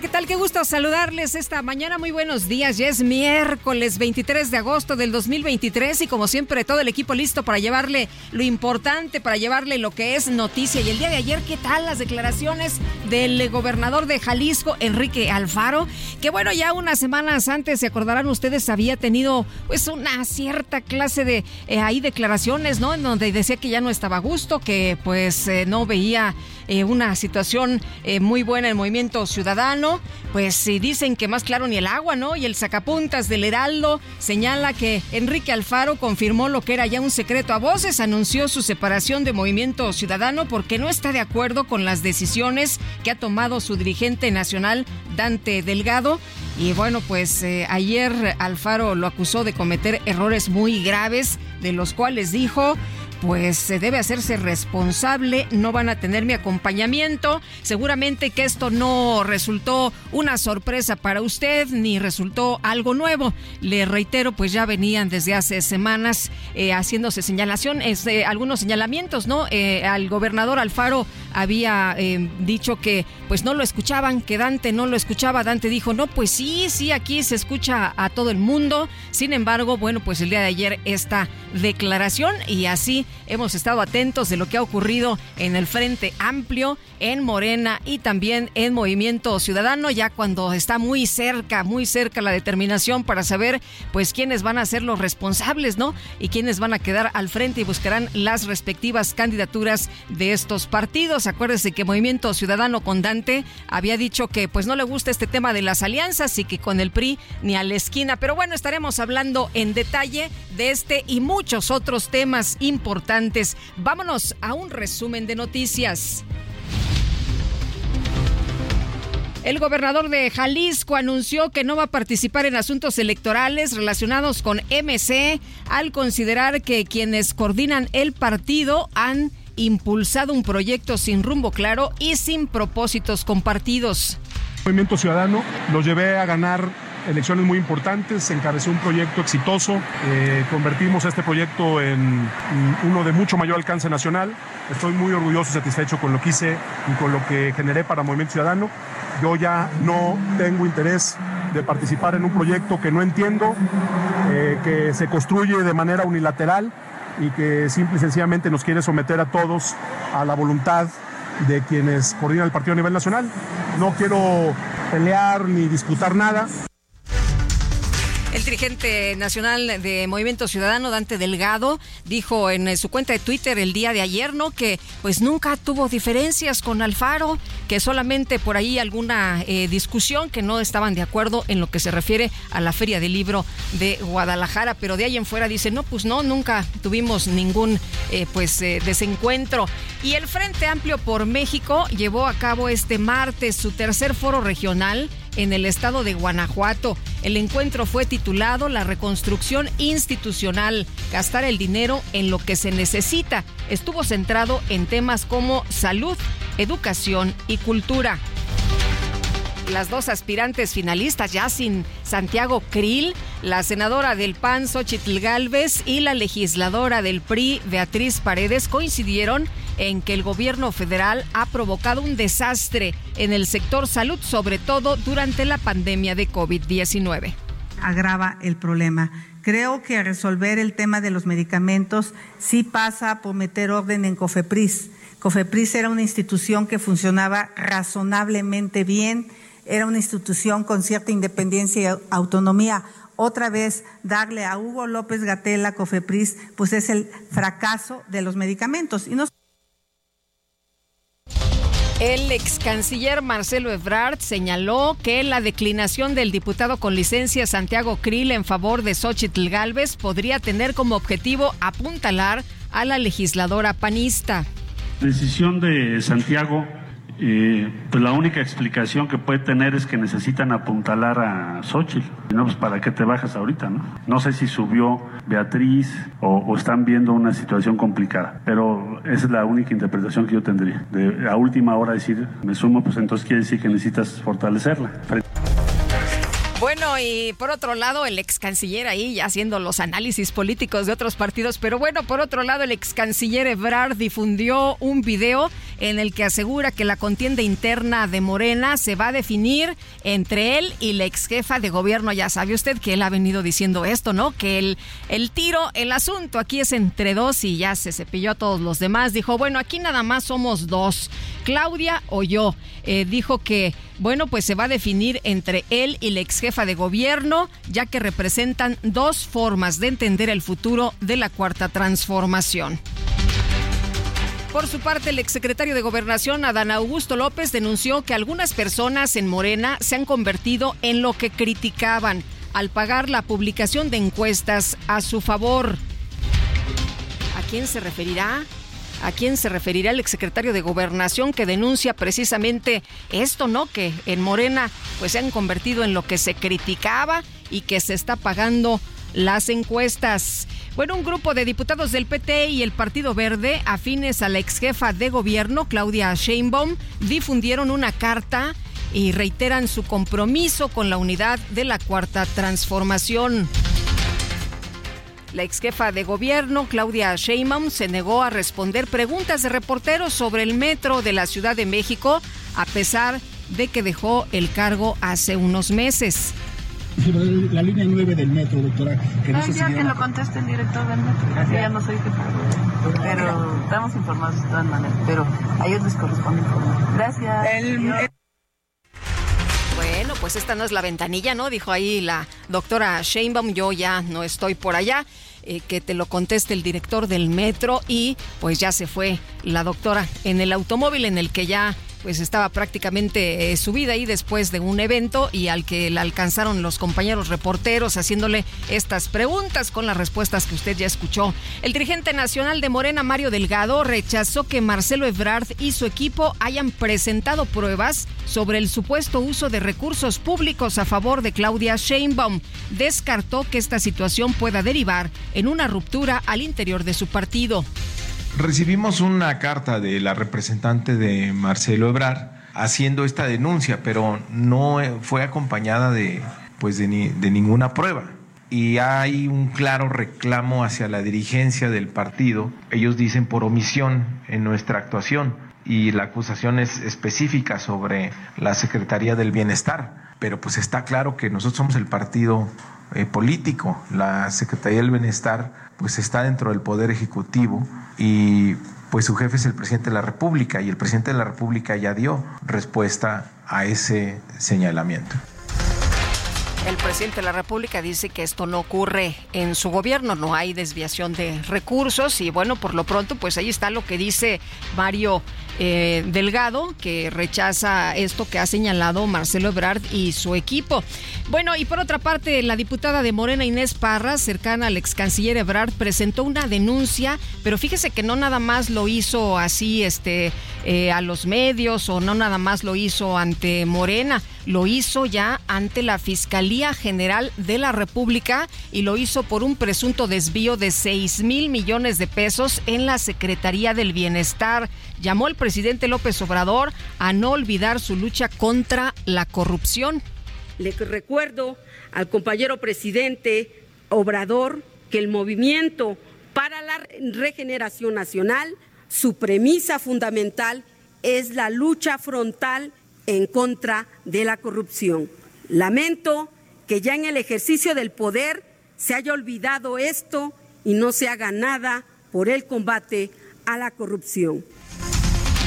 ¿Qué tal? Qué gusto saludarles esta mañana. Muy buenos días. Ya es miércoles 23 de agosto del 2023 y como siempre todo el equipo listo para llevarle lo importante, para llevarle lo que es noticia. Y el día de ayer, ¿qué tal las declaraciones del gobernador de Jalisco, Enrique Alfaro? Que bueno, ya unas semanas antes, se acordarán ustedes, había tenido pues una cierta clase de eh, ahí declaraciones, ¿no? En donde decía que ya no estaba a gusto, que pues eh, no veía eh, una situación muy buena en el movimiento ciudadano. Pues si dicen que más claro ni el agua, ¿no? Y el sacapuntas del Heraldo señala que Enrique Alfaro confirmó lo que era ya un secreto a voces, anunció su separación de movimiento ciudadano porque no está de acuerdo con las decisiones que ha tomado su dirigente nacional, Dante Delgado. Y bueno, pues eh, ayer Alfaro lo acusó de cometer errores muy graves, de los cuales dijo pues se debe hacerse responsable, no van a tener mi acompañamiento. Seguramente que esto no resultó una sorpresa para usted ni resultó algo nuevo. Le reitero, pues ya venían desde hace semanas eh, haciéndose señalación, eh, algunos señalamientos, ¿no? Eh, al gobernador Alfaro había eh, dicho que pues no lo escuchaban, que Dante no lo escuchaba. Dante dijo, no, pues sí, sí, aquí se escucha a todo el mundo. Sin embargo, bueno, pues el día de ayer esta declaración y así hemos estado atentos de lo que ha ocurrido en el Frente Amplio, en Morena y también en Movimiento Ciudadano, ya cuando está muy cerca, muy cerca la determinación para saber pues quiénes van a ser los responsables, ¿no? Y quiénes van a quedar al frente y buscarán las respectivas candidaturas de estos partidos. Acuérdese que Movimiento Ciudadano con Dante había dicho que pues no le gusta este tema de las alianzas y que con el PRI ni a la esquina. Pero bueno, estaremos hablando en detalle de este y muchos otros temas importantes. Vámonos a un resumen de noticias. El gobernador de Jalisco anunció que no va a participar en asuntos electorales relacionados con MC al considerar que quienes coordinan el partido han impulsado un proyecto sin rumbo claro y sin propósitos compartidos. Movimiento Ciudadano lo llevé a ganar elecciones muy importantes, encabezó un proyecto exitoso, eh, convertimos este proyecto en uno de mucho mayor alcance nacional. Estoy muy orgulloso y satisfecho con lo que hice y con lo que generé para Movimiento Ciudadano. Yo ya no tengo interés de participar en un proyecto que no entiendo, eh, que se construye de manera unilateral y que simple y sencillamente nos quiere someter a todos a la voluntad de quienes coordinan el partido a nivel nacional. No quiero pelear ni disputar nada. El dirigente nacional de Movimiento Ciudadano, Dante Delgado, dijo en eh, su cuenta de Twitter el día de ayer, ¿no? Que pues nunca tuvo diferencias con Alfaro, que solamente por ahí alguna eh, discusión, que no estaban de acuerdo en lo que se refiere a la Feria del Libro de Guadalajara, pero de ahí en fuera dice, no, pues no, nunca tuvimos ningún eh, pues desencuentro. Y el Frente Amplio por México llevó a cabo este martes su tercer foro regional en el estado de Guanajuato. El encuentro fue titulado La reconstrucción institucional, gastar el dinero en lo que se necesita. Estuvo centrado en temas como salud, educación y cultura. Las dos aspirantes finalistas, ya sin Santiago Krill, la senadora del PAN, Xochitl Galvez, y la legisladora del PRI, Beatriz Paredes, coincidieron en que el gobierno federal ha provocado un desastre en el sector salud, sobre todo durante la pandemia de COVID-19. Agrava el problema. Creo que resolver el tema de los medicamentos sí pasa por meter orden en COFEPRIS. COFEPRIS era una institución que funcionaba razonablemente bien, era una institución con cierta independencia y autonomía otra vez darle a Hugo López Gatela, Cofepris, pues es el fracaso de los medicamentos. Y El ex canciller Marcelo Ebrard señaló que la declinación del diputado con licencia Santiago Krill en favor de Xochitl Galvez podría tener como objetivo apuntalar a la legisladora panista. Decisión de Santiago y pues la única explicación que puede tener es que necesitan apuntalar a Xochitl. No, pues para qué te bajas ahorita, ¿no? No sé si subió Beatriz o, están viendo una situación complicada, pero esa es la única interpretación que yo tendría. De a última hora decir, me sumo, pues entonces quiere decir que necesitas fortalecerla. Bueno, y por otro lado, el ex canciller ahí ya haciendo los análisis políticos de otros partidos, pero bueno, por otro lado, el ex canciller Ebrard difundió un video en el que asegura que la contienda interna de Morena se va a definir entre él y la ex jefa de gobierno. Ya sabe usted que él ha venido diciendo esto, ¿no? Que el, el tiro, el asunto aquí es entre dos y ya se cepilló a todos los demás. Dijo, bueno, aquí nada más somos dos, Claudia o yo. Eh, dijo que, bueno, pues se va a definir entre él y la ex jefa de gobierno, ya que representan dos formas de entender el futuro de la cuarta transformación. Por su parte, el exsecretario de Gobernación, Adán Augusto López, denunció que algunas personas en Morena se han convertido en lo que criticaban al pagar la publicación de encuestas a su favor. ¿A quién se referirá? ¿A quién se referirá el exsecretario de Gobernación que denuncia precisamente esto, ¿no? Que en Morena pues se han convertido en lo que se criticaba y que se está pagando las encuestas. Bueno, un grupo de diputados del PT y el Partido Verde, afines a la ex jefa de gobierno, Claudia Sheinbaum, difundieron una carta y reiteran su compromiso con la unidad de la Cuarta Transformación. La ex jefa de gobierno, Claudia Sheinbaum, se negó a responder preguntas de reporteros sobre el metro de la Ciudad de México, a pesar de que dejó el cargo hace unos meses. La línea 9 del metro, doctora. Que no, ya que lo conteste el director del metro. Gracias. Ya no soy jefa. Pero estamos informados de todas maneras. Pero a ellos les corresponde informar. Gracias. Bueno, pues esta no es la ventanilla, ¿no? Dijo ahí la doctora Sheinbaum. Yo ya no estoy por allá. Eh, que te lo conteste el director del metro y pues ya se fue la doctora en el automóvil en el que ya pues estaba prácticamente eh, subida ahí después de un evento y al que la alcanzaron los compañeros reporteros haciéndole estas preguntas con las respuestas que usted ya escuchó. El dirigente nacional de Morena, Mario Delgado, rechazó que Marcelo Ebrard y su equipo hayan presentado pruebas sobre el supuesto uso de recursos públicos a favor de Claudia Sheinbaum. Descartó que esta situación pueda derivar en una ruptura al interior de su partido. Recibimos una carta de la representante de Marcelo Ebrar haciendo esta denuncia, pero no fue acompañada de, pues de, de ninguna prueba. Y hay un claro reclamo hacia la dirigencia del partido. Ellos dicen por omisión en nuestra actuación y la acusación es específica sobre la Secretaría del Bienestar. Pero pues está claro que nosotros somos el partido eh, político. La Secretaría del Bienestar pues está dentro del Poder Ejecutivo y pues su jefe es el presidente de la República y el presidente de la República ya dio respuesta a ese señalamiento. El presidente de la República dice que esto no ocurre en su gobierno, no hay desviación de recursos y bueno, por lo pronto pues ahí está lo que dice Mario eh, Delgado, que rechaza esto que ha señalado Marcelo Ebrard y su equipo. Bueno, y por otra parte, la diputada de Morena Inés Parra, cercana al ex canciller Ebrard, presentó una denuncia, pero fíjese que no nada más lo hizo así este, eh, a los medios o no nada más lo hizo ante Morena, lo hizo ya ante la Fiscalía General de la República y lo hizo por un presunto desvío de 6 mil millones de pesos en la Secretaría del Bienestar. Llamó el presidente López Obrador a no olvidar su lucha contra la corrupción. Le recuerdo al compañero presidente Obrador que el movimiento para la regeneración nacional su premisa fundamental es la lucha frontal en contra de la corrupción. Lamento que ya en el ejercicio del poder se haya olvidado esto y no se haga nada por el combate a la corrupción.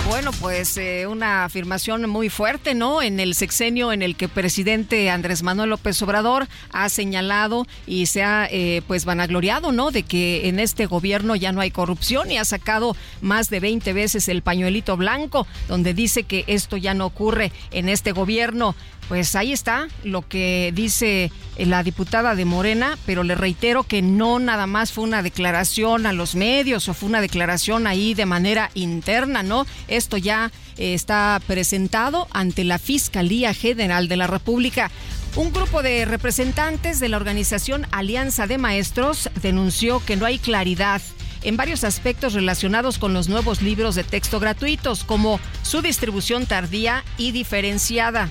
Bueno, pues eh, una afirmación muy fuerte, ¿no? En el sexenio en el que el presidente Andrés Manuel López Obrador ha señalado y se ha eh, pues vanagloriado, ¿no? De que en este gobierno ya no hay corrupción y ha sacado más de 20 veces el pañuelito blanco, donde dice que esto ya no ocurre en este gobierno. Pues ahí está lo que dice la diputada de Morena, pero le reitero que no nada más fue una declaración a los medios o fue una declaración ahí de manera interna, ¿no? Esto ya eh, está presentado ante la Fiscalía General de la República. Un grupo de representantes de la organización Alianza de Maestros denunció que no hay claridad en varios aspectos relacionados con los nuevos libros de texto gratuitos, como su distribución tardía y diferenciada.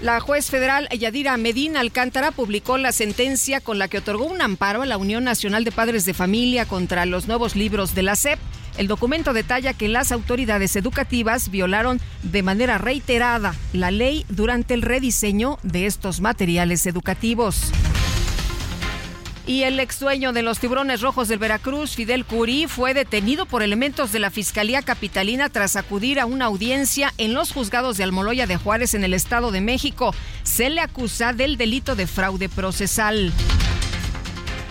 La juez federal Yadira Medina Alcántara publicó la sentencia con la que otorgó un amparo a la Unión Nacional de Padres de Familia contra los nuevos libros de la SEP. El documento detalla que las autoridades educativas violaron de manera reiterada la ley durante el rediseño de estos materiales educativos. Y el ex dueño de los tiburones rojos del Veracruz, Fidel Curí, fue detenido por elementos de la Fiscalía Capitalina tras acudir a una audiencia en los juzgados de Almoloya de Juárez en el Estado de México. Se le acusa del delito de fraude procesal.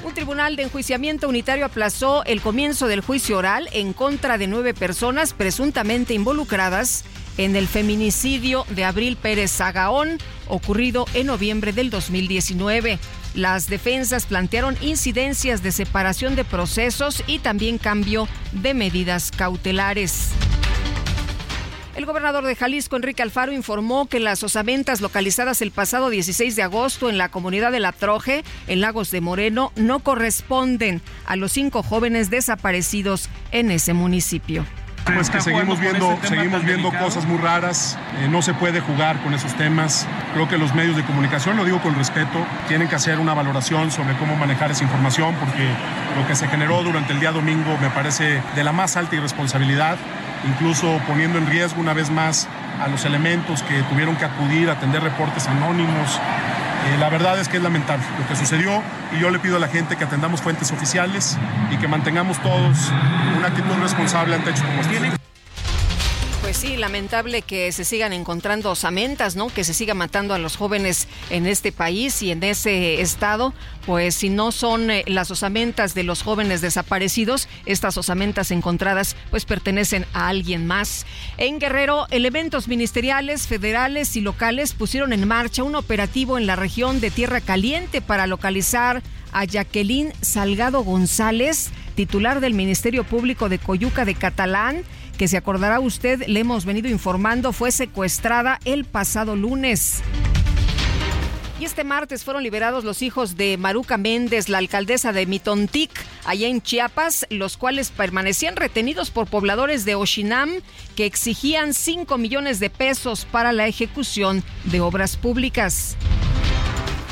Un tribunal de enjuiciamiento unitario aplazó el comienzo del juicio oral en contra de nueve personas presuntamente involucradas en el feminicidio de Abril Pérez Zagaón, ocurrido en noviembre del 2019. Las defensas plantearon incidencias de separación de procesos y también cambio de medidas cautelares. El gobernador de Jalisco, Enrique Alfaro, informó que las osamentas localizadas el pasado 16 de agosto en la comunidad de La Troje, en Lagos de Moreno, no corresponden a los cinco jóvenes desaparecidos en ese municipio pues que seguimos viendo, seguimos viendo cosas muy raras, eh, no se puede jugar con esos temas. Creo que los medios de comunicación, lo digo con respeto, tienen que hacer una valoración sobre cómo manejar esa información, porque lo que se generó durante el día domingo me parece de la más alta irresponsabilidad, incluso poniendo en riesgo una vez más a los elementos que tuvieron que acudir a atender reportes anónimos, eh, la verdad es que es lamentable lo que sucedió y yo le pido a la gente que atendamos fuentes oficiales y que mantengamos todos una actitud responsable ante hechos como este. Pues sí, lamentable que se sigan encontrando osamentas, ¿no? Que se siga matando a los jóvenes en este país y en ese estado. Pues si no son eh, las osamentas de los jóvenes desaparecidos, estas osamentas encontradas pues pertenecen a alguien más. En Guerrero, elementos ministeriales, federales y locales pusieron en marcha un operativo en la región de Tierra Caliente para localizar a Jacqueline Salgado González, titular del Ministerio Público de Coyuca de Catalán que se acordará usted, le hemos venido informando, fue secuestrada el pasado lunes. Y este martes fueron liberados los hijos de Maruca Méndez, la alcaldesa de Mitontic, allá en Chiapas, los cuales permanecían retenidos por pobladores de Oshinam que exigían 5 millones de pesos para la ejecución de obras públicas.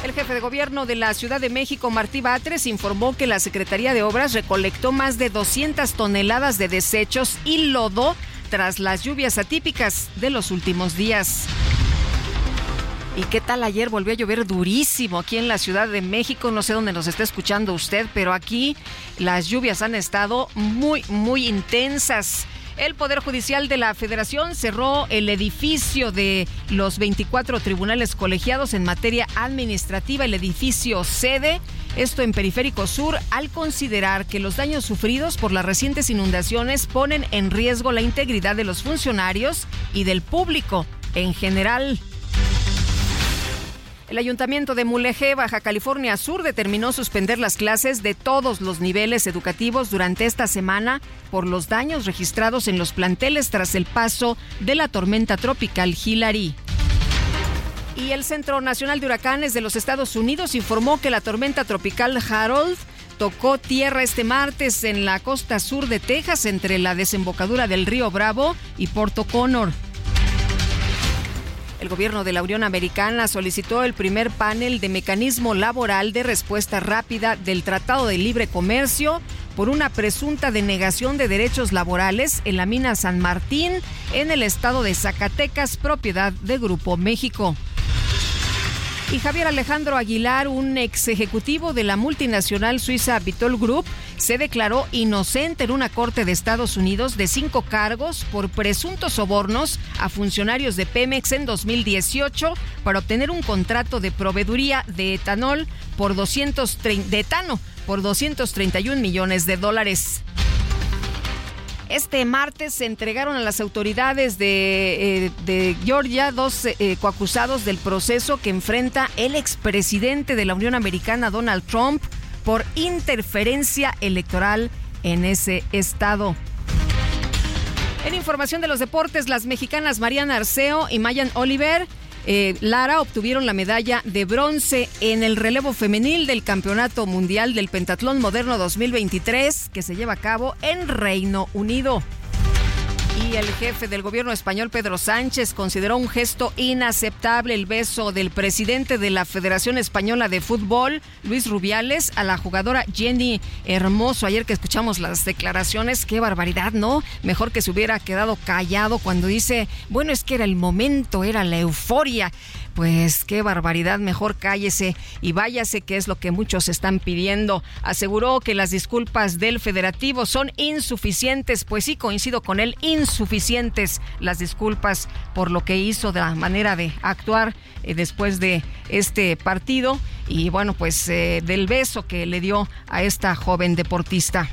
El jefe de gobierno de la Ciudad de México, Martí Batres, informó que la Secretaría de Obras recolectó más de 200 toneladas de desechos y lodo tras las lluvias atípicas de los últimos días. ¿Y qué tal ayer? Volvió a llover durísimo aquí en la Ciudad de México. No sé dónde nos está escuchando usted, pero aquí las lluvias han estado muy, muy intensas. El Poder Judicial de la Federación cerró el edificio de los 24 tribunales colegiados en materia administrativa, el edificio sede, esto en Periférico Sur, al considerar que los daños sufridos por las recientes inundaciones ponen en riesgo la integridad de los funcionarios y del público en general. El Ayuntamiento de Mulegé, Baja California Sur, determinó suspender las clases de todos los niveles educativos durante esta semana por los daños registrados en los planteles tras el paso de la tormenta tropical Hillary. Y el Centro Nacional de Huracanes de los Estados Unidos informó que la tormenta tropical Harold tocó tierra este martes en la costa sur de Texas entre la desembocadura del río Bravo y Porto Connor. El gobierno de la Unión Americana solicitó el primer panel de mecanismo laboral de respuesta rápida del Tratado de Libre Comercio por una presunta denegación de derechos laborales en la mina San Martín en el estado de Zacatecas, propiedad de Grupo México. Y Javier Alejandro Aguilar, un ex ejecutivo de la multinacional suiza Vitol Group, se declaró inocente en una corte de Estados Unidos de cinco cargos por presuntos sobornos a funcionarios de Pemex en 2018 para obtener un contrato de proveeduría de etanol por 230 de etano por 231 millones de dólares. Este martes se entregaron a las autoridades de, eh, Georgia dos eh, coacusados del proceso que enfrenta el expresidente de la Unión Americana, Donald Trump, por interferencia electoral en ese estado. En información de los deportes, las mexicanas Mariana Arceo y Mayan Oliver eh, Lara obtuvieron la medalla de bronce en el relevo femenil del Campeonato Mundial del Pentatlón Moderno 2023 que se lleva a cabo en Reino Unido. Y el jefe del gobierno español, Pedro Sánchez, consideró un gesto inaceptable el beso del presidente de la Federación Española de Fútbol, Luis Rubiales, a la jugadora Jenny Hermoso. Ayer que escuchamos las declaraciones, qué barbaridad, ¿no? Mejor que se hubiera quedado callado cuando dice, bueno, es que era el momento, era la euforia. Pues qué barbaridad, mejor cállese y váyase, que es lo que muchos están pidiendo. Aseguró que las disculpas del federativo son insuficientes, pues sí, coincido con él, insuficientes las disculpas por lo que hizo de la manera de actuar eh, después de este partido y bueno, pues eh, del beso que le dio a esta joven deportista.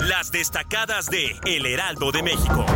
Las destacadas de El Heraldo de México.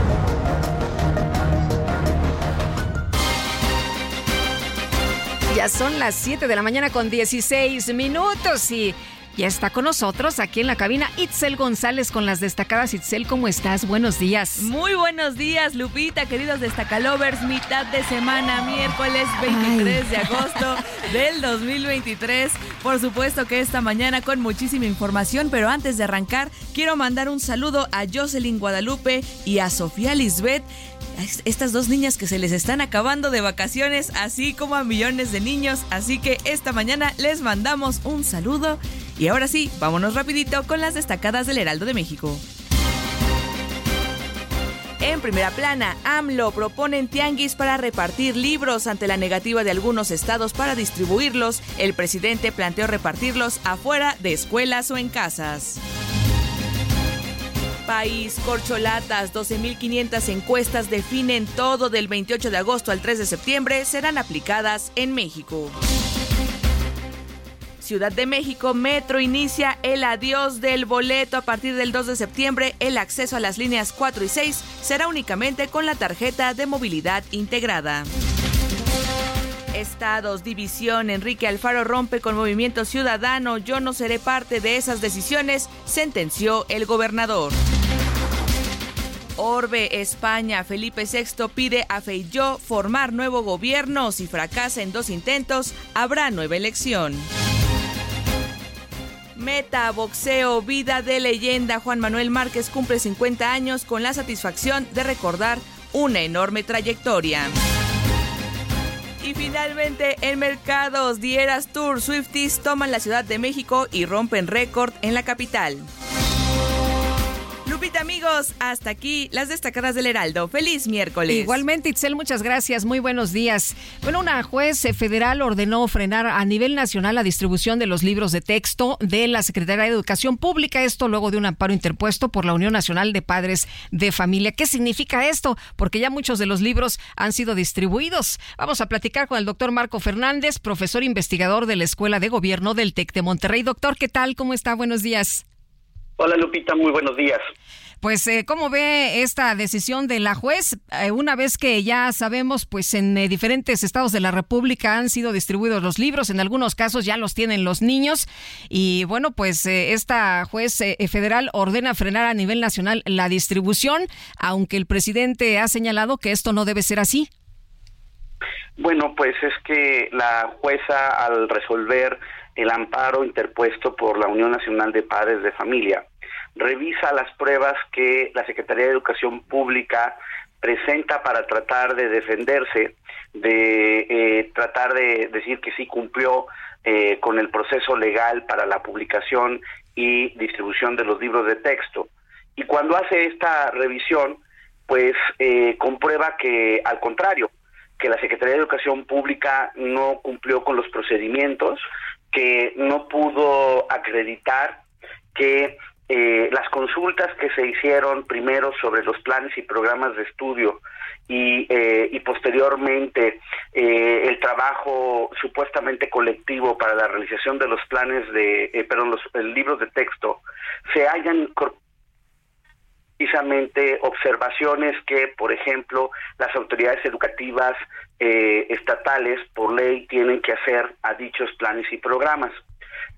Ya son las 7 de la mañana con 16 minutos y ya está con nosotros aquí en la cabina Itzel González con las destacadas. Itzel, ¿cómo estás? Buenos días. Muy buenos días, Lupita, queridos destacalovers. Mitad de semana, miércoles 23 de agosto del 2023. Por supuesto que esta mañana con muchísima información, pero antes de arrancar, quiero mandar un saludo a Jocelyn Guadalupe y a Sofía Lisbeth estas dos niñas que se les están acabando de vacaciones, así como a millones de niños. Así que esta mañana les mandamos un saludo. Y ahora sí, vámonos rapidito con las destacadas del Heraldo de México. En primera plana, AMLO proponen tianguis para repartir libros ante la negativa de algunos estados para distribuirlos. El presidente planteó repartirlos afuera de escuelas o en casas. País, corcholatas, 12.500 encuestas definen todo del 28 de agosto al 3 de septiembre serán aplicadas en México. Ciudad de México, Metro inicia el adiós del boleto a partir del 2 de septiembre. El acceso a las líneas 4 y 6 será únicamente con la tarjeta de movilidad integrada. Estados, división, Enrique Alfaro rompe con Movimiento Ciudadano, yo no seré parte de esas decisiones, sentenció el gobernador. Orbe, España, Felipe VI pide a Feijó formar nuevo gobierno. Si fracasa en dos intentos, habrá nueva elección. Meta, boxeo, vida de leyenda. Juan Manuel Márquez cumple 50 años con la satisfacción de recordar una enorme trayectoria. Y finalmente, en mercados, Dieras Tour Swifties toman la Ciudad de México y rompen récord en la capital. Amigos, hasta aquí las destacadas del Heraldo. Feliz miércoles. Igualmente, Itzel, muchas gracias. Muy buenos días. Bueno, una juez federal ordenó frenar a nivel nacional la distribución de los libros de texto de la Secretaría de Educación Pública. Esto luego de un amparo interpuesto por la Unión Nacional de Padres de Familia. ¿Qué significa esto? Porque ya muchos de los libros han sido distribuidos. Vamos a platicar con el doctor Marco Fernández, profesor investigador de la Escuela de Gobierno del TEC de Monterrey. Doctor, ¿qué tal? ¿Cómo está? Buenos días. Hola Lupita, muy buenos días. Pues, eh, ¿cómo ve esta decisión de la juez? Eh, una vez que ya sabemos, pues en eh, diferentes estados de la República han sido distribuidos los libros, en algunos casos ya los tienen los niños. Y bueno, pues esta juez federal ordena frenar a nivel nacional la distribución, aunque el presidente ha señalado que esto no debe ser así. Bueno, pues es que la jueza al resolver el amparo interpuesto por la Unión Nacional de Padres de Familia revisa las pruebas que la Secretaría de Educación Pública presenta para tratar de defenderse, de eh, tratar de decir que sí cumplió eh, con el proceso legal para la publicación y distribución de los libros de texto. Y cuando hace esta revisión, pues eh, comprueba que al contrario, que la Secretaría de Educación Pública no cumplió con los procedimientos, que no pudo acreditar que eh, las consultas que se hicieron primero sobre los planes y programas de estudio y, eh, y posteriormente eh, el trabajo supuestamente colectivo para la realización de los planes de, perdón, los libros de texto, se hayan precisamente observaciones que, por ejemplo, las autoridades educativas estatales por ley tienen que hacer a dichos planes y programas.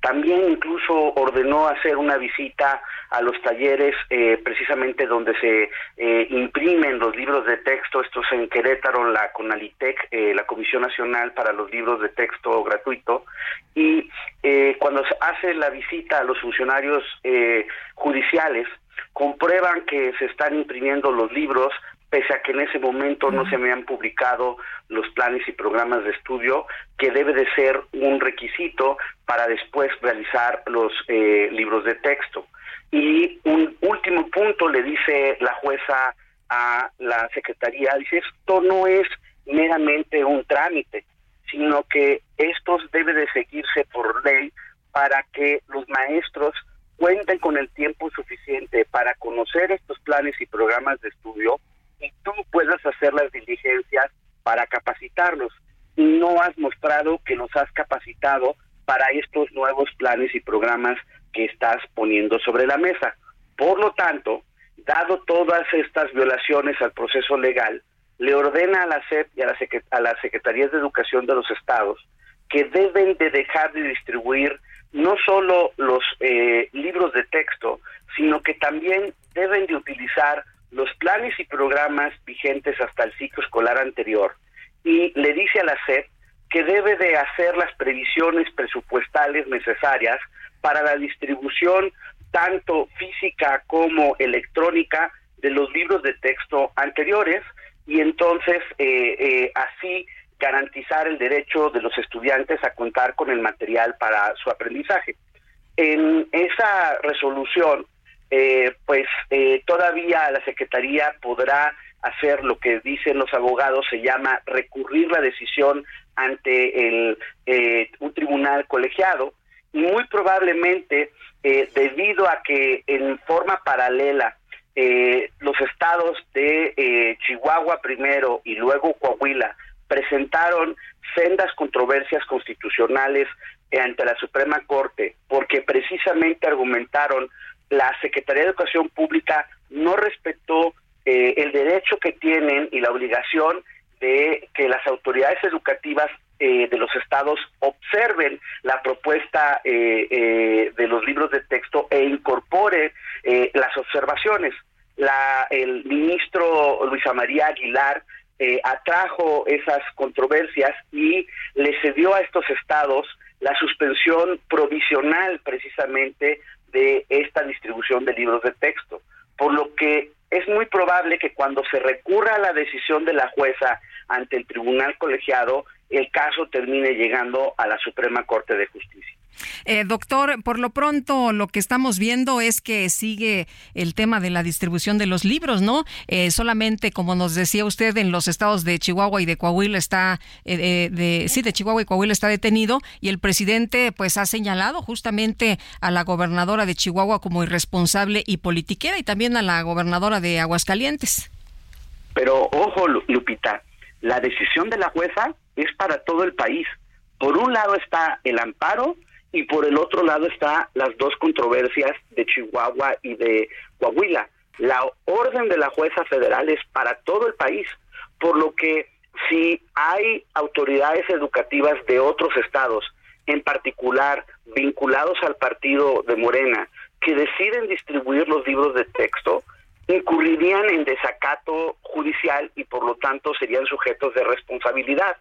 También incluso ordenó hacer una visita a los talleres eh, precisamente donde se eh, imprimen los libros de texto, estos en Querétaro, la CONALITEC, eh, la Comisión Nacional para los Libros de Texto Gratuito, y cuando se hace la visita a los funcionarios judiciales, comprueban que se están imprimiendo los libros pese a que en ese momento no se me han publicado los planes y programas de estudio, que debe de ser un requisito para después realizar los eh, libros de texto. Y un último punto le dice la jueza a la Secretaría, dice, esto no es meramente un trámite, sino que esto debe de seguirse por ley para que los maestros cuenten con el tiempo suficiente para conocer estos planes y programas de estudio y tú puedas hacer las diligencias para capacitarlos. Y no has mostrado que los has capacitado para estos nuevos planes y programas que estás poniendo sobre la mesa. Por lo tanto, dado todas estas violaciones al proceso legal, le ordena a la SEP y a, la a las Secretarías de Educación de los estados que deben de dejar de distribuir no solo los eh, libros de texto, sino que también deben de utilizar los planes y programas vigentes hasta el ciclo escolar anterior. Y le dice a la SEP que debe de hacer las previsiones presupuestales necesarias para la distribución tanto física como electrónica de los libros de texto anteriores y entonces eh, eh, así garantizar el derecho de los estudiantes a contar con el material para su aprendizaje. En esa resolución eh, pues eh, todavía la Secretaría podrá hacer lo que dicen los abogados, se llama recurrir la decisión ante el, eh, un tribunal colegiado y muy probablemente debido a que en forma paralela los estados de Chihuahua primero y luego Coahuila presentaron sendas controversias constitucionales ante la Suprema Corte porque precisamente argumentaron la Secretaría de Educación Pública no respetó eh, el derecho que tienen y la obligación de que las autoridades educativas eh, de los estados observen la propuesta eh, de los libros de texto e incorpore las observaciones. La, el ministro Luisa María Aguilar atrajo esas controversias y le cedió a estos estados la suspensión provisional precisamente de esta distribución de libros de texto, por lo que es muy probable que cuando se recurra a la decisión de la jueza ante el tribunal colegiado, el caso termine llegando a la Suprema Corte de Justicia. Eh, doctor, por lo pronto lo que estamos viendo es que sigue el tema de la distribución de los libros, ¿no? Eh, solamente, como nos decía usted, en los estados de Chihuahua y de Coahuila está, eh, de, sí, de Chihuahua y Coahuila está detenido y el presidente pues ha señalado justamente a la gobernadora de Chihuahua como irresponsable y politiquera y también a la gobernadora de Aguascalientes. Pero ojo, Lupita, la decisión de la jueza es para todo el país. Por un lado está el amparo y por el otro lado está las dos controversias de Chihuahua y de Coahuila. La orden de la jueza federal es para todo el país, por lo que si hay autoridades educativas de otros estados, en particular vinculados al partido de Morena, que deciden distribuir los libros de texto, incurrirían en desacato judicial y por lo tanto serían sujetos de responsabilidad.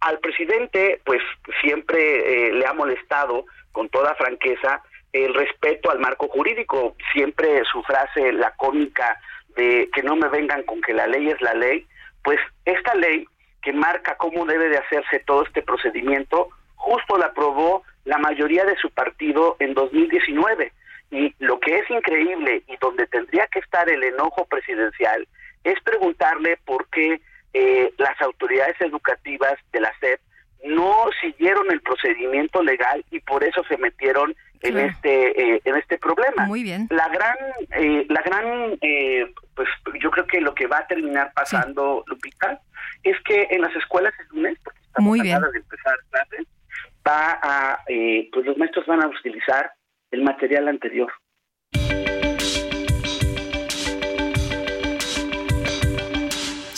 Al presidente, pues siempre eh, le ha molestado, con toda franqueza, el respeto al marco jurídico. Siempre su frase lacónica de que no me vengan con que la ley es la ley, pues esta ley que marca cómo debe de hacerse todo este procedimiento, justo la aprobó la mayoría de su partido en 2019. Y lo que es increíble y donde tendría que estar el enojo presidencial es preguntarle por qué eh, las autoridades educativas de la SEP no siguieron el procedimiento legal y por eso se metieron en este eh, en este problema. Muy bien. La gran eh, la gran pues yo creo que lo que va a terminar pasando Lupita es que en las escuelas el lunes porque estamos Muy bien. de empezar clases va a pues los maestros van a utilizar el material anterior.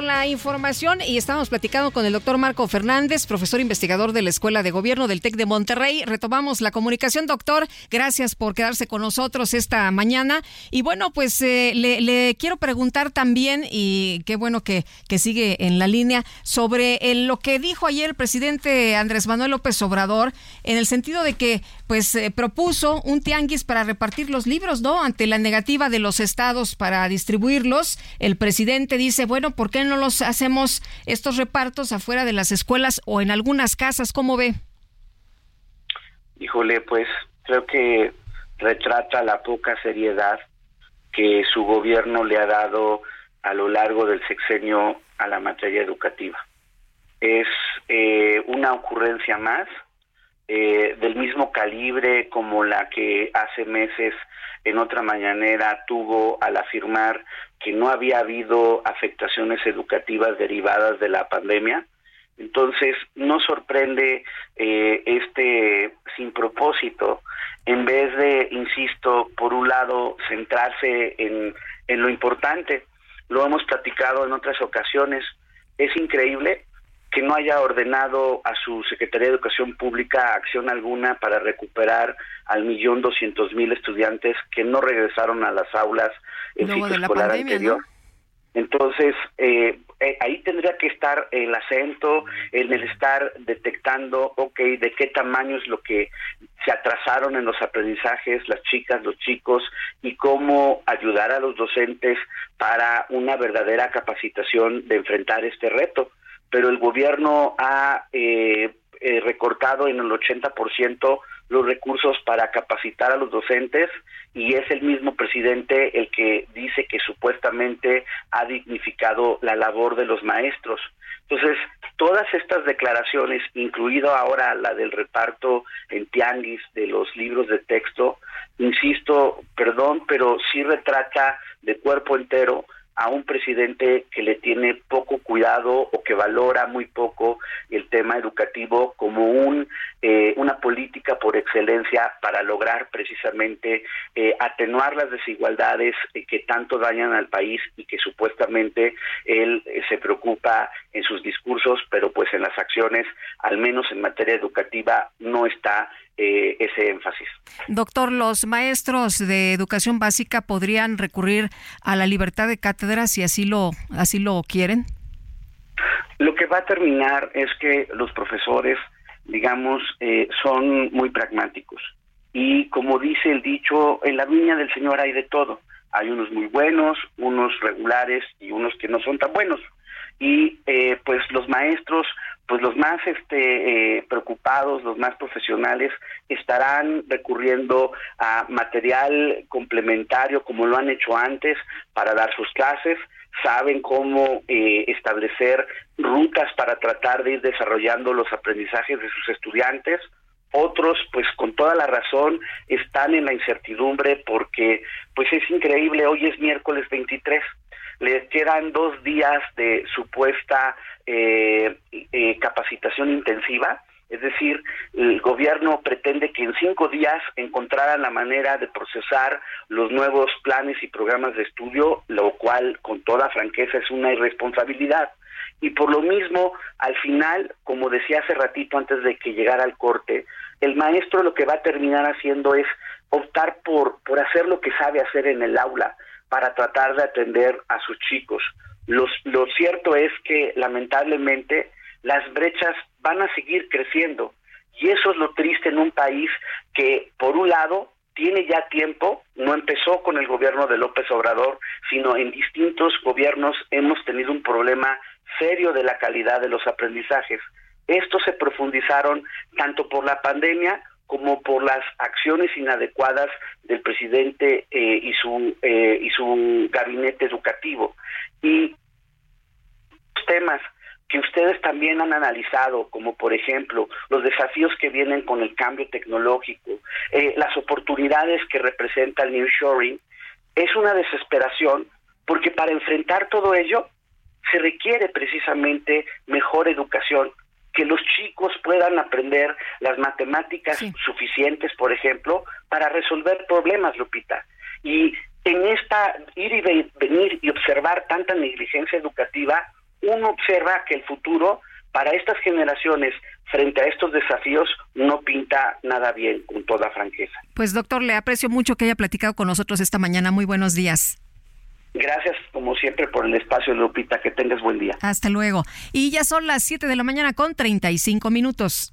Con la información y estamos platicando con el doctor Marco Fernández, profesor investigador de la Escuela de Gobierno del TEC de Monterrey. Retomamos la comunicación, doctor. Gracias por quedarse con nosotros esta mañana. Y bueno, pues eh, le, quiero preguntar también, y qué bueno que, que sigue en la línea, sobre lo que dijo ayer el presidente Andrés Manuel López Obrador, en el sentido de que pues eh, propuso un tianguis para repartir los libros, ¿no? Ante la negativa de los estados para distribuirlos, el presidente dice, bueno, ¿por qué no los hacemos estos repartos afuera de las escuelas o en algunas casas? ¿Cómo ve? Híjole, pues creo que retrata la poca seriedad que su gobierno le ha dado a lo largo del sexenio a la materia educativa. Es eh, una ocurrencia más eh, del mismo calibre como la que hace meses en otra mañanera tuvo al afirmar que no había habido afectaciones educativas derivadas de la pandemia. Entonces, no sorprende eh, este sin propósito, en vez de, insisto, por un lado, centrarse en, en lo importante. Lo hemos platicado en otras ocasiones. Es increíble que no haya ordenado a su Secretaría de Educación Pública acción alguna para recuperar al millón doscientos mil estudiantes que no regresaron a las aulas en Luego ciclo de la escolar pandemia, anterior. ¿no? Entonces, eh, eh, ahí tendría que estar el acento en el estar detectando, ok, de qué tamaño es lo que se atrasaron en los aprendizajes las chicas, los chicos, y cómo ayudar a los docentes para una verdadera capacitación de enfrentar este reto. Pero el gobierno ha eh, eh, recortado en el 80% los recursos para capacitar a los docentes y es el mismo presidente el que dice que supuestamente ha dignificado la labor de los maestros. Entonces, todas estas declaraciones, incluido ahora la del reparto en tianguis de los libros de texto, insisto, perdón, pero sí retrata de cuerpo entero a un presidente que le tiene poco cuidado o que valora muy poco el tema educativo como un eh, una política por excelencia para lograr precisamente eh, atenuar las desigualdades eh, que tanto dañan al país y que supuestamente él se preocupa en sus discursos, pero pues en las acciones, al menos en materia educativa, no está eh, ese énfasis. Doctor, ¿los maestros de educación básica podrían recurrir a la libertad de cátedra si así lo, así lo quieren? Lo que va a terminar es que los profesores, digamos, eh, son muy pragmáticos. Y como dice el dicho, en la viña del Señor hay de todo. Hay unos muy buenos, unos regulares y unos que no son tan buenos. Y eh, pues los maestros, pues los más este, eh, preocupados, los más profesionales, estarán recurriendo a material complementario como lo han hecho antes para dar sus clases saben cómo eh, establecer rutas para tratar de ir desarrollando los aprendizajes de sus estudiantes. Otros, pues con toda la razón, están en la incertidumbre porque, pues es increíble, hoy es miércoles 23, les quedan dos días de supuesta eh, eh, capacitación intensiva Es decir, el gobierno pretende que en cinco días encontraran la manera de procesar los nuevos planes y programas de estudio, lo cual, con toda franqueza, es una irresponsabilidad. Y por lo mismo, al final, como decía hace ratito antes de que llegara al corte, el maestro lo que va a terminar haciendo es optar por, por hacer lo que sabe hacer en el aula para tratar de atender a sus chicos. lo cierto es que lamentablemente las brechas van a seguir creciendo. Y eso es lo triste en un país que, por un lado, tiene ya tiempo, no empezó con el gobierno de López Obrador, sino en distintos gobiernos hemos tenido un problema serio de la calidad de los aprendizajes. Estos se profundizaron tanto por la pandemia como por las acciones inadecuadas del presidente eh, y su eh, y su gabinete educativo. Y temas que ustedes también han analizado, como por ejemplo los desafíos que vienen con el cambio tecnológico, eh, las oportunidades que representa el New Shoring, es una desesperación porque para enfrentar todo ello se requiere precisamente mejor educación, que los chicos puedan aprender las matemáticas suficientes, por ejemplo, para resolver problemas, Lupita. Y en esta ir y venir y observar tanta negligencia educativa, uno observa que el futuro para estas generaciones frente a estos desafíos no pinta nada bien, con toda franqueza. Pues doctor, le aprecio mucho que haya platicado con nosotros esta mañana. Muy buenos días. Gracias, como siempre, por el espacio, Lupita. Que tengas buen día. Hasta luego. Y ya son las 7 de la mañana con 35 minutos.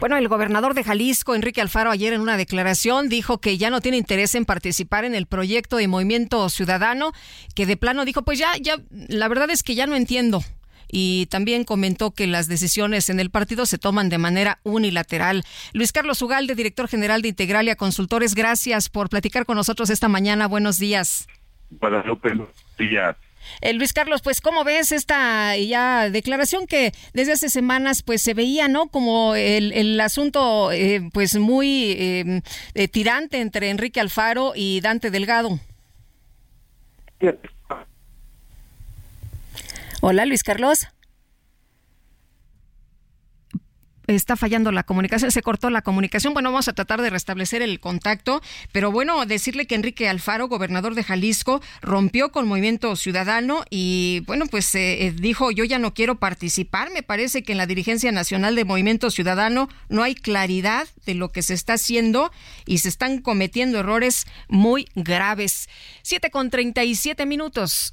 Bueno, el gobernador de Jalisco, Enrique Alfaro, ayer en una declaración dijo que ya no tiene interés en participar en el proyecto de Movimiento Ciudadano, que de plano dijo, pues ya, ya, la verdad es que ya no entiendo. Y también comentó que las decisiones en el partido se toman de manera unilateral. Luis Carlos Ugalde, director general de Integralia Consultores, gracias por platicar con nosotros esta mañana. Buenos días. Buenos días. Eh, Luis Carlos, pues cómo ves esta ya declaración que desde hace semanas pues se veía, ¿no? Como el, asunto eh, pues muy em, eh, tirante entre Enrique Alfaro y Dante Delgado. Hola, Luis Carlos está fallando la comunicación, se cortó la comunicación. Bueno, vamos a tratar de restablecer el contacto, pero bueno, decirle que Enrique Alfaro, gobernador de Jalisco, rompió con Movimiento Ciudadano y bueno, pues eh, eh, dijo, yo ya no quiero participar. Me parece que en la dirigencia nacional de Movimiento Ciudadano no hay claridad de lo que se está haciendo y se están cometiendo errores muy graves. Siete con treinta y siete minutos.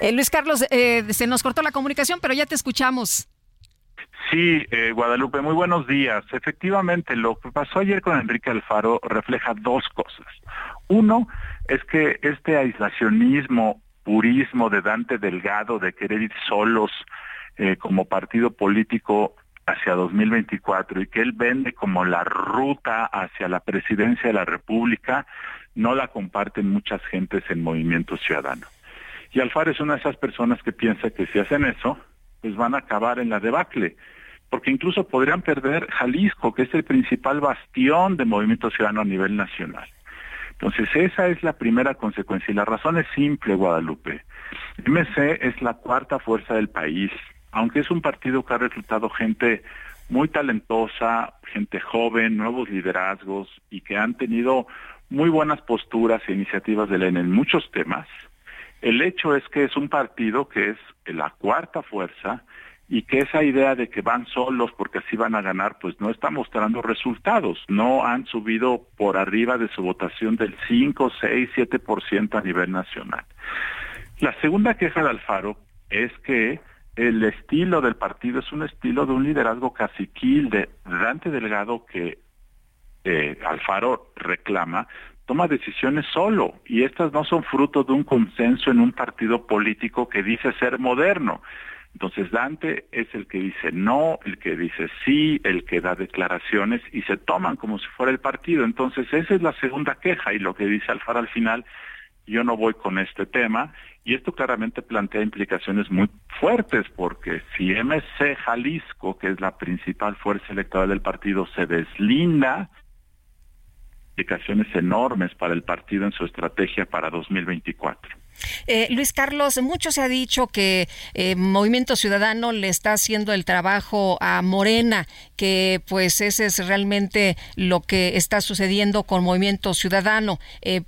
Eh, Luis Carlos, eh, se nos cortó la comunicación, pero ya te escuchamos. Sí, eh, Guadalupe, muy buenos días. Efectivamente, lo que pasó ayer con Enrique Alfaro refleja dos cosas. Uno es que este aislacionismo, purismo de Dante Delgado de querer ir solos como partido político hacia 2024 y que él vende como la ruta hacia la presidencia de la República, no la comparten muchas gentes en Movimiento Ciudadano. Y Alfaro es una de esas personas que piensa que si hacen eso, pues van a acabar en la debacle, porque incluso podrían perder Jalisco, que es el principal bastión de Movimiento Ciudadano a nivel nacional. Entonces, esa es la primera consecuencia y la razón es simple, Guadalupe. MC es la cuarta fuerza del país, aunque es un partido que ha reclutado gente muy talentosa, gente joven, nuevos liderazgos y que han tenido muy buenas posturas e iniciativas de la en muchos temas, El hecho es que es un partido que es la cuarta fuerza y que esa idea de que van solos porque así van a ganar, pues no está mostrando resultados. No han subido por arriba de su votación del 5, 6, 7% a nivel nacional. La segunda queja de Alfaro es que el estilo del partido es un estilo de un liderazgo caciquil de Dante Delgado que eh, Alfaro reclama, toma decisiones solo y estas no son fruto de un consenso en un partido político que dice ser moderno. Entonces Dante es el que dice no, el que dice sí, el que da declaraciones y se toman como si fuera el partido. Entonces esa es la segunda queja y lo que dice Alfaro al final, yo no voy con este tema y esto claramente plantea implicaciones muy fuertes porque si MC Jalisco, que es la principal fuerza electoral del partido, se deslinda, implicaciones enormes para el partido en su estrategia para 2024. Eh, Luis Carlos, mucho se ha dicho que eh, Movimiento Ciudadano le está haciendo el trabajo a Morena, que pues ese es realmente lo que está sucediendo con Movimiento Ciudadano. Eh,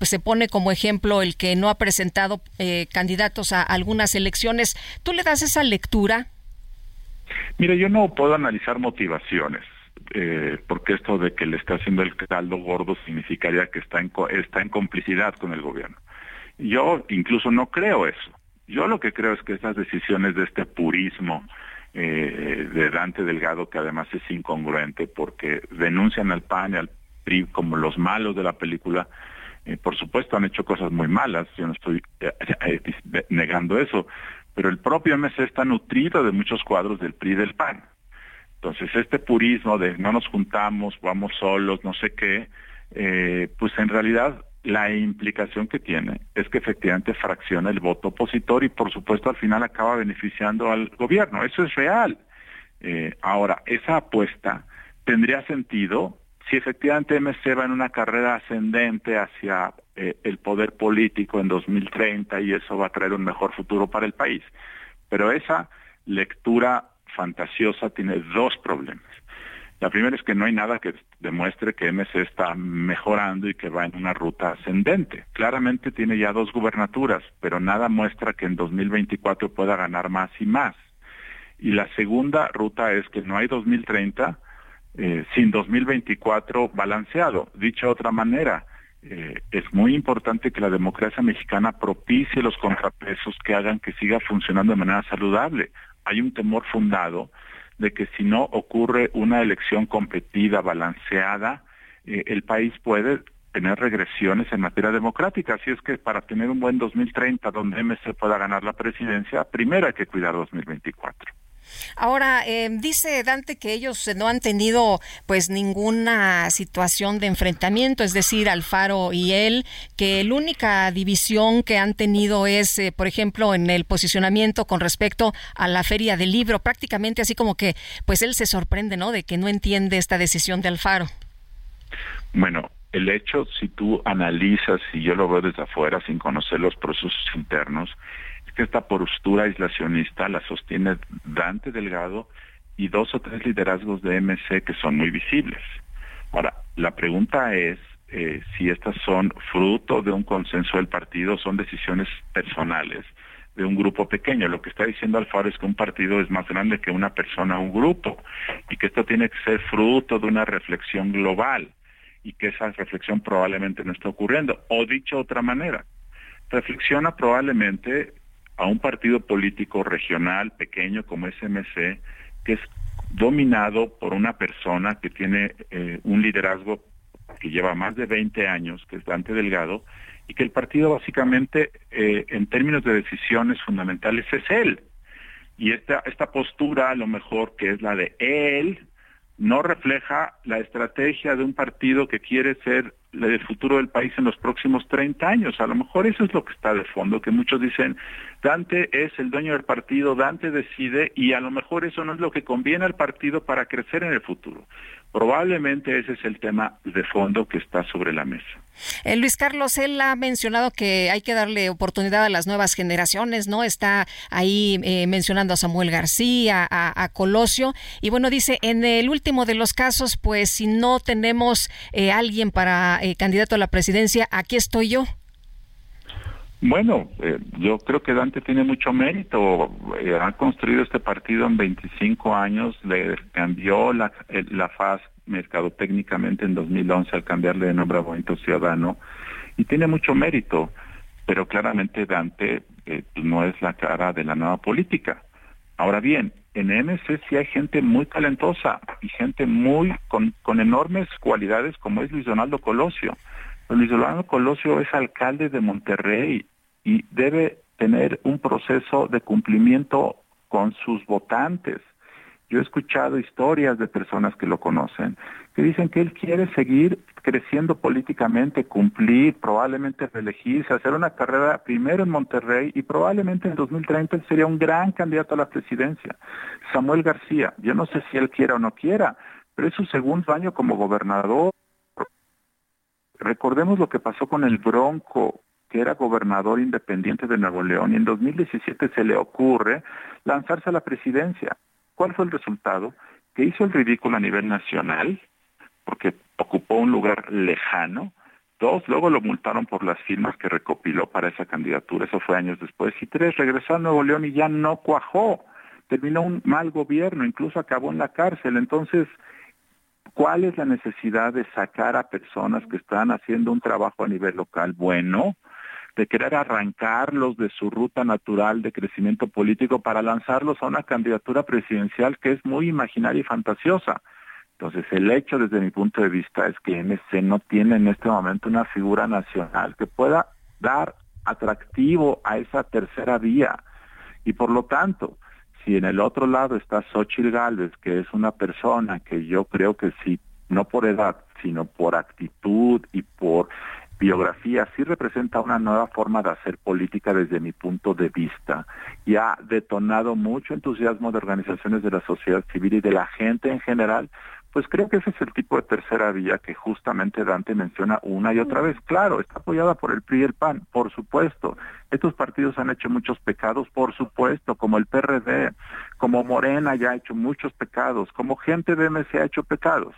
se pone como ejemplo el que no ha presentado candidatos a algunas elecciones. ¿Tú le das esa lectura? Mire, yo no puedo analizar motivaciones. Porque esto de que le está haciendo el caldo gordo significaría que está en, está en complicidad con el gobierno. Yo incluso no creo eso. Yo lo que creo es que esas decisiones de este purismo eh, de Dante Delgado, que además es incongruente porque denuncian al PAN y al PRI como los malos de la película, eh, por supuesto han hecho cosas muy malas, yo no estoy eh, negando eso, pero el propio MC está nutrido de muchos cuadros del PRI y del PAN. Entonces este purismo de no nos juntamos, vamos solos, no sé qué, pues en realidad la implicación que tiene es que efectivamente fracciona el voto opositor y por supuesto al final acaba beneficiando al gobierno. Eso es real. Eh, ahora, esa apuesta tendría sentido si efectivamente MC va en una carrera ascendente hacia eh, el poder político en 2030 y eso va a traer un mejor futuro para el país. Pero esa lectura fantasiosa tiene dos problemas. La primera es que no hay nada que demuestre que MC está mejorando y que va en una ruta ascendente. Claramente tiene ya dos gubernaturas, pero nada muestra que en 2024 pueda ganar más y más. Y la segunda ruta es que no hay 2030 eh, sin 2024 balanceado. Dicho de otra manera, eh, es muy importante que la democracia mexicana propicie los contrapesos que hagan que siga funcionando de manera saludable. Hay un temor fundado de que si no ocurre una elección competida, balanceada, eh, el país puede tener regresiones en materia democrática. Así es que para tener un buen 2030 donde MC pueda ganar la presidencia, primero hay que cuidar 2024. Ahora, eh, dice Dante que ellos no han tenido pues ninguna situación de enfrentamiento, es decir, Alfaro y él, que la única división que han tenido es, eh, por ejemplo, en el posicionamiento con respecto a la feria del libro, prácticamente así como que pues él se sorprende, ¿no? De que no entiende esta decisión de Alfaro. Bueno, el hecho, si tú analizas, y yo lo veo desde afuera sin conocer los procesos internos, que esta postura aislacionista la sostiene Dante Delgado y dos o tres liderazgos de MC que son muy visibles. Ahora, la pregunta es eh, si estas son fruto de un consenso del partido, son decisiones personales de un grupo pequeño. Lo que está diciendo Alfaro es que un partido es más grande que una persona o un grupo y que esto tiene que ser fruto de una reflexión global y que esa reflexión probablemente no está ocurriendo. O dicho de otra manera, reflexiona probablemente a un partido político regional pequeño como SMC, que es dominado por una persona que tiene eh, un liderazgo que lleva más de 20 años, que es Dante Delgado, y que el partido básicamente, eh, en términos de decisiones fundamentales, es él. Y esta, esta postura, a lo mejor que es la de él, no refleja la estrategia de un partido que quiere ser el futuro del país en los próximos 30 años. A lo mejor eso es lo que está de fondo, que muchos dicen, Dante es el dueño del partido, Dante decide y a lo mejor eso no es lo que conviene al partido para crecer en el futuro. Probablemente ese es el tema de fondo que está sobre la mesa. Eh, Luis Carlos, él ha mencionado que hay que darle oportunidad a las nuevas generaciones, ¿no? Está ahí eh, mencionando a Samuel García, a, Colosio, y bueno, dice, en el último de los casos, pues si no tenemos eh, alguien para candidato a la presidencia, aquí estoy yo. Bueno, eh, yo creo que Dante tiene mucho mérito. Eh, ha construido este partido en 25 años, le cambió la, la faz mercadotécnicamente en 2011 al cambiarle de nombre a Movimiento Ciudadano y tiene mucho mérito, pero claramente Dante eh, no es la cara de la nueva política. Ahora bien, en MC sí hay gente muy talentosa y gente muy con, con enormes cualidades como es Luis Donaldo Colosio. Luis Donaldo Colosio es alcalde de Monterrey y debe tener un proceso de cumplimiento con sus votantes. Yo he escuchado historias de personas que lo conocen, que dicen que él quiere seguir creciendo políticamente, cumplir, probablemente reelegirse, hacer una carrera primero en Monterrey y probablemente en 2030 él sería un gran candidato a la presidencia. Samuel García, yo no sé si él quiera o no quiera, pero es su segundo año como gobernador. Recordemos lo que pasó con el Bronco, que era gobernador independiente de Nuevo León, y en 2017 se le ocurre lanzarse a la presidencia. ¿Cuál fue el resultado? Que hizo el ridículo a nivel nacional, porque ocupó un lugar lejano. Dos, luego lo multaron por las firmas que recopiló para esa candidatura, eso fue años después. Y tres, regresó a Nuevo León y ya no cuajó. Terminó un mal gobierno, incluso acabó en la cárcel. Entonces, ¿cuál es la necesidad de sacar a personas que están haciendo un trabajo a nivel local bueno? de querer arrancarlos de su ruta natural de crecimiento político para lanzarlos a una candidatura presidencial que es muy imaginaria y fantasiosa. Entonces, el hecho desde mi punto de vista es que MC no tiene en este momento una figura nacional que pueda dar atractivo a esa tercera vía. Y por lo tanto, si en el otro lado está Xochitl Gálvez, que es una persona que yo creo que sí, no por edad, sino por actitud y por biografía sí representa una nueva forma de hacer política desde mi punto de vista. Y ha detonado mucho entusiasmo de organizaciones de la sociedad civil y de la gente en general, pues creo que ese es el tipo de tercera vía que justamente Dante menciona una y otra vez. Claro, está apoyada por el PRI y el PAN, por supuesto. Estos partidos han hecho muchos pecados, por supuesto, como el PRD, como Morena ya ha hecho muchos pecados, como gente de MC ha hecho pecados.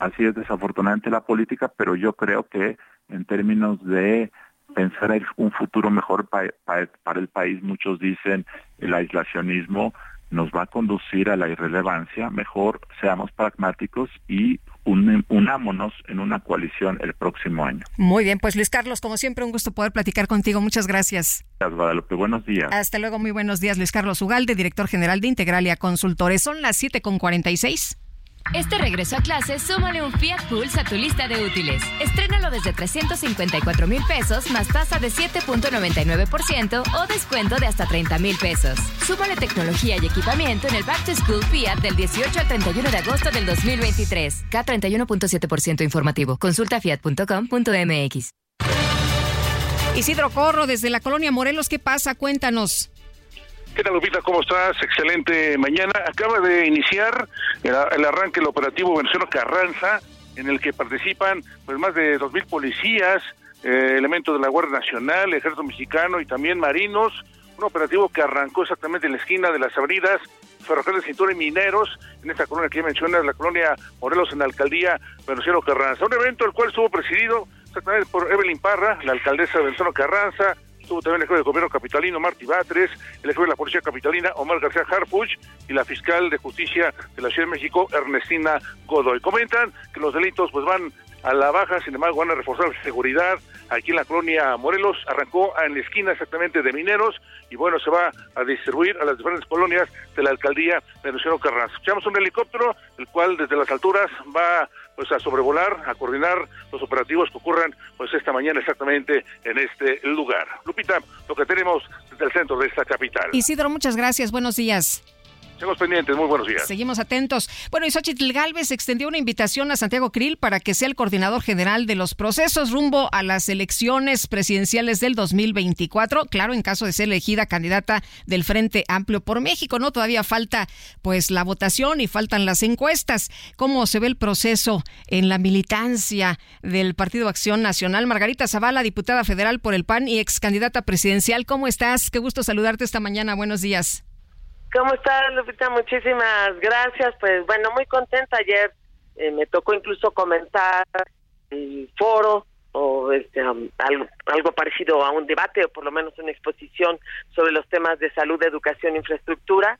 Así es desafortunadamente la política, pero yo creo que en términos de pensar en un futuro mejor para el país, muchos dicen el aislacionismo nos va a conducir a la irrelevancia, mejor seamos pragmáticos y unámonos en una coalición el próximo año. Muy bien, pues Luis Carlos, como siempre, un gusto poder platicar contigo. Muchas gracias. Gracias, Guadalupe. Buenos días. Hasta luego, muy buenos días. Luis Carlos Ugalde, director general de Integralia Consultores. Son las 7.46. Este regreso a clase, súmale un Fiat Pulse a tu lista de útiles. Estrénalo desde 354 mil pesos más tasa de 7.99% o descuento de hasta 30 mil pesos. Súmale tecnología y equipamiento en el Back to School Fiat del 18 al 31 de agosto del 2023. K31.7% informativo. Consulta fiat.com.mx. Isidro Corro, desde la colonia Morelos, ¿qué pasa? Cuéntanos. ¿Qué tal, Lupita? ¿Cómo estás? Excelente mañana. Acaba de iniciar el, arranque del operativo Venezuela Carranza, en el que participan pues más de 2.000 policías, eh, elementos de la Guardia Nacional, Ejército Mexicano y también marinos. Un operativo que arrancó exactamente en la esquina de las avenidas Ferrocarril de Cintura y Mineros, en esta colonia que ya mencionas, la colonia Morelos en la alcaldía Venezuela Carranza. Un evento el cual estuvo presidido exactamente por Evelyn Parra, la alcaldesa de Venezuela Carranza, Estuvo también el jefe de gobierno capitalino Martí Batres, el jefe de la policía capitalina Omar García Harfuch y la fiscal de justicia de la Ciudad de México Ernestina Godoy. Comentan que los delitos pues van a la baja, sin embargo van a reforzar la seguridad aquí en la colonia Morelos, arrancó en la esquina exactamente de Mineros y bueno, se va a distribuir a las diferentes colonias de la alcaldía de Luciano Carranza. Escuchamos un helicóptero, el cual desde las alturas va pues a sobrevolar, a coordinar los operativos que ocurran pues esta mañana exactamente en este lugar. Lupita, lo que tenemos desde el centro de esta capital. Isidro, muchas gracias, buenos días. Seguimos pendientes, muy buenos días. Seguimos atentos. Bueno, y Galvez extendió una invitación a Santiago Krill para que sea el coordinador general de los procesos rumbo a las elecciones presidenciales del 2024. Claro, en caso de ser elegida candidata del Frente Amplio por México, ¿no? Todavía falta pues la votación y faltan las encuestas. ¿Cómo se ve el proceso en la militancia del Partido Acción Nacional? Margarita Zavala, diputada federal por el PAN y ex candidata presidencial. ¿Cómo estás? Qué gusto saludarte esta mañana. Buenos días. ¿Cómo estás, Lupita? Muchísimas gracias. Pues bueno, muy contenta. Ayer eh, me tocó incluso comentar el foro o pues um, algo, parecido a un debate o por lo menos una exposición sobre los temas de salud, educación, infraestructura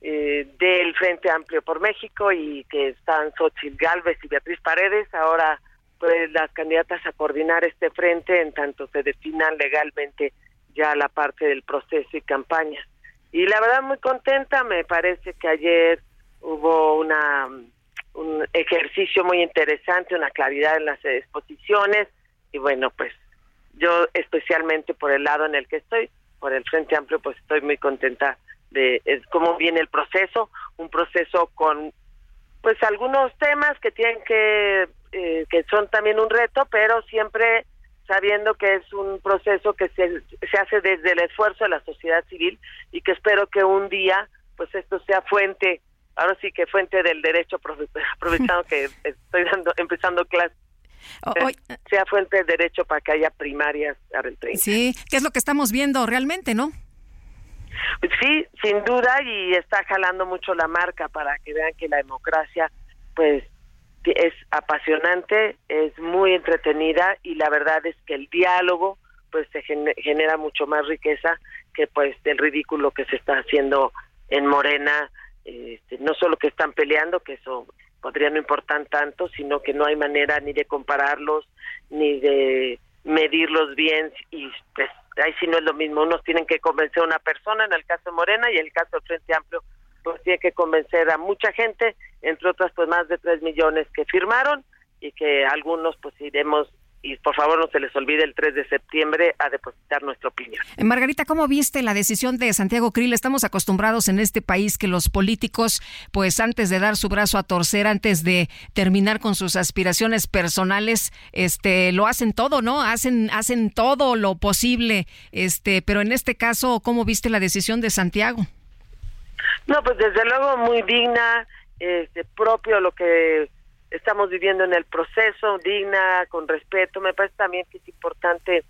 eh, del Frente Amplio por México y que están Xochitl Galvez y Beatriz Paredes, ahora pues las candidatas a coordinar este frente en tanto se definan legalmente ya la parte del proceso y campaña. Y la verdad muy contenta, me parece que ayer hubo una un ejercicio muy interesante, una claridad en las exposiciones. Y bueno, pues yo especialmente por el lado en el que estoy, por el Frente Amplio, pues estoy muy contenta de cómo viene el proceso, un proceso con pues algunos temas que tienen que eh, que son también un reto, pero siempre sabiendo que es un proceso que se, se hace desde el esfuerzo de la sociedad civil y que espero que un día pues esto sea fuente ahora sí que fuente del derecho aprovechando que estoy dando empezando clases sea fuente del derecho para que haya primarias el 30. Sí, ¿qué es lo que estamos viendo realmente, no? Sí, sin duda y está jalando mucho la marca para que vean que la democracia pues es apasionante, es muy entretenida y la verdad es que el diálogo pues se genera mucho más riqueza que pues del ridículo que se está haciendo en Morena, este, no solo que están peleando, que eso podría no importar tanto, sino que no hay manera ni de compararlos, ni de medirlos bien y pues ahí sí no es lo mismo, unos tienen que convencer a una persona en el caso de Morena y en el caso del Frente Amplio pues tiene que convencer a mucha gente, entre otras pues más de tres millones que firmaron y que algunos pues iremos y por favor no se les olvide el 3 de septiembre a depositar nuestra opinión. Eh, Margarita, ¿cómo viste la decisión de Santiago Krill? Estamos acostumbrados en este país que los políticos, pues antes de dar su brazo a torcer, antes de terminar con sus aspiraciones personales, este, lo hacen todo, ¿no? Hacen, hacen todo lo posible, este, pero en este caso, ¿cómo viste la decisión de Santiago? No, pues desde luego muy digna, este, propio lo que estamos viviendo en el proceso, digna, con respeto. Me parece también que es importante,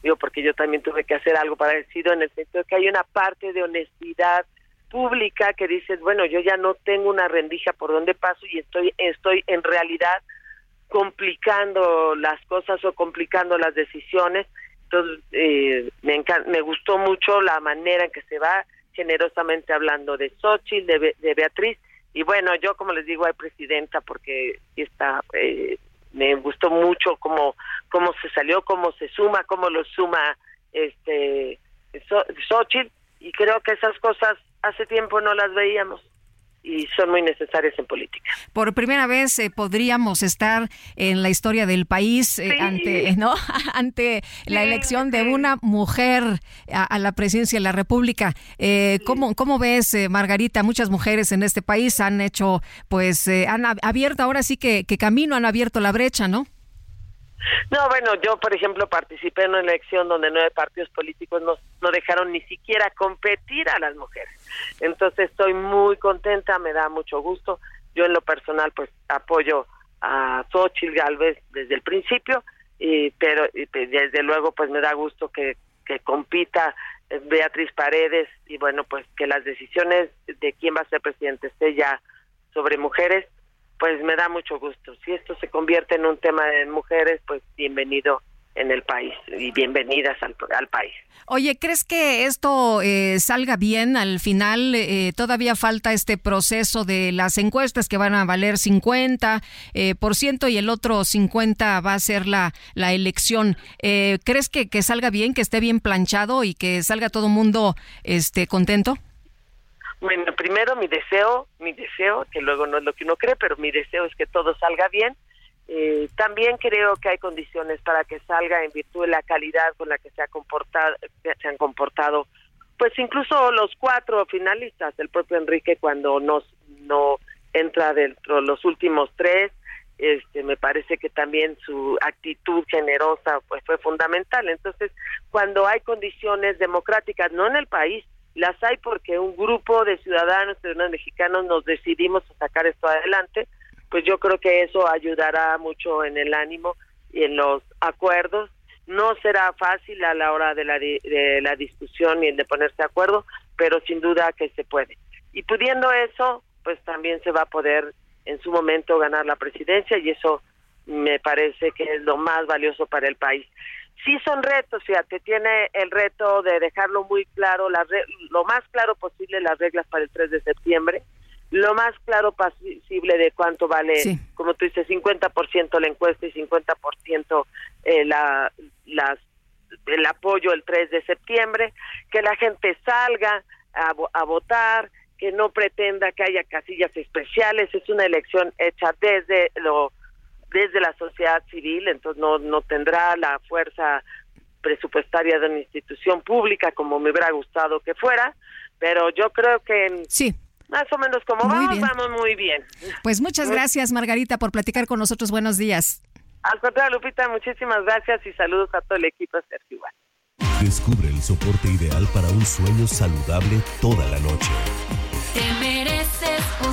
digo, porque yo también tuve que hacer algo parecido en el sentido de que hay una parte de honestidad pública que dices, bueno, yo ya no tengo una rendija por donde paso y estoy, estoy en realidad complicando las cosas o complicando las decisiones. Entonces, eh, me, me gustó mucho la manera en que se va generosamente hablando de Xochitl, de, de Beatriz, y bueno, yo como les digo, hay presidenta porque está, eh, me gustó mucho cómo, cómo se salió, cómo se suma, cómo lo suma este Xochitl, y creo que esas cosas hace tiempo no las veíamos y son muy necesarias en política. Por primera vez eh, podríamos estar en la historia del país eh, ante no ante la elección de una mujer a, la presidencia de la República. Eh, ¿cómo, ¿Cómo ves, eh, Margarita? Muchas mujeres en este país han hecho, pues, han abierto ahora sí que, que camino, han abierto la brecha, ¿no? No, bueno, yo, por ejemplo, participé en una elección donde nueve partidos políticos no, no dejaron ni siquiera competir a las mujeres. Entonces, estoy muy contenta, me da mucho gusto. Yo, en lo personal, pues apoyo a Xochitl Galvez desde el principio, y, pero pues, desde luego, pues me da gusto que, que compita Beatriz Paredes y bueno, pues que las decisiones de quién va a ser presidente esté ya sobre mujeres pues me da mucho gusto. Si esto se convierte en un tema de mujeres, pues bienvenido en el país y bienvenidas al, país. Oye, ¿crees que esto eh, salga bien al final? Eh, todavía falta este proceso de las encuestas que van a valer 50 eh, por ciento y el otro 50 va a ser la, la elección. ¿Crees que, que salga bien, que esté bien planchado y que salga todo el mundo este, contento? Bueno, primero mi deseo, mi deseo, que luego no es lo que uno cree, pero mi deseo es que todo salga bien. Eh, también creo que hay condiciones para que salga en virtud de la calidad con la que se, ha comportado, se han comportado, pues incluso los cuatro finalistas, el propio Enrique cuando nos, no entra dentro de los últimos tres, este, me parece que también su actitud generosa pues fue fundamental. Entonces, cuando hay condiciones democráticas, no en el país, las hay porque un grupo de ciudadanos, ciudadanos mexicanos nos decidimos a sacar esto adelante, pues yo creo que eso ayudará mucho en el ánimo y en los acuerdos. No será fácil a la hora de la, de la discusión y de ponerse de acuerdo, pero sin duda que se puede. Y pudiendo eso, pues también se va a poder en su momento ganar la presidencia y eso me parece que es lo más valioso para el país. Sí son retos, fíjate, tiene el reto de dejarlo muy claro, lo más claro posible las reglas para el 3 de septiembre, lo más claro posible de cuánto vale, como tú dices, 50% la encuesta y 50% eh, la, las, el apoyo el 3 de septiembre, que la gente salga a, a votar, que no pretenda que haya casillas especiales, es una elección hecha desde lo desde la sociedad civil, entonces no no tendrá la fuerza presupuestaria de una institución pública como me hubiera gustado que fuera, pero yo creo que sí. Más o menos como vamos, vamos muy bien. Pues muchas gracias, Margarita, por platicar con nosotros. Buenos días. Al contrario, Lupita, muchísimas gracias y saludos a todo el equipo de Sergio Descubre el soporte ideal para un sueño saludable toda la noche. Te mereces un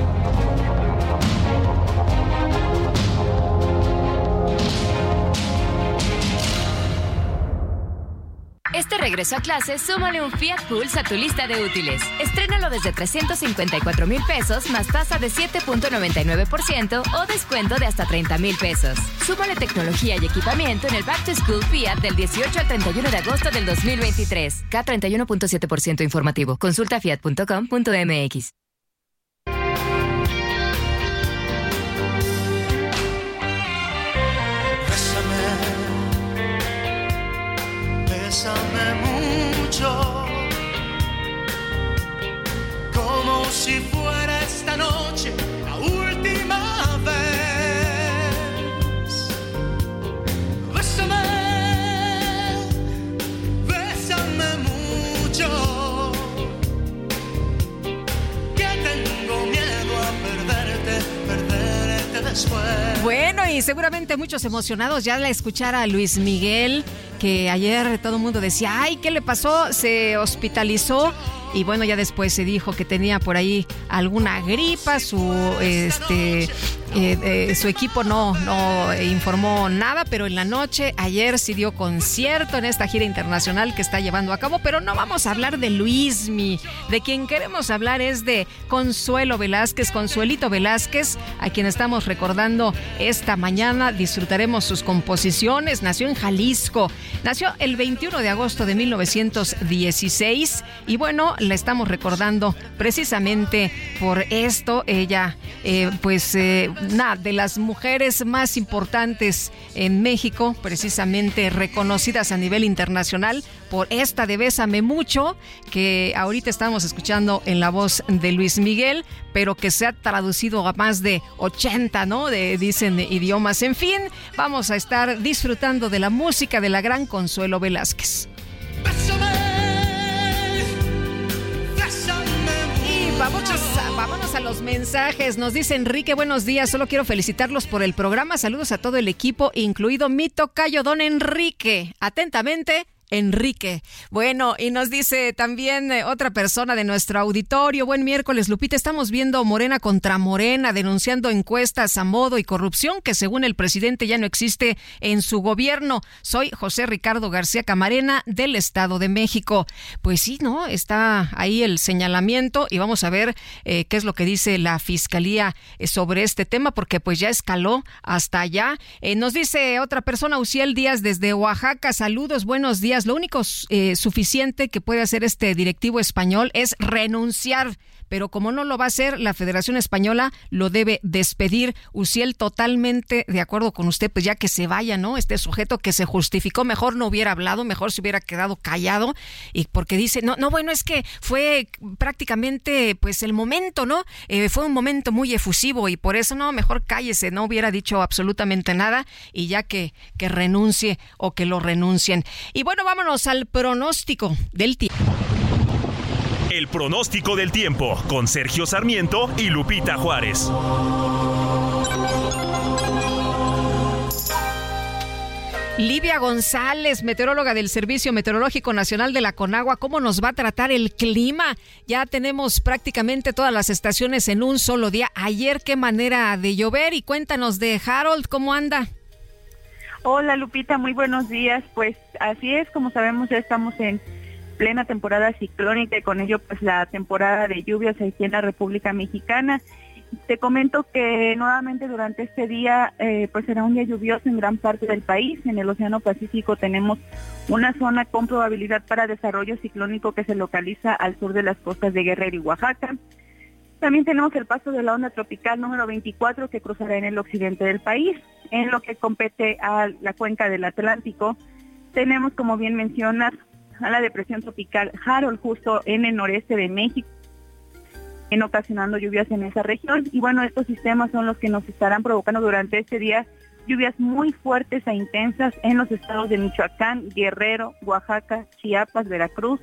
Este regreso a clase, súmale un Fiat Pulse a tu lista de útiles. Estrénalo desde 354 mil pesos más tasa de 7.99% o descuento de hasta 30 mil pesos. Súmale tecnología y equipamiento en el Back to School Fiat del 18 al 31 de agosto del 2023. K31.7% informativo. Consulta fiat.com.mx. si fuera esta noche la última vez. Bésame, bésame mucho, que tengo miedo a perderte, perderte después. Bueno, y seguramente muchos emocionados ya la escuchar a Luis Miguel que ayer todo el mundo decía, ay, ¿qué le pasó? Se hospitalizó y bueno, ya después se dijo que tenía por ahí alguna gripa, su este eh, eh, su equipo no, no informó nada, pero en la noche, ayer sí dio concierto en esta gira internacional que está llevando a cabo, pero no vamos a hablar de Luismi, de quien queremos hablar es de Consuelo Velázquez, Consuelito Velázquez, a quien estamos recordando esta mañana, disfrutaremos sus composiciones, nació en Jalisco, nació el 21 de agosto de 1916 y bueno, la estamos recordando precisamente por esto, ella eh, pues una de las mujeres más importantes en México, precisamente reconocidas a nivel internacional por esta de Bésame Mucho, que ahorita estamos escuchando en la voz de Luis Miguel, pero que se ha traducido a más de 80, ¿no? De, dicen idiomas. En fin, vamos a estar disfrutando de la música de la gran Consuelo Velázquez. Y vamos vámonos a los mensajes. Nos dice Enrique, buenos días. Solo quiero felicitarlos por el programa. Saludos a todo el equipo, incluido mi tocayo don Enrique. Atentamente, Enrique. Bueno, y nos dice también eh, otra persona de nuestro auditorio, buen miércoles, Lupita, estamos viendo Morena contra Morena, denunciando encuestas a modo y corrupción que según el presidente ya no existe en su gobierno. Soy José Ricardo García Camarena del Estado de México. Pues sí, ¿no? Está ahí el señalamiento y vamos a ver eh, qué es lo que dice la Fiscalía eh, sobre este tema, porque pues ya escaló hasta allá. nos dice otra persona, Uciel Díaz desde Oaxaca, saludos, buenos días lo único eh, suficiente que puede hacer este directivo español es renunciar pero como no lo va a hacer, la Federación Española lo debe despedir. Uciel, totalmente de acuerdo con usted, pues ya que se vaya, ¿no? Este sujeto que se justificó, mejor no hubiera hablado, mejor se hubiera quedado callado, y porque dice, no, no, bueno, es que fue prácticamente, pues el momento, ¿no? Eh, fue un momento muy efusivo y por eso, no, mejor cállese, no hubiera dicho absolutamente nada y ya que, que renuncie o que lo renuncien. Y bueno, vámonos al pronóstico del tiempo. El pronóstico del tiempo con Sergio Sarmiento y Lupita Juárez. Livia González, meteoróloga del Servicio Meteorológico Nacional de la Conagua, ¿cómo nos va a tratar el clima? Ya tenemos prácticamente todas las estaciones en un solo día. Ayer, qué manera de llover y cuéntanos de Harold, ¿cómo anda? Hola Lupita, muy buenos días. Pues así es, como sabemos ya estamos en plena temporada ciclónica y con ello pues la temporada de lluvias aquí en la República Mexicana. Te comento que nuevamente durante este día eh, pues será un día lluvioso en gran parte del país. En el Océano Pacífico tenemos una zona con probabilidad para desarrollo ciclónico que se localiza al sur de las costas de Guerrero y Oaxaca. También tenemos el paso de la onda tropical número 24 que cruzará en el occidente del país. En lo que compete a la cuenca del Atlántico, tenemos, como bien mencionas, a la depresión tropical Harold justo en el noreste de México en ocasionando lluvias en esa región. Y bueno, estos sistemas son los que nos estarán provocando durante este día lluvias muy fuertes e intensas en los estados de Michoacán, Guerrero, Oaxaca, Chiapas, Veracruz,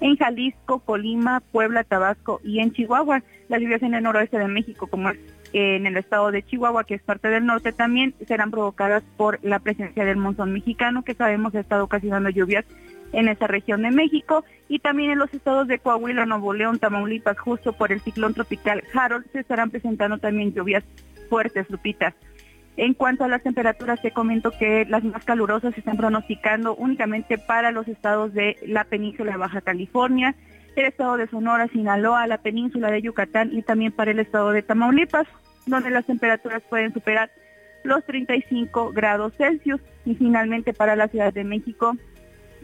en Jalisco, Colima, Puebla, Tabasco y en Chihuahua. Las lluvias en el noroeste de México, como es en el estado de Chihuahua, que es parte del norte, también serán provocadas por la presencia del monzón mexicano, que sabemos ha estado ocasionando lluvias en esa región de México y también en los estados de Coahuila, Nuevo León, Tamaulipas, justo por el ciclón tropical Harold, se estarán presentando también lluvias fuertes, Lupita. En cuanto a las temperaturas, te comento que las más calurosas se están pronosticando únicamente para los estados de la península de Baja California, el estado de Sonora, Sinaloa, la península de Yucatán y también para el estado de Tamaulipas, donde las temperaturas pueden superar los 35 grados Celsius. Y finalmente para la Ciudad de México,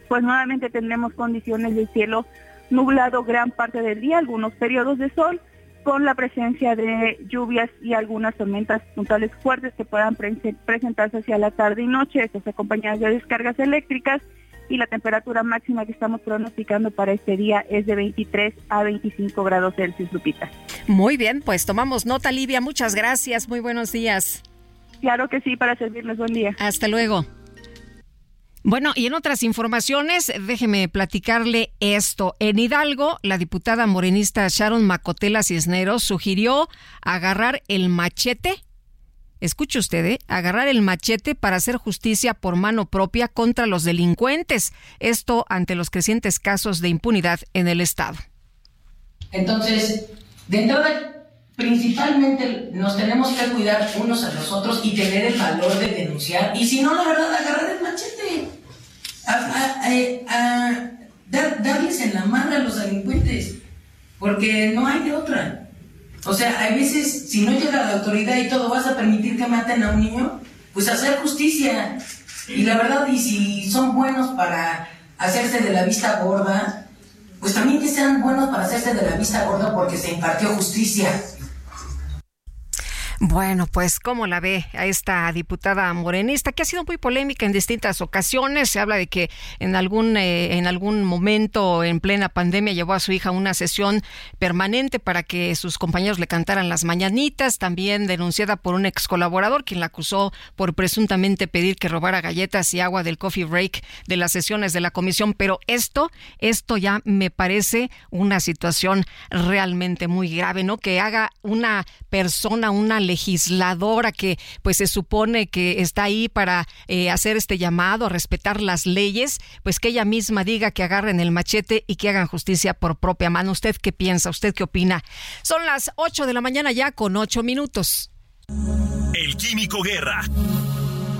pues nuevamente tendremos condiciones de cielo nublado gran parte del día, algunos periodos de sol, con la presencia de lluvias y algunas tormentas puntuales fuertes que puedan presentarse hacia la tarde y noche, estas acompañadas de descargas eléctricas y la temperatura máxima que estamos pronosticando para este día es de 23 a 25 grados Celsius, Lupita. Muy bien, pues tomamos nota, Livia. Muchas gracias. Muy buenos días. Claro que sí, para servirles. Buen día. Hasta luego. Bueno, y en otras informaciones, déjeme platicarle esto. En Hidalgo, la diputada morenista Sharon Macotela Cisneros sugirió agarrar el machete. Escuche usted, ¿eh? agarrar el machete para hacer justicia por mano propia contra los delincuentes. Esto ante los crecientes casos de impunidad en el Estado. Entonces, de entrada, principalmente nos tenemos que cuidar unos a los otros y tener el valor de denunciar. Y si no, la verdad, agarrar el machete. A, darles en la mano a los delincuentes. Porque no hay de otra. O sea, hay veces, si no llega la autoridad y todo, vas a permitir que maten a un niño, pues hacer justicia. Y la verdad, y si son buenos para hacerse de la vista gorda, pues también que sean buenos para hacerse de la vista gorda porque se impartió justicia. Bueno, pues cómo la ve a esta diputada morenista que ha sido muy polémica en distintas ocasiones. Se habla de que en algún eh, en algún momento en plena pandemia llevó a su hija a una sesión permanente para que sus compañeros le cantaran las mañanitas. También denunciada por un ex colaborador quien la acusó por presuntamente pedir que robara galletas y agua del coffee break de las sesiones de la comisión. Pero esto esto ya me parece una situación realmente muy grave, ¿no? Que haga una persona una legisladora que pues se supone que está ahí para eh, hacer este llamado a respetar las leyes, pues que ella misma diga que agarren el machete y que hagan justicia por propia mano. ¿Usted qué piensa? ¿Usted qué opina? Son las 8 de la mañana ya con 8 minutos. El Químico Guerra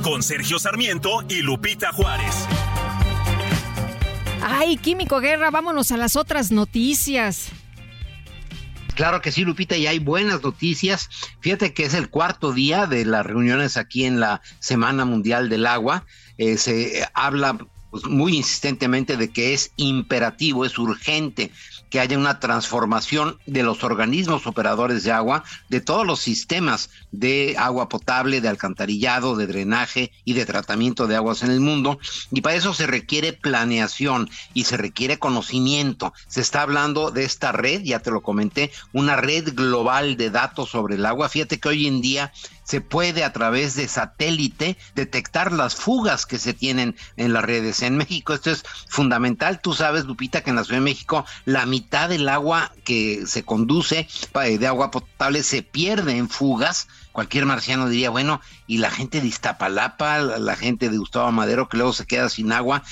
con Sergio Sarmiento y Lupita Juárez. Ay, Químico Guerra, vámonos a las otras noticias. Claro que sí, Lupita, y hay buenas noticias. Fíjate que es el cuarto día de las reuniones aquí en la Semana Mundial del Agua. Eh, se habla pues, muy insistentemente de que es imperativo, es urgente que haya una transformación de los organismos operadores de agua, de todos los sistemas de agua potable, de alcantarillado, de drenaje y de tratamiento de aguas en el mundo. Y para eso se requiere planeación y se requiere conocimiento. Se está hablando de esta red, ya te lo comenté, una red global de datos sobre el agua. Fíjate que hoy en día se puede a través de satélite detectar las fugas que se tienen en las redes. En México esto es fundamental. Tú sabes, Lupita, que en la Ciudad de México la mitad del agua que se conduce de agua potable se pierde en fugas. Cualquier marciano diría, bueno, y la gente de Iztapalapa, la, la gente de Gustavo Madero, que luego se queda sin agua,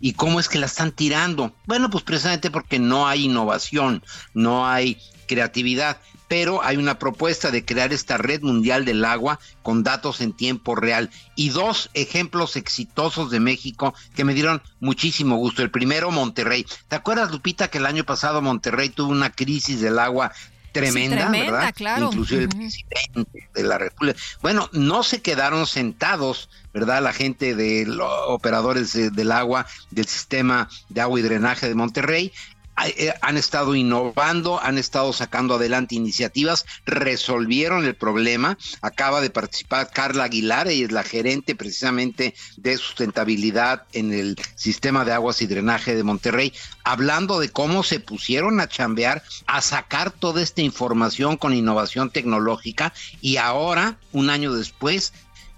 ¿y cómo es que la están tirando? Bueno, pues precisamente porque no hay innovación, no hay creatividad pero hay una propuesta de crear esta red mundial del agua con datos en tiempo real y dos ejemplos exitosos de México que me dieron muchísimo gusto. El primero, Monterrey. ¿Te acuerdas, Lupita, que el año pasado Monterrey tuvo una crisis del agua tremenda, ¿verdad? Claro. Inclusive el presidente de la República. Bueno, no se quedaron sentados, ¿verdad? La gente de los operadores de- del agua, del sistema de agua y drenaje de Monterrey. Eh, Han estado innovando, han estado sacando adelante iniciativas, resolvieron el problema. Acaba de participar Carla Aguilar, ella es la gerente precisamente de sustentabilidad en el sistema de aguas y drenaje de Monterrey, hablando de cómo se pusieron a chambear, a sacar toda esta información con innovación tecnológica y ahora, un año después,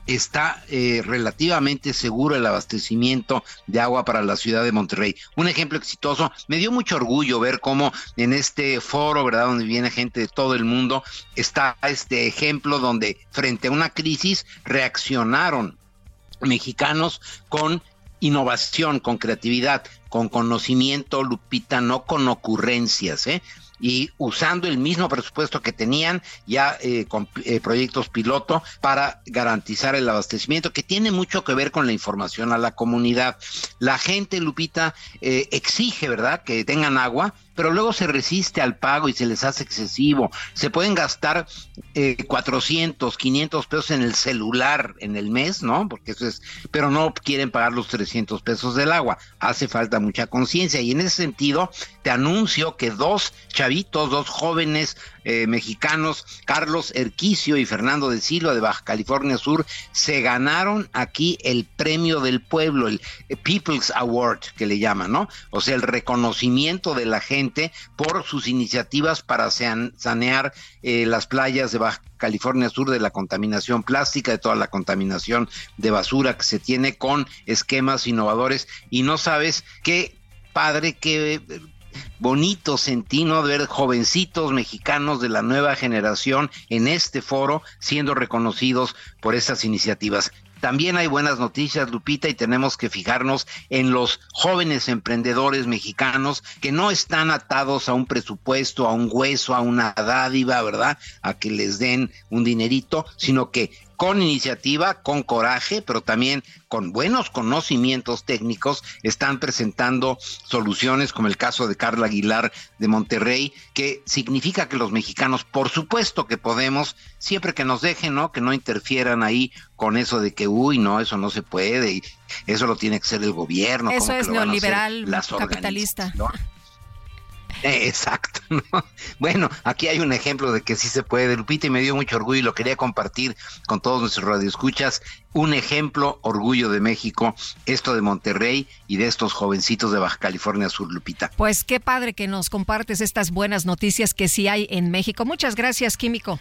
está eh, relativamente seguro el abastecimiento de agua para la ciudad de Monterrey. Un ejemplo exitoso. Me dio mucho orgullo ver cómo en este foro, ¿verdad? Donde viene gente de todo el mundo, está este ejemplo donde frente a una crisis reaccionaron mexicanos con innovación, con creatividad, con conocimiento, Lupita, no con ocurrencias, ¿eh? Y usando el mismo presupuesto que tenían ya eh, con eh, proyectos piloto para garantizar el abastecimiento, que tiene mucho que ver con la información a la comunidad. La gente, Lupita, eh, exige, ¿verdad?, que tengan agua, pero luego se resiste al pago y se les hace excesivo. Se pueden gastar eh, 400, 500 pesos en el celular en el mes, ¿no? Porque eso es, pero no quieren pagar los 300 pesos del agua. Hace falta mucha conciencia y en ese sentido te anuncio que dos chavitos, dos jóvenes eh, mexicanos, Carlos Erquicio y Fernando de Silva de Baja California Sur, se ganaron aquí el premio del pueblo, el People's Award que le llaman, ¿no? O sea, el reconocimiento de la gente por sus iniciativas para sanear eh, las playas de Baja California Sur de la contaminación plástica, de toda la contaminación de basura que se tiene con esquemas innovadores y no sabes qué padre, qué bonito sentí ¿no? ver jovencitos mexicanos de la nueva generación en este foro siendo reconocidos por estas iniciativas. También hay buenas noticias, Lupita, y tenemos que fijarnos en los jóvenes emprendedores mexicanos que no están atados a un presupuesto, a un hueso, a una dádiva, ¿verdad? A que les den un dinerito, sino que con iniciativa, con coraje, pero también con buenos conocimientos técnicos, están presentando soluciones como el caso de Carla Aguilar de Monterrey, que significa que los mexicanos, por supuesto que podemos, siempre que nos dejen, ¿no? Que no interfieran ahí con eso de que, uy, no, eso no se puede, y eso lo tiene que ser el gobierno. Eso ¿cómo que es neoliberal, capitalista. eh, Exacto. ¿no? Bueno, aquí hay un ejemplo de que sí se puede, Lupita, y me dio mucho orgullo y lo quería compartir con todos nuestros radioescuchas. Un ejemplo, orgullo de México, esto de Monterrey y de estos jovencitos de Baja California Sur, Lupita. Pues qué padre que nos compartes estas buenas noticias que sí hay en México. Muchas gracias, Químico.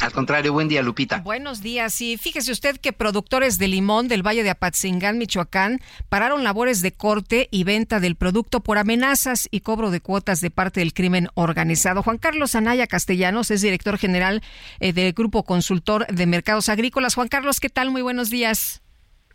Al contrario, buen día, Lupita. Buenos días. Y fíjese usted que productores de limón del Valle de Apatzingán, Michoacán, pararon labores de corte y venta del producto por amenazas y cobro de cuotas de parte del crimen organizado. Juan Carlos Anaya Castellanos es director general eh, del Grupo Consultor de Mercados Agrícolas. Juan Carlos, ¿qué tal? Muy buenos días.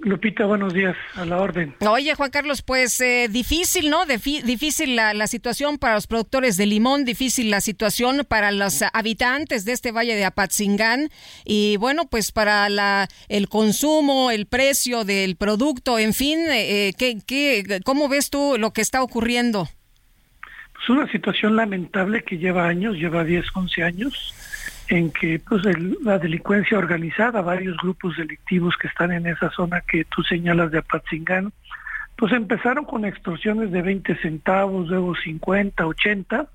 Lupita, buenos días, a la orden. Oye, Juan Carlos, pues eh, difícil, ¿no? Defi- difícil la, la situación para los productores de limón, difícil la situación para los habitantes de este valle de Apatzingán y bueno, pues para la, el consumo, el precio del producto, en fin, eh, ¿qué, qué, ¿cómo ves tú lo que está ocurriendo? Es una situación lamentable que lleva años, lleva 10, 11 años, en que pues la delincuencia organizada, varios grupos delictivos que están en esa zona que tú señalas de Apatzingán, pues empezaron con extorsiones de 20 centavos, luego 50, 80,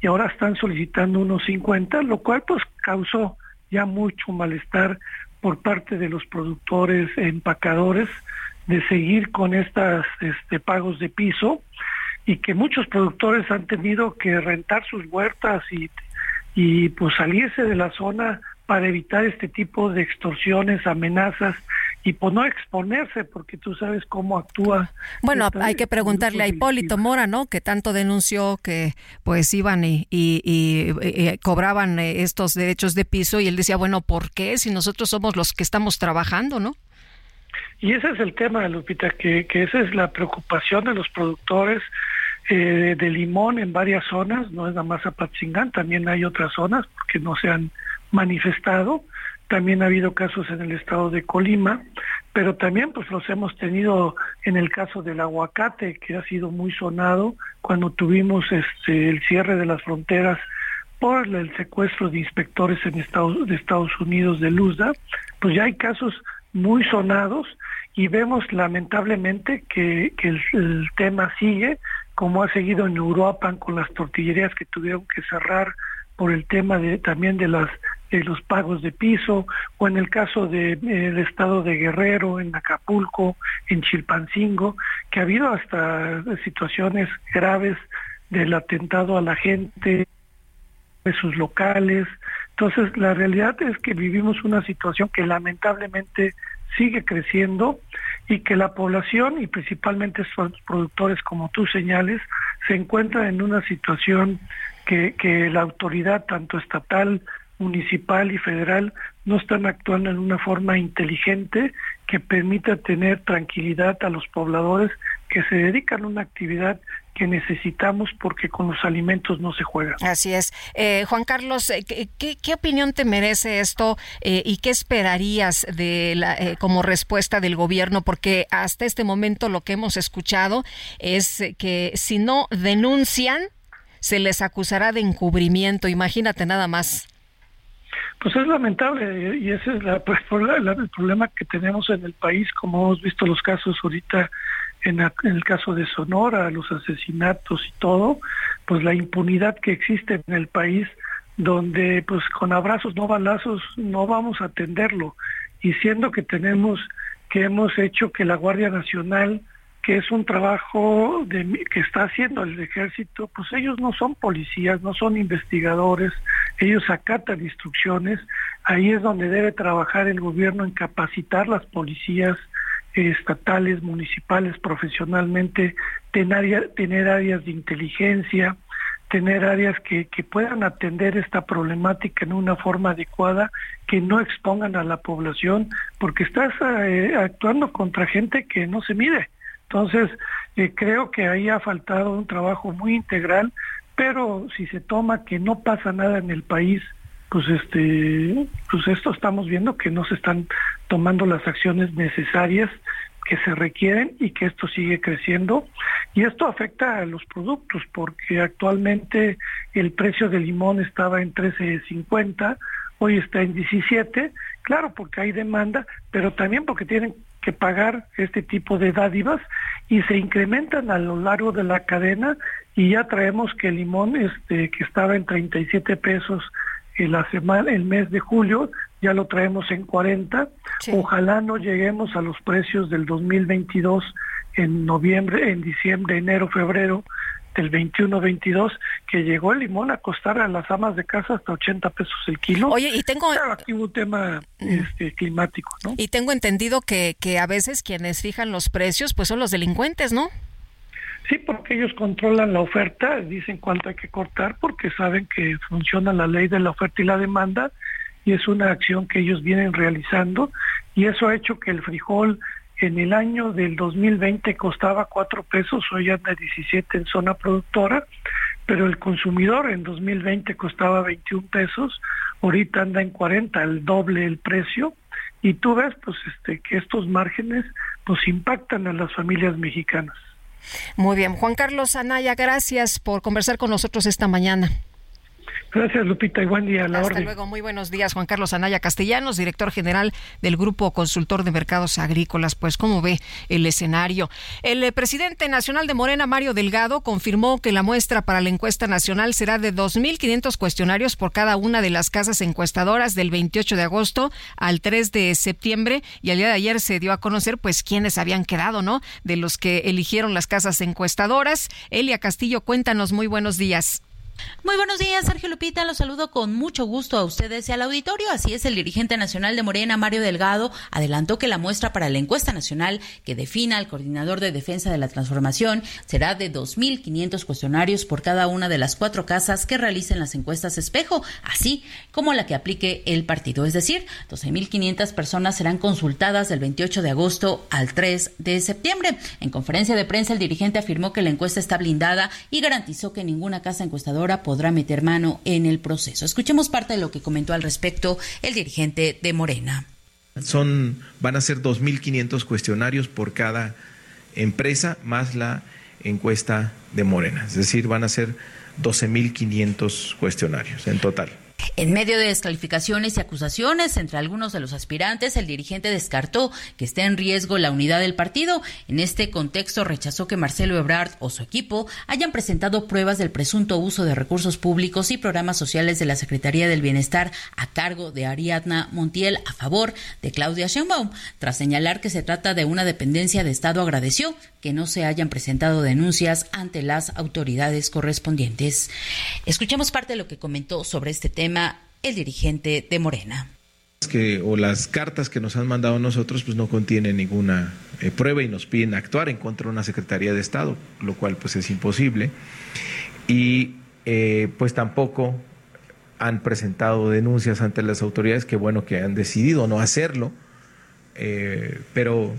y ahora están solicitando unos 50, lo cual pues causó ya mucho malestar por parte de los productores, empacadores, de seguir con estas este, pagos de piso y que muchos productores han tenido que rentar sus huertas y, y pues salirse de la zona para evitar este tipo de extorsiones, amenazas y por no exponerse, porque tú sabes cómo actúa. Bueno, hay que preguntarle a Hipólito Mora, ¿no? Que tanto denunció que pues iban y, y, cobraban eh, estos derechos de piso y él decía, bueno, ¿por qué? Si nosotros somos los que estamos trabajando, ¿no? Y ese es el tema, Lupita, que, que esa es la preocupación de los productores eh, de limón en varias zonas, no es nada más Apatzingán, también hay otras zonas porque no se han manifestado, también ha habido casos en el estado de Colima, pero también pues los hemos tenido en el caso del aguacate, que ha sido muy sonado cuando tuvimos este el cierre de las fronteras por el secuestro de inspectores en Estados, de Estados Unidos de Luzda, pues ya hay casos muy sonados y vemos lamentablemente que, el, tema sigue, como ha seguido en Europa con las tortillerías que tuvieron que cerrar por el tema de también de las de los pagos de piso o en el caso del de, estado de Guerrero en Acapulco en Chilpancingo que ha habido hasta situaciones graves del atentado a la gente de sus locales. Entonces, la realidad es que vivimos una situación que lamentablemente sigue creciendo y que la población y principalmente estos productores, como tú señales, se encuentran en una situación que, que la autoridad, tanto estatal, municipal y federal, no están actuando en una forma inteligente que permita tener tranquilidad a los pobladores que se dedican a una actividad que necesitamos porque con los alimentos no se juega. Así es. Eh, Juan Carlos, eh, ¿qué, opinión te merece esto eh, y qué esperarías de la, como respuesta del gobierno? Porque hasta este momento lo que hemos escuchado es que si no denuncian, se les acusará de encubrimiento. Imagínate nada más. Pues es lamentable y ese es pues, el problema que tenemos en el país, como hemos visto los casos ahorita en, el caso de Sonora, los asesinatos y todo, pues la impunidad que existe en el país, donde pues con abrazos, no balazos, no vamos a atenderlo. Y siendo que tenemos, que hemos hecho que la Guardia Nacional, que es un trabajo que está haciendo el ejército, pues ellos no son policías, no son investigadores, ellos acatan instrucciones, ahí es donde debe trabajar el gobierno en capacitar las policías, estatales, municipales, profesionalmente, tener, tener áreas de inteligencia, tener áreas que, puedan atender esta problemática en una forma adecuada, que no expongan a la población, porque estás eh, actuando contra gente que no se mide. Entonces, eh, creo que ahí ha faltado un trabajo muy integral, pero si se toma que no pasa nada en el país, pues este pues esto estamos viendo que no se están tomando las acciones necesarias que se requieren y que esto sigue creciendo. Y esto afecta a los productos porque actualmente el precio del limón estaba en 13.50 hoy está en 17 claro porque hay demanda pero también porque tienen que pagar este tipo de dádivas y se incrementan a lo largo de la cadena. Y ya traemos que el limón este que estaba en 37 pesos la semana, el mes de julio ya lo traemos en 40. Ojalá no lleguemos a los precios del 2022 en noviembre, en diciembre, enero, febrero del 21-22, que llegó el limón a costar a las amas de casa hasta 80 pesos el kilo. Oye, y tengo... aquí un tema este, climático, ¿no? Y tengo entendido que, que a veces quienes fijan los precios, pues son los delincuentes, ¿no? Sí, porque ellos controlan la oferta, dicen cuánto hay que cortar, porque saben que funciona la ley de la oferta y la demanda, y es una acción que ellos vienen realizando, y eso ha hecho que el frijol en el año del 2020 costaba 4 pesos, hoy anda 17 en zona productora, pero el consumidor en 2020 costaba 21 pesos, ahorita anda en 40, el doble el precio, y tú ves pues este que estos márgenes pues impactan a las familias mexicanas. Muy bien. Juan Carlos Anaya, gracias por conversar con nosotros esta mañana. Gracias, Lupita, y buen día. Hasta luego, muy buenos días. Juan Carlos Anaya Castellanos, director general del Grupo Consultor de Mercados Agrícolas. Pues, ¿cómo ve el escenario? El eh, presidente nacional de Morena, Mario Delgado, confirmó que la muestra para la encuesta nacional será de 2.500 cuestionarios por cada una de las casas encuestadoras del 28 de agosto al 3 de septiembre. Y al día de ayer se dio a conocer, pues, quiénes habían quedado, ¿no? De los que eligieron las casas encuestadoras. Elia Castillo, cuéntanos, muy buenos días. Muy buenos días, Sergio Lupita. Los saludo con mucho gusto a ustedes y al auditorio. Así es, el dirigente nacional de Morena, Mario Delgado, adelantó que la muestra para la encuesta nacional que defina al coordinador de defensa de la transformación será de 2.500 cuestionarios por cada una de las cuatro casas que realicen las encuestas espejo, así como la que aplique el partido. Es decir, 12.500 personas serán consultadas del 28 de agosto al 3 de septiembre. En conferencia de prensa, el dirigente afirmó que la encuesta está blindada y garantizó que ninguna casa encuestadora podrá meter mano en el proceso. Escuchemos parte de lo que comentó al respecto el dirigente de Morena. Son, van a ser 2.500 cuestionarios por cada empresa más la encuesta de Morena. Es decir, van a ser 12.500 cuestionarios en total. En medio de descalificaciones y acusaciones entre algunos de los aspirantes, el dirigente descartó que esté en riesgo la unidad del partido. En este contexto rechazó que Marcelo Ebrard o su equipo hayan presentado pruebas del presunto uso de recursos públicos y programas sociales de la Secretaría del Bienestar a cargo de Ariadna Montiel a favor de Claudia Sheinbaum. Tras señalar que se trata de una dependencia de Estado, agradeció que no se hayan presentado denuncias ante las autoridades correspondientes. Escuchemos parte de lo que comentó sobre este tema el dirigente de Morena. Que, o las cartas que nos han mandado nosotros pues no contienen ninguna eh, prueba y nos piden actuar en contra de una Secretaría de Estado, lo cual pues es imposible. Y eh, pues tampoco han presentado denuncias ante las autoridades, que bueno que han decidido no hacerlo, eh, pero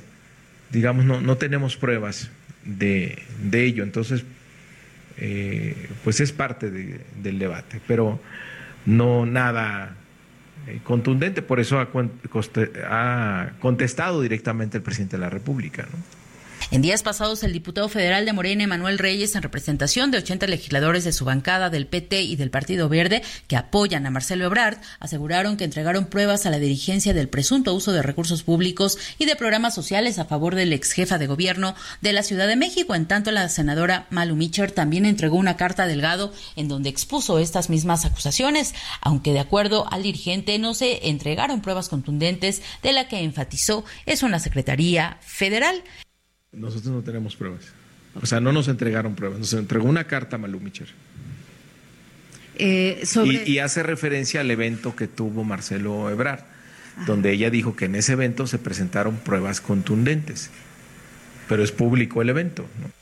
digamos no, no tenemos pruebas de, de ello, entonces pues es parte de, del debate, pero no nada eh, contundente, por eso ha, contestado directamente el presidente de la República. ¿no? En días pasados, el diputado federal de Morena, Manuel Reyes, en representación de 80 legisladores de su bancada del PT y del Partido Verde, que apoyan a Marcelo Ebrard, aseguraron que entregaron pruebas a la dirigencia del presunto uso de recursos públicos y de programas sociales a favor del ex jefa de gobierno de la Ciudad de México. En tanto, la senadora Malu Micher también entregó una carta Delgado en donde expuso estas mismas acusaciones, aunque de acuerdo al dirigente no se entregaron pruebas contundentes de la que enfatizó es una secretaría federal. Nosotros no tenemos pruebas. O sea, no nos entregaron pruebas. Nos entregó una carta a Malú Micher. Eh, y, hace referencia al evento que tuvo Marcelo Ebrard, donde ella dijo que en ese evento se presentaron pruebas contundentes. Pero es público el evento. ¿no?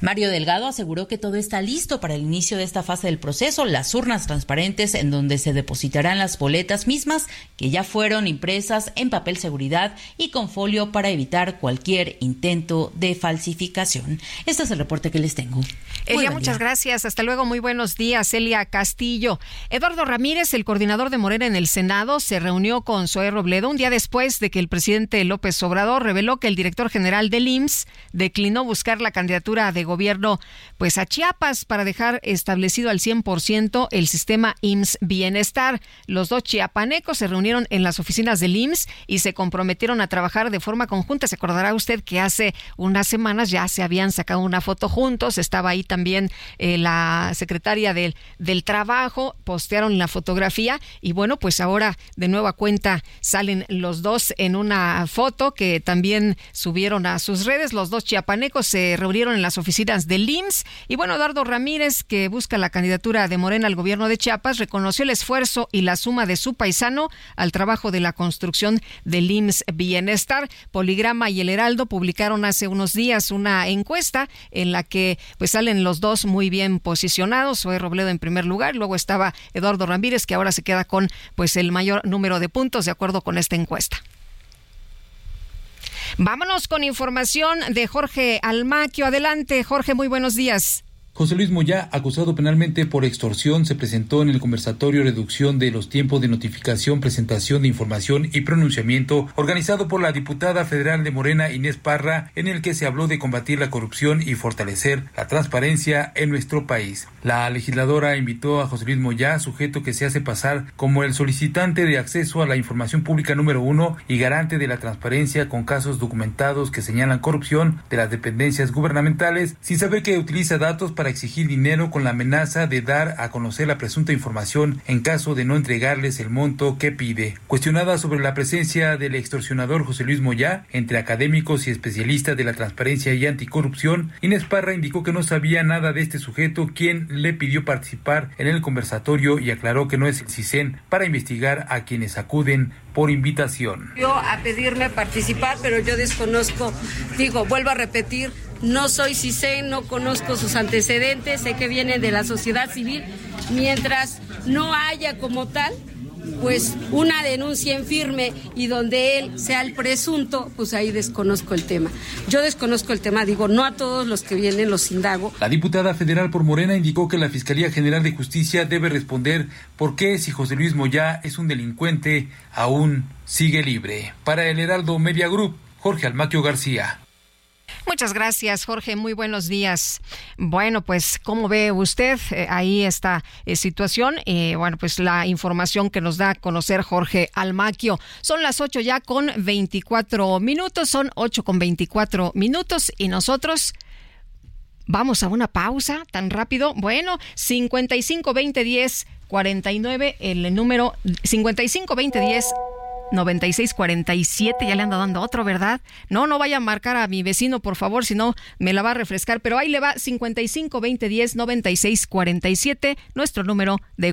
Mario Delgado aseguró que todo está listo para el inicio de esta fase del proceso, las urnas transparentes en donde se depositarán las boletas mismas que ya fueron impresas en papel seguridad y con folio para evitar cualquier intento de falsificación. Este es el reporte que les tengo. Elia, muchas gracias. Hasta luego. Muy buenos días, Elia Castillo. Eduardo Ramírez, el coordinador de Morena en el Senado, se reunió con Zoé Robledo un día después de que el presidente López Obrador reveló que el director general del IMSS declinó buscar la candidatura de gobierno pues a Chiapas para dejar establecido al 100% el sistema IMSS Bienestar. Los dos chiapanecos se reunieron en las oficinas del IMSS y se comprometieron a trabajar de forma conjunta. Se acordará usted que hace unas semanas ya se habían sacado una foto juntos, estaba ahí también eh, la secretaria del, del Trabajo, postearon la fotografía y bueno, pues ahora de nueva cuenta salen los dos en una foto que también subieron a sus redes. Los dos chiapanecos se reunieron en las oficinas del IMSS. Y bueno, Eduardo Ramírez, que busca la candidatura de Morena al gobierno de Chiapas, reconoció el esfuerzo y la suma de su paisano al trabajo de la construcción del IMSS Bienestar. Poligrama y El Heraldo publicaron hace unos días una encuesta en la que pues salen los dos muy bien posicionados. Soy Robledo en primer lugar, luego estaba Eduardo Ramírez, que ahora se queda con pues el mayor número de puntos de acuerdo con esta encuesta. Vámonos con información de Jorge Almaquio. Adelante, Jorge, muy buenos días. José Luis Moya, acusado penalmente por extorsión, se presentó en el conversatorio Reducción de los tiempos de notificación, presentación de información y pronunciamiento organizado por la diputada federal de Morena Inés Parra, en el que se habló de combatir la corrupción y fortalecer la transparencia en nuestro país. La legisladora invitó a José Luis Moya, sujeto que se hace pasar como el solicitante de acceso a la información pública número uno y garante de la transparencia con casos documentados que señalan corrupción de las dependencias gubernamentales, sin saber que utiliza datos para para exigir dinero con la amenaza de dar a conocer la presunta información en caso de no entregarles el monto que pide. Cuestionada sobre la presencia del extorsionador José Luis Moyá entre académicos y especialistas de la transparencia y anticorrupción, Inés Parra indicó que no sabía nada de este sujeto, quien le pidió participar en el conversatorio y aclaró que no es el CISEN para investigar a quienes acuden por invitación. Yo a pedirme participar, pero yo desconozco, digo, vuelvo a repetir, no soy CISEN, no conozco sus antecedentes, sé que vienen de la sociedad civil, mientras no haya como tal pues una denuncia en firme y donde él sea el presunto, pues ahí desconozco el tema. Yo desconozco el tema, digo, no a todos los que vienen los indago. La diputada federal por Morena indicó que la Fiscalía General de Justicia debe responder por qué si José Luis Moyá es un delincuente, aún sigue libre. Para el Heraldo Media Group, Jorge Almaquio García. Muchas gracias, Jorge. Muy buenos días. Bueno, pues, ¿cómo ve usted eh, ahí esta eh, situación? Eh, bueno, pues la información que nos da a conocer Jorge Almaquio. Son las 8 ya con 24 minutos, son 8 con 24 minutos y nosotros... Vamos a una pausa tan rápido. Bueno, 55 20 10 49, el número 55 20 10 9647, ya le ando dando otro, ¿verdad? No, no vaya a marcar a mi vecino, por favor, si no me la va a refrescar, pero ahí le va 55 20 10 96 47, nuestro número de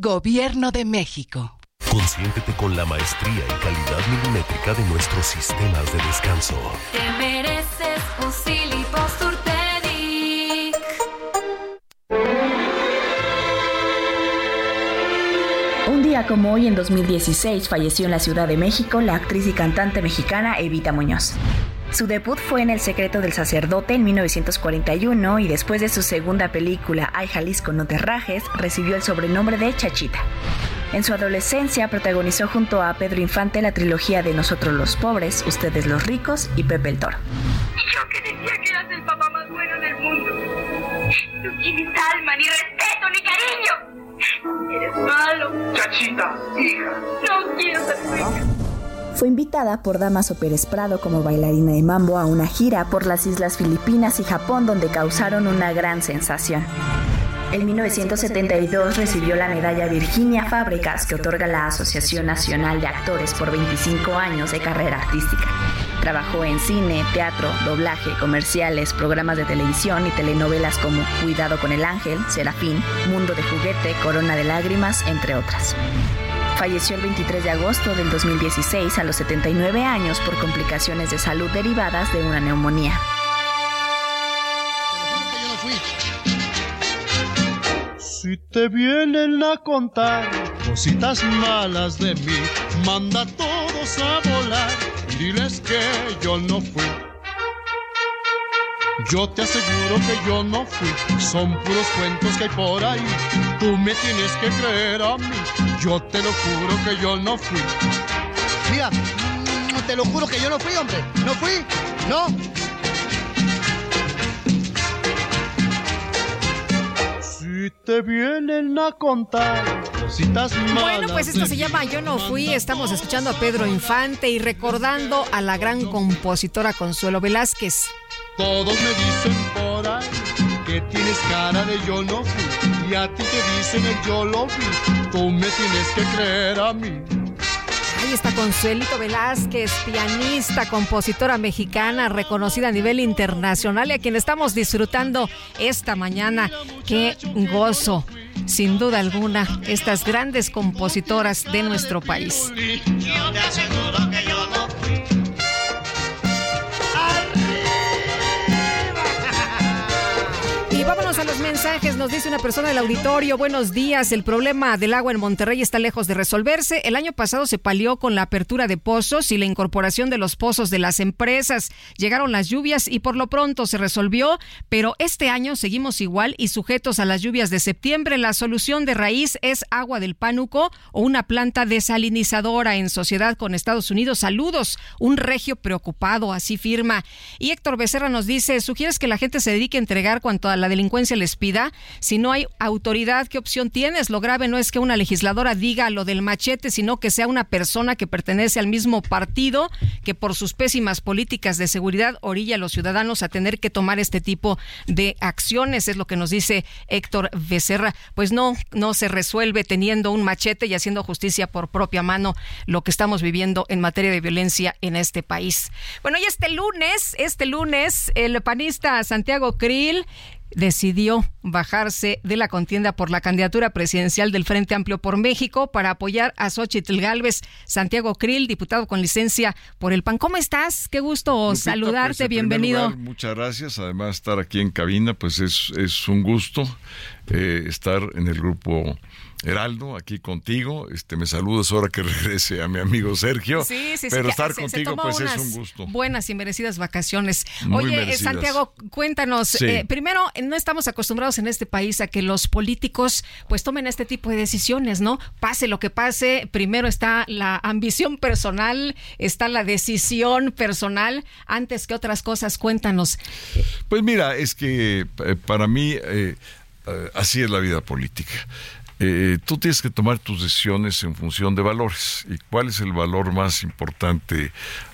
Gobierno de México. Consiéntete con la maestría y calidad milimétrica de nuestros sistemas de descanso. Te mereces un. Un día como hoy en 2016 falleció en la Ciudad de México la actriz y cantante mexicana Evita Muñoz. Su debut fue en El secreto del sacerdote en 1941 y después de su segunda película Ay Jalisco no te rajes recibió el sobrenombre de Chachita. En su adolescencia protagonizó junto a Pedro Infante la trilogía de Nosotros los pobres, Ustedes los ricos y Pepe el Toro. Yo que decía que eras el papá más bueno del mundo. Tú tienes alma, ni respeto, ni cariño. Eres malo. Chachita, hija. No quiero ser. Fue invitada por Damaso Pérez Prado como bailarina de mambo a una gira por las islas Filipinas y Japón donde causaron una gran sensación. En 1972 recibió la medalla Virginia Fábricas que otorga la Asociación Nacional de Actores por 25 años de carrera artística. Trabajó en cine, teatro, doblaje, comerciales, programas de televisión y telenovelas como Cuidado con el Ángel, Serafín, Mundo de Juguete, Corona de Lágrimas, entre otras. Falleció el 23 de agosto del 2016 a los 79 años por complicaciones de salud derivadas de una neumonía. Si te vienen a contar cositas malas de mí, manda a todos a volar, diles que yo no fui. Yo te aseguro que yo no fui, son puros cuentos que hay por ahí. Tú me tienes que creer a mí, yo te lo juro que yo no fui. Mira, te lo juro que yo no fui, hombre. No fui, no. Si te vienen a contar cositas malas. Bueno, pues esto se llama Yo no fui. Estamos escuchando a Pedro Infante y recordando a la gran compositora Consuelo Velázquez. Todos me dicen por ahí que tienes cara de yo no fui. Y a ti te dicen el yo lo vi. Tú me tienes que creer a mí. Ahí está Consuelito Velázquez, pianista, compositora mexicana, reconocida a nivel internacional y a quien estamos disfrutando esta mañana. Qué gozo, sin duda alguna, estas grandes compositoras de nuestro país. Yo te aseguro que A los mensajes. Nos dice una persona del auditorio. Buenos días. El problema del agua en Monterrey está lejos de resolverse. El año pasado se palió con la apertura de pozos y la incorporación de los pozos de las empresas. Llegaron las lluvias y por lo pronto se resolvió, pero este año seguimos igual y sujetos a las lluvias de septiembre. La solución de raíz es agua del pánuco o una planta desalinizadora en sociedad con Estados Unidos. Saludos. Un regio preocupado, así firma. Y Héctor Becerra nos dice, ¿sugieres que la gente se dedique a entregar cuanto a la delincuencia les pida? Si no hay autoridad, ¿qué opción tienes? Lo grave no es que una legisladora diga lo del machete, sino que sea una persona que pertenece al mismo partido que por sus pésimas políticas de seguridad orilla a los ciudadanos a tener que tomar este tipo de acciones, es lo que nos dice Héctor Becerra. Pues no, no se resuelve teniendo un machete y haciendo justicia por propia mano lo que estamos viviendo en materia de violencia en este país. Bueno, y este lunes, este lunes, el panista Santiago Krill decidió bajarse de la contienda por la candidatura presidencial del Frente Amplio por México para apoyar a Xochitl Galvez. Santiago Krill, diputado con licencia por el PAN. ¿Cómo estás? Qué gusto Lupita, saludarte, pues, en bienvenido. lugar, muchas gracias. Además, estar aquí en cabina, pues es, es un gusto eh, estar en el grupo Heraldo, aquí contigo. Este, me saludas ahora que regrese a mi amigo Sergio. Sí, sí, sí, pero estar se- contigo, pues es un gusto. Buenas y merecidas vacaciones. Muy Oye, eh, merecidas. Santiago, cuéntanos. Sí. eh, primero, no estamos acostumbrados en este país a que los políticos pues tomen este tipo de decisiones, ¿no? Pase lo que pase, primero está la ambición personal, está la decisión personal, antes que otras cosas. Cuéntanos. Pues mira, es que eh, para mí eh, así es la vida política. Eh, tú tienes que tomar tus decisiones en función de valores. ¿Y cuál es el valor más importante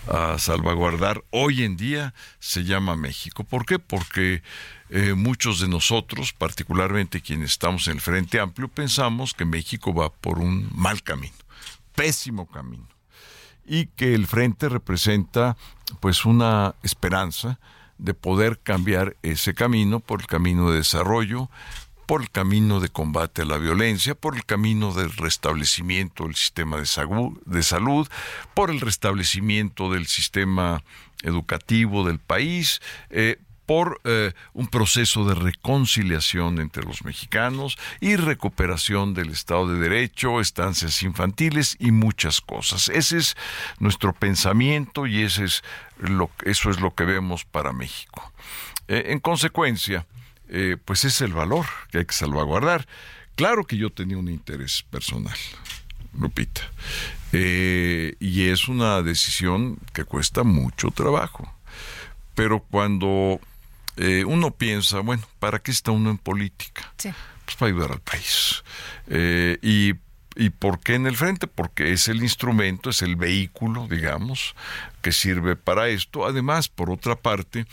a salvaguardar hoy en día? Se llama México. ¿Por qué? Porque eh, muchos de nosotros, particularmente quienes estamos en el Frente Amplio, pensamos que México va por un mal camino, pésimo camino y que el frente representa pues una esperanza de poder cambiar ese camino por el camino de desarrollo, por el camino de combate a la violencia, por el camino del restablecimiento del sistema de, de salud, por el restablecimiento del sistema educativo del país, eh, por eh, un proceso de reconciliación entre los mexicanos y recuperación del Estado de Derecho, estancias infantiles y muchas cosas. Ese es nuestro pensamiento y ese es lo, eso es lo que vemos para México. Eh, en consecuencia, eh, pues es el valor que hay que salvaguardar. Claro que yo tenía un interés personal, Lupita, eh, y es una decisión que cuesta mucho trabajo. Pero cuando eh, uno piensa, bueno, ¿para qué está uno en política? Pues para ayudar al país. Eh, y, ¿Y por qué en el frente? Porque es el instrumento, es el vehículo, digamos, que sirve para esto. Además, por otra parte,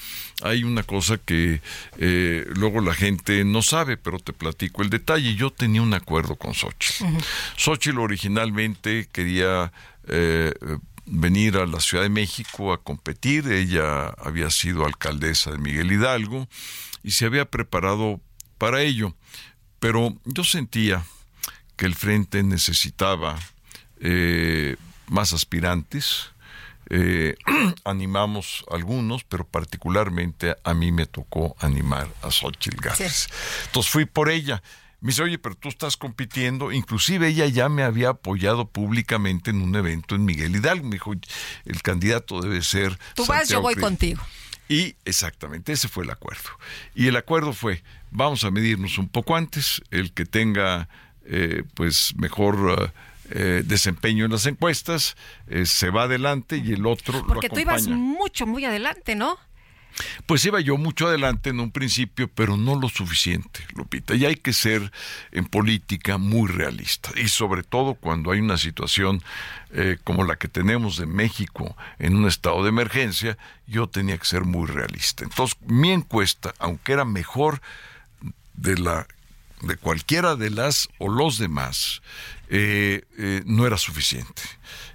hay una cosa que eh, luego la gente no sabe, pero te platico el detalle. Yo tenía un acuerdo con Xochitl. Xochitl originalmente quería eh, venir a la Ciudad de México a competir. Ella había sido alcaldesa de Miguel Hidalgo y se había preparado para ello. Pero yo sentía que el frente necesitaba eh, más aspirantes. Eh, animamos algunos, pero particularmente a mí me tocó animar a Xochitl Gálvez. Entonces fui por ella. Me dice, oye, pero tú estás compitiendo. Inclusive ella ya me había apoyado públicamente en un evento en Miguel Hidalgo. Me dijo, el candidato debe ser. Tú vas, yo voy Krill". contigo. Y exactamente, ese fue el acuerdo. Y el acuerdo fue, vamos a medirnos un poco antes, el que tenga eh, pues mejor eh, desempeño en las encuestas, eh, se va adelante y el otro Porque lo tú ibas mucho, muy adelante, ¿no? Pues iba yo mucho adelante en un principio, pero no lo suficiente, Lupita. Y hay que ser en política muy realista. Y sobre todo cuando hay una situación eh, como la que tenemos de México en un estado de emergencia, yo tenía que ser muy realista. Entonces, mi encuesta, aunque era mejor de la de cualquiera de las o los demás, eh, eh, no era suficiente.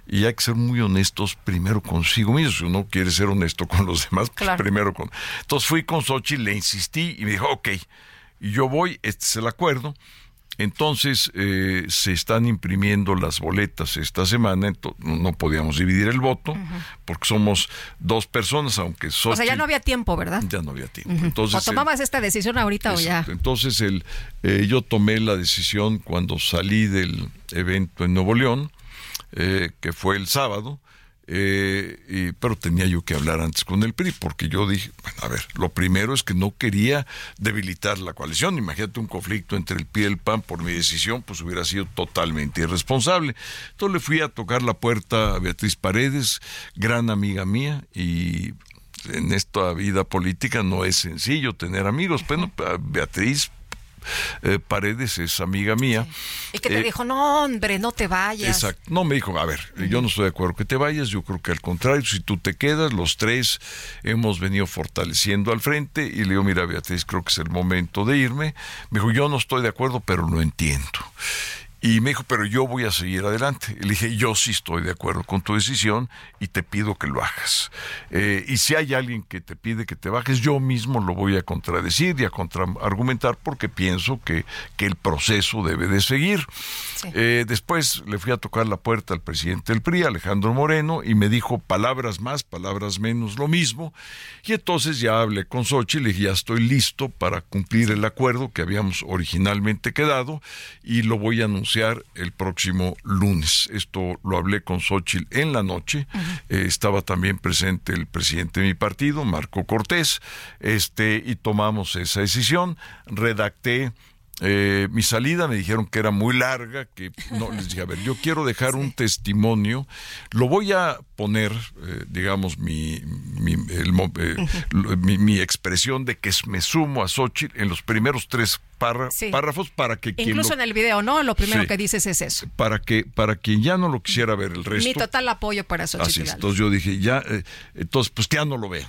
Y hay que ser muy honestos primero consigo mismo. Si uno quiere ser honesto con los demás, pues Claro. primero con... Entonces fui con Xochitl, le insistí y me dijo, ok, y yo voy, este es el acuerdo. Entonces eh, se están imprimiendo las boletas esta semana, no podíamos dividir el voto, porque somos dos personas, aunque Xochitl... O sea, ya no había tiempo, ¿verdad? Ya no había tiempo. Entonces, o el- tomabas esta decisión ahorita o ya. Entonces el, eh, yo tomé la decisión cuando salí del evento en Nuevo León, eh, que fue el sábado, eh, y- pero tenía yo que hablar antes con el PRI, porque yo dije, bueno, a ver, lo primero es que no quería debilitar la coalición. Imagínate un conflicto entre el PRI y el PAN por mi decisión, pues hubiera sido totalmente irresponsable. Entonces le fui a tocar la puerta a Beatriz Paredes, gran amiga mía, y en esta vida política no es sencillo tener amigos. Bueno, Beatriz eh, Paredes es amiga mía. Y que te Eh, dijo, no, hombre, no te vayas. Exacto. No, me dijo, a ver, yo no estoy de acuerdo que te vayas, yo creo que al contrario, si tú te quedas, los tres hemos venido fortaleciendo al frente y le digo, mira, Beatriz, creo que es el momento de irme. Me dijo, yo no estoy de acuerdo, pero lo entiendo. Y me dijo, pero yo voy a seguir adelante. Y le dije, yo sí estoy de acuerdo con tu decisión y te pido que lo hagas. Eh, y si hay alguien que te pide que te bajes, yo mismo lo voy a contradecir y a contraargumentar porque pienso que, que el proceso debe de seguir. Eh, después le fui a tocar la puerta al presidente del PRI, Alejandro Moreno, y me dijo palabras más, palabras menos, lo mismo. Y entonces ya hablé con Xochitl y le dije, ya estoy listo para cumplir el acuerdo que habíamos originalmente quedado y lo voy a anunciar el próximo lunes. Esto lo hablé con Xochitl en la noche. Eh, estaba también presente el presidente de mi partido, Marco Cortés, este, y tomamos esa decisión. Redacté eh, mi salida me dijeron que era muy larga, que no les dije, a ver, yo quiero dejar un testimonio, lo voy a poner, eh, digamos, mi, mi, el mo- eh, mi, mi expresión de que me sumo a Xochitl en los primeros tres párra- Sí. párrafos para que quien Incluso lo- en el video, ¿no? Lo primero Sí. que dices es eso. para que para quien ya no lo quisiera ver el resto Mi total apoyo para Así Xochitl. es. Entonces yo dije, ya, eh, entonces pues que ya no lo vean.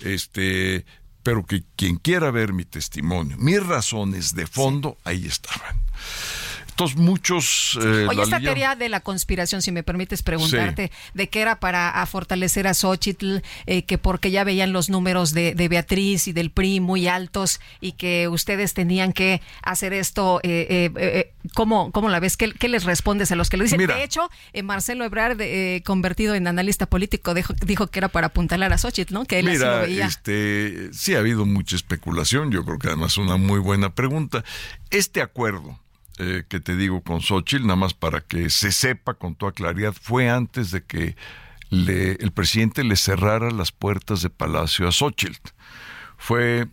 Este, pero que quien quiera ver mi testimonio, mis razones de fondo, ahí estaban. Entonces muchos... eh, Oye, esta teoría de la conspiración, si me permites preguntarte, de que era para a fortalecer a Xochitl, eh, que porque ya veían los números de, de Beatriz y del PRI muy altos y que ustedes tenían que hacer esto, eh, eh, eh, ¿cómo, cómo la ves? ¿Qué, qué les respondes a los que lo dicen? Mira. De hecho, Marcelo Ebrard, eh, convertido en analista político, dijo, dijo que era para apuntalar a Xochitl, ¿no? Que él así lo Mira, veía. este, sí ha habido mucha especulación, yo creo que además una muy buena pregunta. Este acuerdo eh, que te digo con Xochitl, nada más para que se sepa con toda claridad, fue antes de que le- el presidente le cerrara las puertas de Palacio a Xochitl. Fue,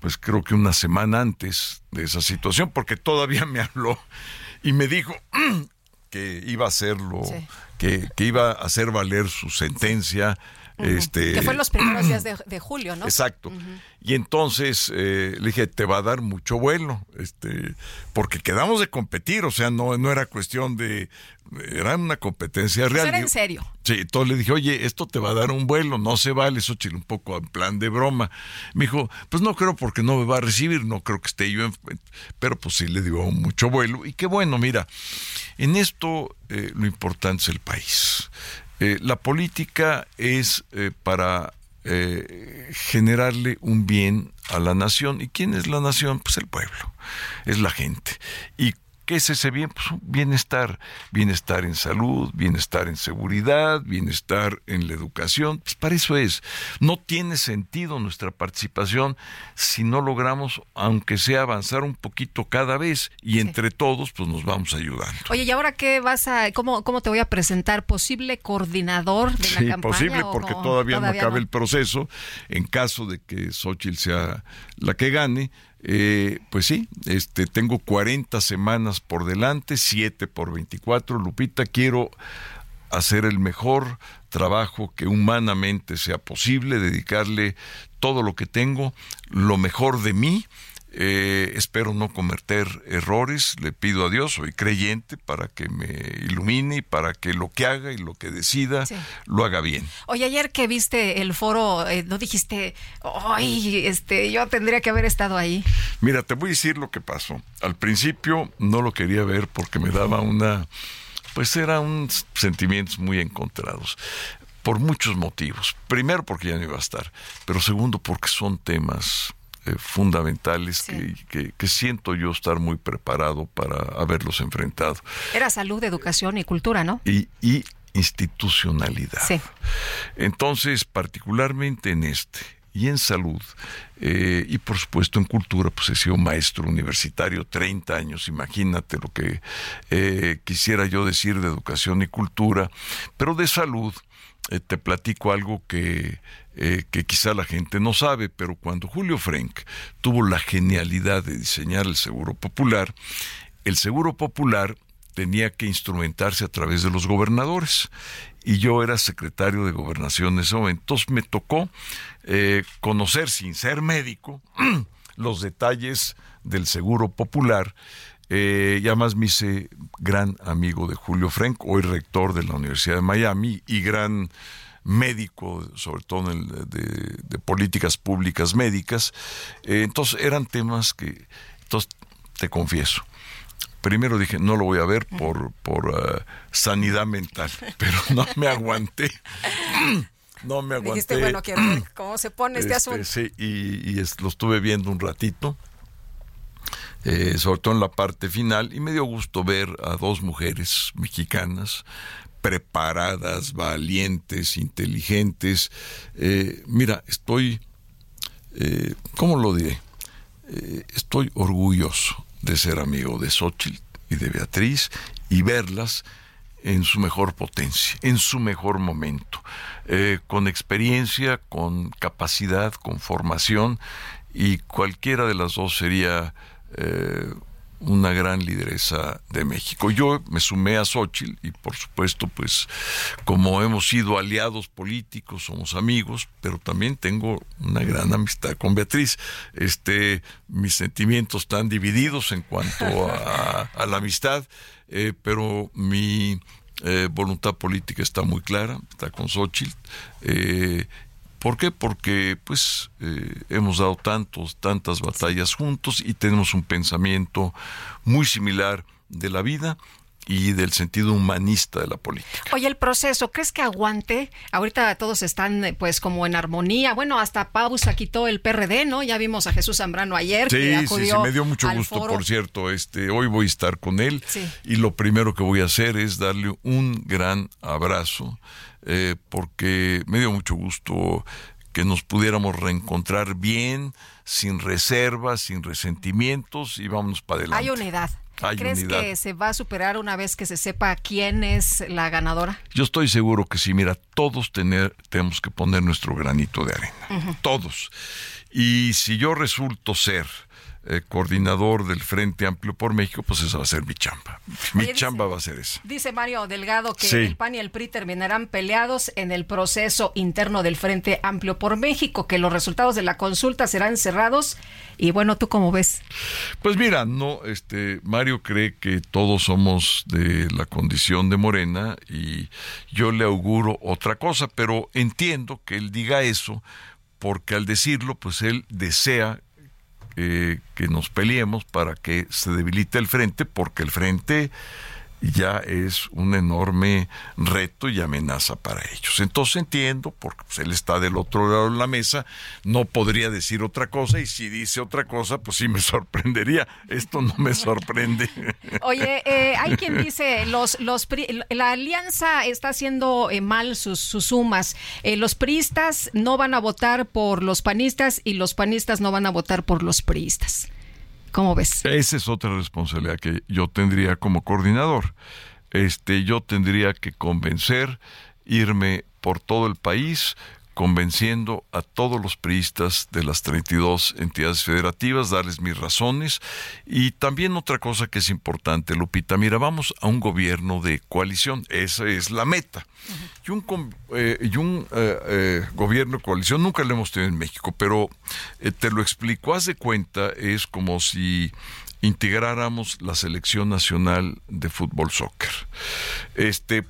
pues creo que una semana antes de esa situación, porque todavía me habló y me dijo que iba a hacerlo, que, que iba a hacer valer su sentencia. Este, que fue en los primeros días de, de julio, ¿no? Exacto. Y entonces eh, le dije, te va a dar mucho vuelo, este, porque quedamos de competir, o sea, no, no era cuestión de, era una competencia Pues real. era en serio. Sí, entonces le dije, oye, esto te va a dar un vuelo, no se vale, Xochitl, un poco en plan de broma. Me dijo, pues no creo porque no me va a recibir, no creo que esté yo, en... pero pues sí le dio mucho vuelo. Y qué bueno, mira, en esto eh, lo importante es el país. Eh, la política es eh, para eh, generarle un bien a la nación. ¿Y quién es la nación? Pues el pueblo, es la gente. ¿Y qué es ese bien? Pues un bienestar, bienestar en salud, bienestar en seguridad, bienestar en la educación. Pues para eso es. No tiene sentido nuestra participación si no logramos, aunque sea avanzar un poquito cada vez y entre todos, pues nos vamos ayudando. Oye, ¿y ahora qué vas a, cómo, cómo te voy a presentar? ¿Posible coordinador de la Sí, campaña? posible, porque no? todavía, no acabe el proceso. En caso de que Xochitl sea la que gane, Eh, pues sí, este, tengo 40 semanas por delante, 7 por 24. Lupita, quiero hacer el mejor trabajo que humanamente sea posible, dedicarle todo lo que tengo, lo mejor de mí eh, espero no cometer errores, le pido a Dios, soy creyente, para que me ilumine y para que lo que haga y lo que decida lo haga bien. Oye, ayer que viste el foro, eh, ¿no dijiste, ay, este, yo tendría que haber estado ahí? Mira, te voy a decir lo que pasó. Al principio no lo quería ver porque me daba una, pues eran sentimientos muy encontrados por muchos motivos. Primero porque ya no iba a estar, pero segundo porque son temas eh, fundamentales que, que, siento yo estar muy preparado para haberlos enfrentado. Era salud, educación y cultura, ¿no? Y, y institucionalidad. Sí. Entonces, particularmente en este y en salud, eh, y por supuesto en cultura, pues he sido maestro universitario 30 años, imagínate lo que eh, quisiera yo decir de educación y cultura, pero de salud, te platico algo que eh, que quizá la gente no sabe, pero cuando Julio Frank tuvo la genialidad de diseñar el Seguro Popular, el Seguro Popular tenía que instrumentarse a través de los gobernadores. Y yo era secretario de gobernación en ese momento. Entonces me tocó eh, conocer, sin ser médico, los detalles del Seguro Popular. Eh, y además me hice gran amigo de Julio Frank, hoy rector de la Universidad de Miami y gran médico, sobre todo en el, de, políticas públicas médicas. Eh, entonces eran temas que, entonces te confieso, primero dije, no lo voy a ver por, por ah, sanidad mental, pero no me aguanté. no me aguanté. Dijiste, bueno, quiero ver cómo se pone este, este asunto. Sí, y, lo estuve viendo un ratito. Eh, sobre todo en la parte final, y me dio gusto ver a dos mujeres mexicanas preparadas, valientes, inteligentes. Eh, mira, estoy, eh, ¿cómo lo diré? Estoy orgulloso de ser amigo de Xochitl y de Beatriz y verlas en su mejor potencia, en su mejor momento, con experiencia, con capacidad, con formación, y cualquiera de las dos sería una gran lideresa de México. Yo me sumé a Xochitl y por supuesto, pues como hemos sido aliados políticos, somos amigos, pero también tengo una gran amistad con Beatriz. Este, mis sentimientos están divididos en cuanto a, la amistad, eh, pero mi eh, voluntad política está muy clara, está con Xochitl. Eh, ¿Por qué? Porque pues eh, hemos dado tantos, tantas batallas juntos y tenemos un pensamiento muy similar de la vida y del sentido humanista de la política. Oye, el proceso, ¿crees que aguante? Ahorita todos están pues como en armonía. Bueno, hasta Pausa quitó el PRD, ¿no? Ya vimos a Jesús Zambrano ayer. Sí, sí, sí, me dio mucho gusto, por cierto. Este, hoy voy a estar con él y lo primero que voy a hacer es darle un gran abrazo eh, porque me dio mucho gusto que nos pudiéramos reencontrar bien, sin reservas, sin resentimientos y vámonos para adelante. Hay unidad. ¿Crees que se va a superar una vez que se sepa quién es la ganadora? Yo estoy seguro que sí, mira, todos tener, tenemos que poner nuestro granito de arena, todos. Y si yo resulto ser eh, coordinador del Frente Amplio por México, pues esa va a ser mi chamba. Mi chamba va a ser esa. Dice Mario Delgado que el PAN y el PRI terminarán peleados en el proceso interno del Frente Amplio por México, que los resultados de la consulta serán cerrados. Y bueno, ¿tú cómo ves? Pues mira, no, este, Mario cree que todos somos de la condición de Morena y yo le auguro otra cosa, pero entiendo que él diga eso porque al decirlo, pues él desea eh, que nos peleemos para que se debilite el frente, porque el frente ya es un enorme reto y amenaza para ellos. Entonces entiendo, porque pues, él está del otro lado de la mesa, no podría decir otra cosa y si dice otra cosa, pues sí me sorprendería. Esto no me sorprende. Oye, eh, hay quien dice, los, los la alianza está haciendo eh, mal sus, sus sumas. Eh, los priistas no van a votar por los panistas y los panistas no van a votar por los priistas. ¿Cómo ves? Esa es otra responsabilidad que yo tendría como coordinador. Este, yo tendría que convencer, irme por todo el país convenciendo a todos los priistas de las 32 entidades federativas, darles mis razones. Y también otra cosa que es importante, Lupita, mira, vamos a un gobierno de coalición, esa es la meta. Y un, eh, y un eh, eh, gobierno de coalición nunca lo hemos tenido en México, pero te lo explico, haz de cuenta, es como si integráramos la selección nacional de fútbol soccer. Este,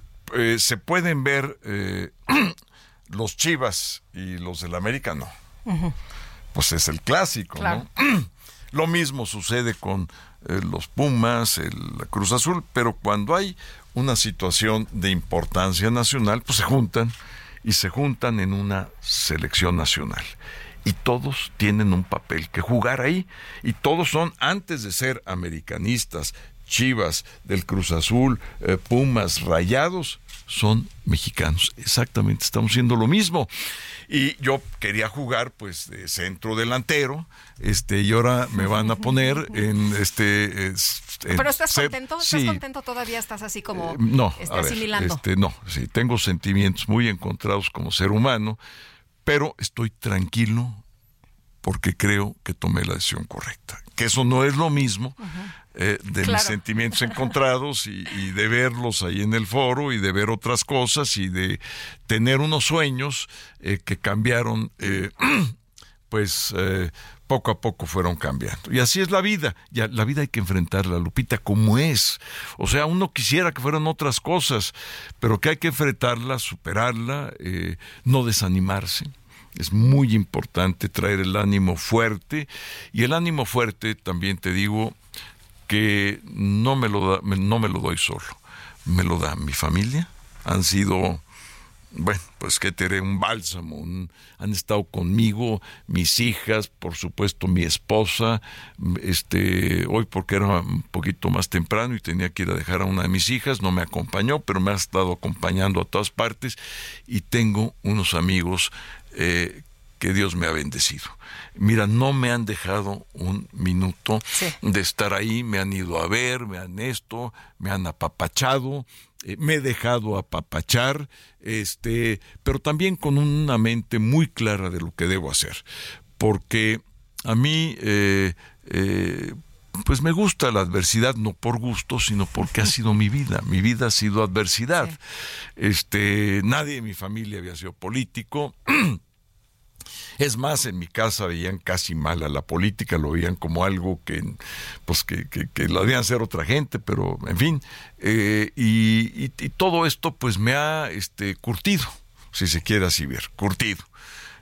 se pueden ver los Chivas y los del América no. Pues es el clásico, ¿no? Lo mismo sucede con eh, los Pumas, el, la Cruz Azul, pero cuando hay una situación de importancia nacional, pues se juntan y se juntan en una selección nacional. Y todos tienen un papel que jugar ahí. Y todos son, antes de ser americanistas, Chivas, del Cruz Azul, eh, Pumas, Rayados, son mexicanos. Exactamente, estamos haciendo lo mismo. Y yo quería jugar pues de centro delantero, este, y ahora me van a poner en este Pero estás contento, estás contento todavía estás así como eh, no, asimilando. Este, no, sí, tengo sentimientos muy encontrados como ser humano, pero estoy tranquilo porque creo que tomé la decisión correcta. Que eso no es lo mismo eh, de mis sentimientos encontrados y, de verlos ahí en el foro y de ver otras cosas y de tener unos sueños eh, que cambiaron, eh, pues poco a poco fueron cambiando. Y así es la vida. Ya, la vida hay que enfrentarla, Lupita, como es. O sea, uno quisiera que fueran otras cosas, pero que hay que enfrentarla, superarla, no desanimarse. Es muy importante traer el ánimo fuerte y el ánimo fuerte, también te digo, que no me lo, da, no me lo doy solo, me lo da mi familia. Han sido, bueno, pues que te un bálsamo, han estado conmigo, mis hijas, por supuesto mi esposa, este, hoy porque era un poquito más temprano y tenía que ir a dejar a una de mis hijas, no me acompañó, pero me ha estado acompañando a todas partes y tengo unos amigos eh, que Dios me ha bendecido. Mira, no me han dejado un minuto de estar ahí, me han ido a ver, me han esto, me han apapachado, eh, me he dejado apapachar, este, pero también con una mente muy clara de lo que debo hacer, porque a mí, eh, eh, pues me gusta la adversidad no por gusto, sino porque ha sido mi vida. Mi vida ha sido adversidad. Este, nadie de mi familia había sido político. Es más, en mi casa veían casi mal a la política, lo veían como algo que, pues que, que, lo debían hacer otra gente, pero en fin, eh, y, todo esto pues me ha este, curtido, si se quiere así ver, curtido.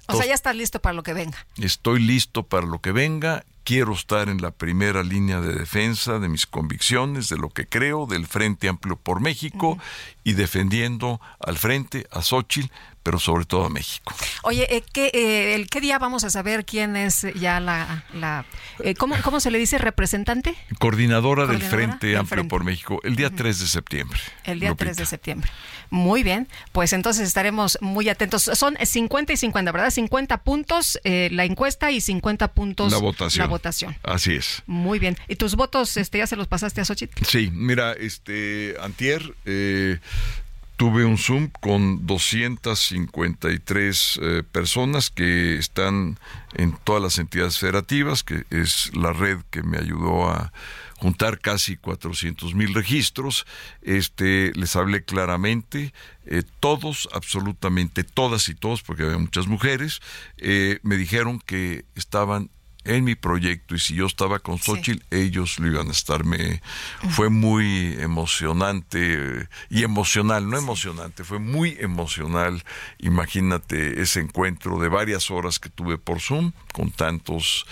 O sea, ya estás listo para lo que venga. Estoy listo para lo que venga. Quiero estar en la primera línea de defensa de mis convicciones, de lo que creo, del Frente Amplio por México y defendiendo al Frente, a Xochitl, pero sobre todo a México. Oye, eh, ¿qué, eh, el, ¿qué día vamos a saber quién es ya la... la eh, ¿cómo, ¿cómo, se le dice? ¿Representante? Coordinadora, del Frente Amplio por México, el día 3 de septiembre. El día 3 de septiembre. Muy bien, pues entonces estaremos muy atentos. Son 50 y 50, ¿verdad? 50 puntos la encuesta y 50 puntos la votación. La votación. Así es. Muy bien. ¿Y tus votos este, ya se los pasaste a Xochitl? Sí, mira, este, Antier... Eh, tuve un Zoom con 253 eh, personas que están en todas las entidades federativas, que es la red que me ayudó a juntar casi 400 mil registros. Este, les hablé claramente, eh, todos, absolutamente todas y todos, porque había muchas mujeres, eh, me dijeron que estaban en mi proyecto y si yo estaba con Xochitl, ellos lo iban a estarme. Fue muy emocionante y emocional, no emocionante, fue muy emocional. Imagínate ese encuentro de varias horas que tuve por Zoom con tantos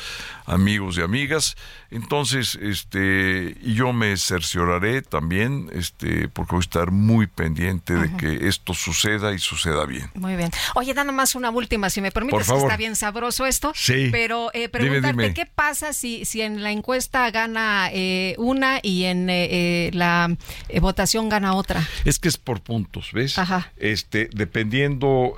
amigos y amigas. Entonces, este, y yo me cercioraré también, este, porque voy a estar muy pendiente de que esto suceda y suceda bien. Muy bien. Oye, dando más una última, si me permites, está bien sabroso esto. Sí. Pero eh, preguntarte, ¿qué pasa si, si en la encuesta gana eh, una y en eh, la votación gana otra? Es que es por puntos, ¿ves? Ajá. Este, dependiendo,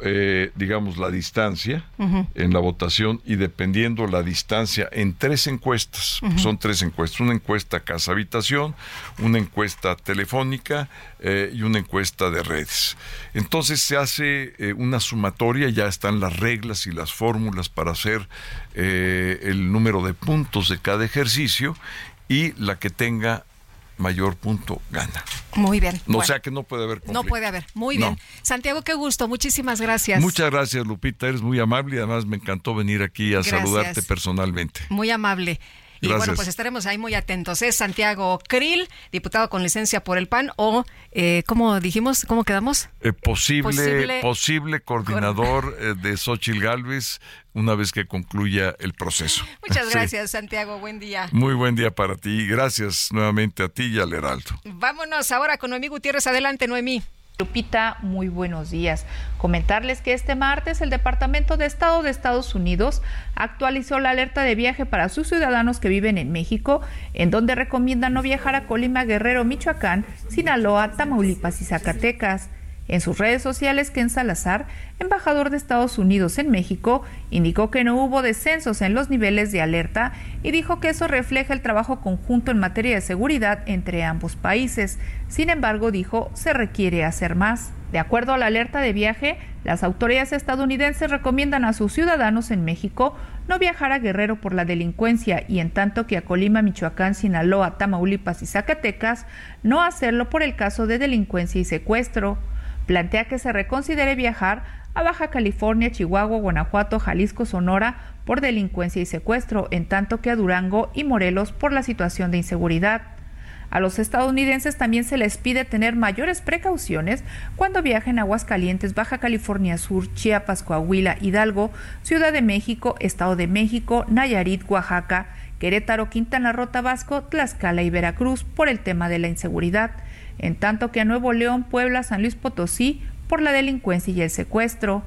digamos, la distancia en la votación y dependiendo la distancia en tres encuestas son tres encuestas. Una encuesta casa-habitación, una encuesta telefónica eh, y una encuesta de redes. Entonces se hace eh, una sumatoria, ya están las reglas y las fórmulas para hacer eh, el número de puntos de cada ejercicio y la que tenga mayor punto gana. Muy bien. No, O sea que no puede haber conflicto. No puede haber. Muy bien. Santiago, qué gusto. Muchísimas gracias. Muchas gracias, Lupita. Eres muy amable y además me encantó venir aquí a saludarte personalmente. Muy amable. Y bueno, pues estaremos ahí muy atentos. Es Santiago Krill, diputado con licencia por el PAN, o, eh, ¿cómo dijimos? ¿Cómo quedamos? Eh, posible, posible, coordinador eh, de Xochil Gálvez una vez que concluya el proceso. Muchas gracias, Santiago. Buen día. Muy buen día para ti. Gracias nuevamente a ti y al Heraldo. Vámonos ahora con Noemí Gutiérrez. Adelante, Noemí. Lupita, muy buenos días. Comentarles que este martes el Departamento de Estado de Estados Unidos actualizó la alerta de viaje para sus ciudadanos que viven en México, en donde recomienda no viajar a Colima, Guerrero, Michoacán, Sinaloa, Tamaulipas y Zacatecas. En sus redes sociales, Ken Salazar, embajador de Estados Unidos en México, indicó que no hubo descensos en los niveles de alerta y dijo que eso refleja el trabajo conjunto en materia de seguridad entre ambos países. Sin embargo, dijo, se requiere hacer más. De acuerdo a la alerta de viaje, las autoridades estadounidenses recomiendan a sus ciudadanos en México no viajar a Guerrero por la delincuencia y en tanto que a Colima, Michoacán, Sinaloa, Tamaulipas y Zacatecas no hacerlo por el caso de delincuencia y secuestro plantea que se reconsidere viajar a Baja California, Chihuahua, Guanajuato, Jalisco, Sonora por delincuencia y secuestro, en tanto que a Durango y Morelos por la situación de inseguridad. A los estadounidenses también se les pide tener mayores precauciones cuando viajen a Aguascalientes, Baja California Sur, Chiapas, Coahuila, Hidalgo, Ciudad de México, Estado de México, Nayarit, Oaxaca, Querétaro, Quintana Roo, Tabasco, Tlaxcala y Veracruz por el tema de la inseguridad en tanto que a Nuevo León, Puebla, San Luis Potosí por la delincuencia y el secuestro.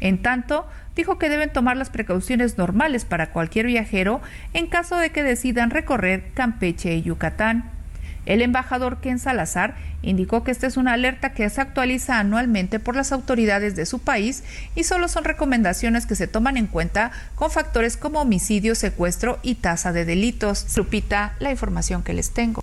En tanto, dijo que deben tomar las precauciones normales para cualquier viajero en caso de que decidan recorrer Campeche y Yucatán. El embajador Ken Salazar indicó que esta es una alerta que se actualiza anualmente por las autoridades de su país y solo son recomendaciones que se toman en cuenta con factores como homicidio, secuestro y tasa de delitos. Supita la información que les tengo.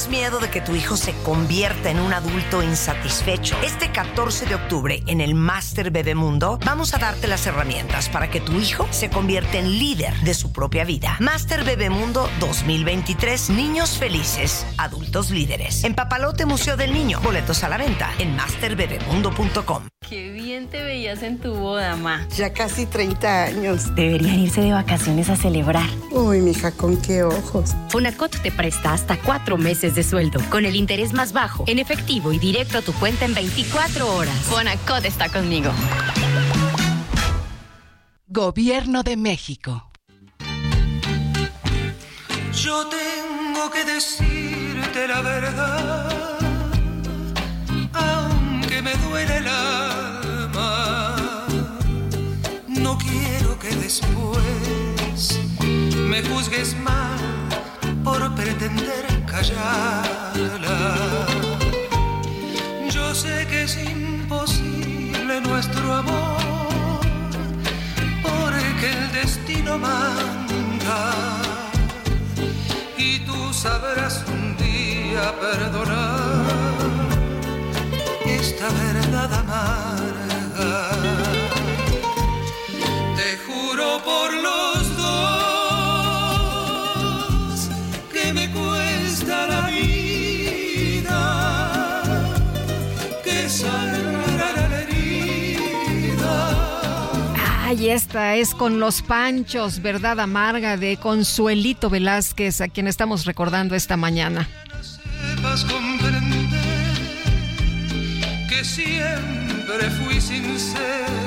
¿Tienes miedo de que tu hijo se convierta en un adulto insatisfecho? Este 14 de octubre en el Master Bebemundo vamos a darte las herramientas para que tu hijo se convierta en líder de su propia vida. Master Bebemundo 2023, niños felices, adultos líderes. En Papalote Museo del Niño, boletos a la venta en masterbebemundo.com. Qué bien te veías en tu boda, ma. Ya casi 30 años. Deberían irse de vacaciones a celebrar. Uy, mija, con qué ojos. Fonacot te presta hasta cuatro meses de sueldo, con el interés más bajo, en efectivo y directo a tu cuenta en 24 horas. Fonacot está conmigo. Gobierno de México. Yo tengo que decirte la verdad, aunque me duele el alma. No quiero que después me juzgues mal por pretender callarla. Yo sé que es imposible nuestro amor, porque el destino manda. Y tú sabrás un día perdonar esta verdad amarga. Ay, esta es con los panchos, verdad amarga de Consuelito Velázquez, a quien estamos recordando esta mañana.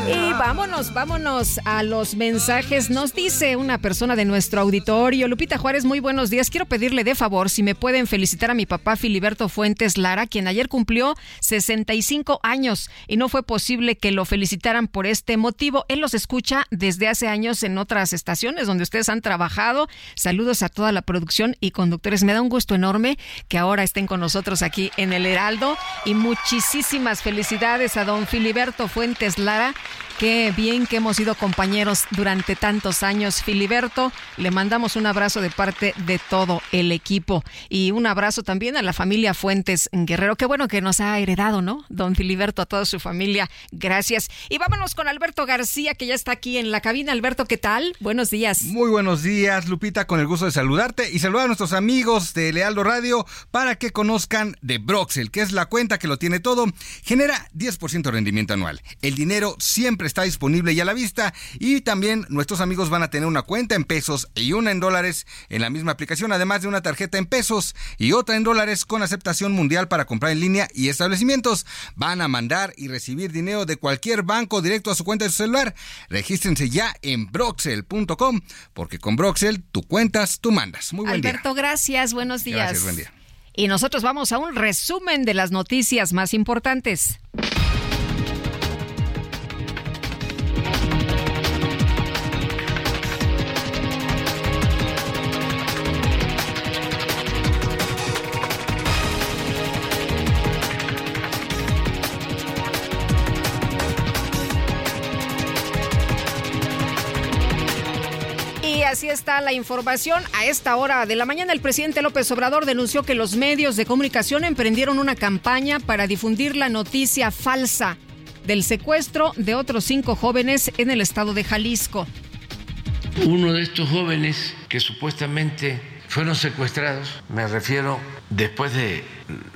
Y vámonos, vámonos a los mensajes. Nos dice una persona de nuestro auditorio, Lupita Juárez, muy buenos días. Quiero pedirle de favor si me pueden felicitar a mi papá Filiberto Fuentes Lara, quien ayer cumplió 65 años y no fue posible que lo felicitaran por este motivo. Él los escucha desde hace años en otras estaciones donde ustedes han trabajado. Saludos a toda la producción y conductores. Me da un gusto enorme que ahora estén con nosotros aquí en el Heraldo y muchísimas felicidades a don Filiberto Fuentes Lara Qué bien que hemos sido compañeros durante tantos años. Filiberto, le mandamos un abrazo de parte de todo el equipo y un abrazo también a la familia Fuentes Guerrero. Qué bueno que nos ha heredado, ¿no? Don Filiberto, a toda su familia. Gracias. Y vámonos con Alberto García, que ya está aquí en la cabina. Alberto, ¿qué tal? Buenos días. Muy buenos días, Lupita, con el gusto de saludarte y saludar a nuestros amigos de Lealdo Radio para que conozcan de Broxel, que es la cuenta que lo tiene todo. Genera 10% de rendimiento anual. El dinero siempre está disponible y a la vista. Y también nuestros amigos van a tener una cuenta en pesos y una en dólares en la misma aplicación, además de una tarjeta en pesos y otra en dólares con aceptación mundial para comprar en línea y establecimientos. Van a mandar y recibir dinero de cualquier banco directo a su cuenta de su celular. Regístrense ya en broxel.com porque con Broxel tú cuentas, tú mandas. Muy buen Alberto, gracias. Buenos días. Gracias, buen día. Y nosotros vamos a un resumen de las noticias más importantes. Así está la información. A esta hora de la mañana, el presidente López Obrador denunció que los medios de comunicación emprendieron una campaña para difundir la noticia falsa del secuestro de otros cinco jóvenes en el estado de Jalisco. Uno de estos jóvenes que supuestamente fueron secuestrados, me refiero después de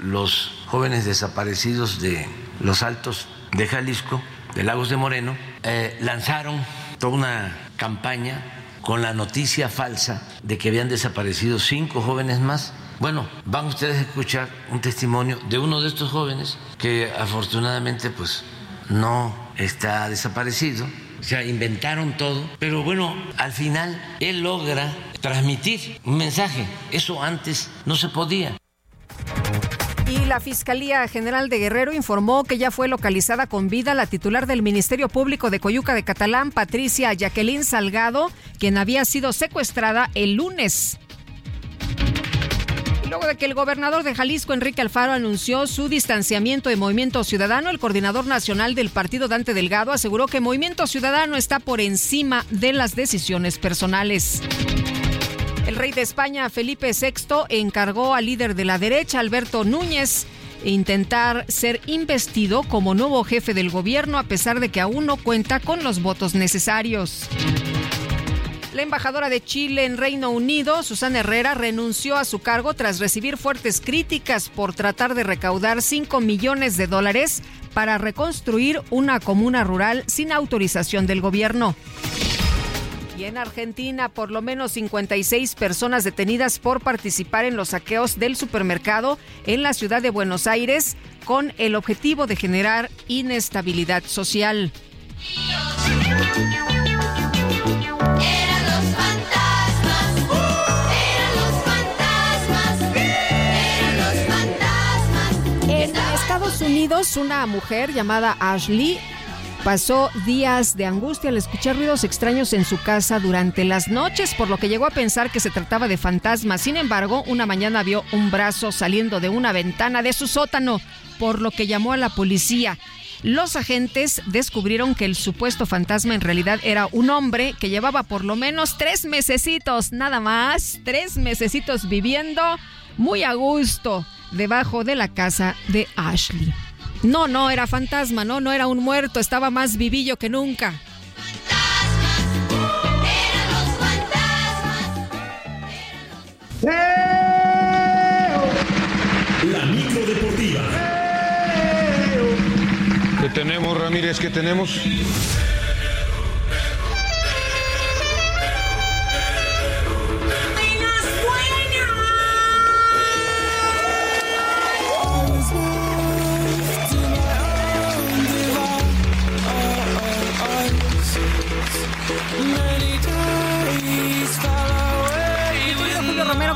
los jóvenes desaparecidos de los altos de Jalisco, de Lagos de Moreno, eh, lanzaron toda una campaña con la noticia falsa de que habían desaparecido cinco jóvenes más. Bueno, van ustedes a escuchar un testimonio de uno de estos jóvenes que afortunadamente pues no está desaparecido. O sea, inventaron todo, pero bueno, al final él logra transmitir un mensaje. Eso antes no se podía. Y la Fiscalía General de Guerrero informó que ya fue localizada con vida la titular del Ministerio Público de Coyuca de Catalán, Patricia Jacqueline Salgado, quien había sido secuestrada el lunes. Luego de que el gobernador de Jalisco, Enrique Alfaro, anunció su distanciamiento de Movimiento Ciudadano, el coordinador nacional del partido, Dante Delgado, aseguró que Movimiento Ciudadano está por encima de las decisiones personales. El rey de España, Felipe VI, encargó al líder de la derecha, Alberto Núñez, intentar ser investido como nuevo jefe del gobierno a pesar de que aún no cuenta con los votos necesarios. La embajadora de Chile en Reino Unido, Susana Herrera, renunció a su cargo tras recibir fuertes críticas por tratar de recaudar 5 millones de dólares para reconstruir una comuna rural sin autorización del gobierno. Y en Argentina, por lo menos 56 personas detenidas por participar en los saqueos del supermercado en la ciudad de Buenos Aires con el objetivo de generar inestabilidad social. En Estados Unidos, una mujer llamada Ashley pasó días de angustia al escuchar ruidos extraños en su casa durante las noches, por lo que llegó a pensar que se trataba de fantasmas. Sin embargo, una mañana vio un brazo saliendo de una ventana de su sótano, por lo que llamó a la policía. Los agentes descubrieron que el supuesto fantasma en realidad era un hombre que llevaba por lo menos tres mesecitos, nada más, tres mesecitos viviendo muy a gusto debajo de la casa de Ashley. No, no, era fantasma, no, no era un muerto, estaba más vivillo que nunca. La micro deportiva. ¿Qué tenemos, Ramírez? ¿Qué tenemos?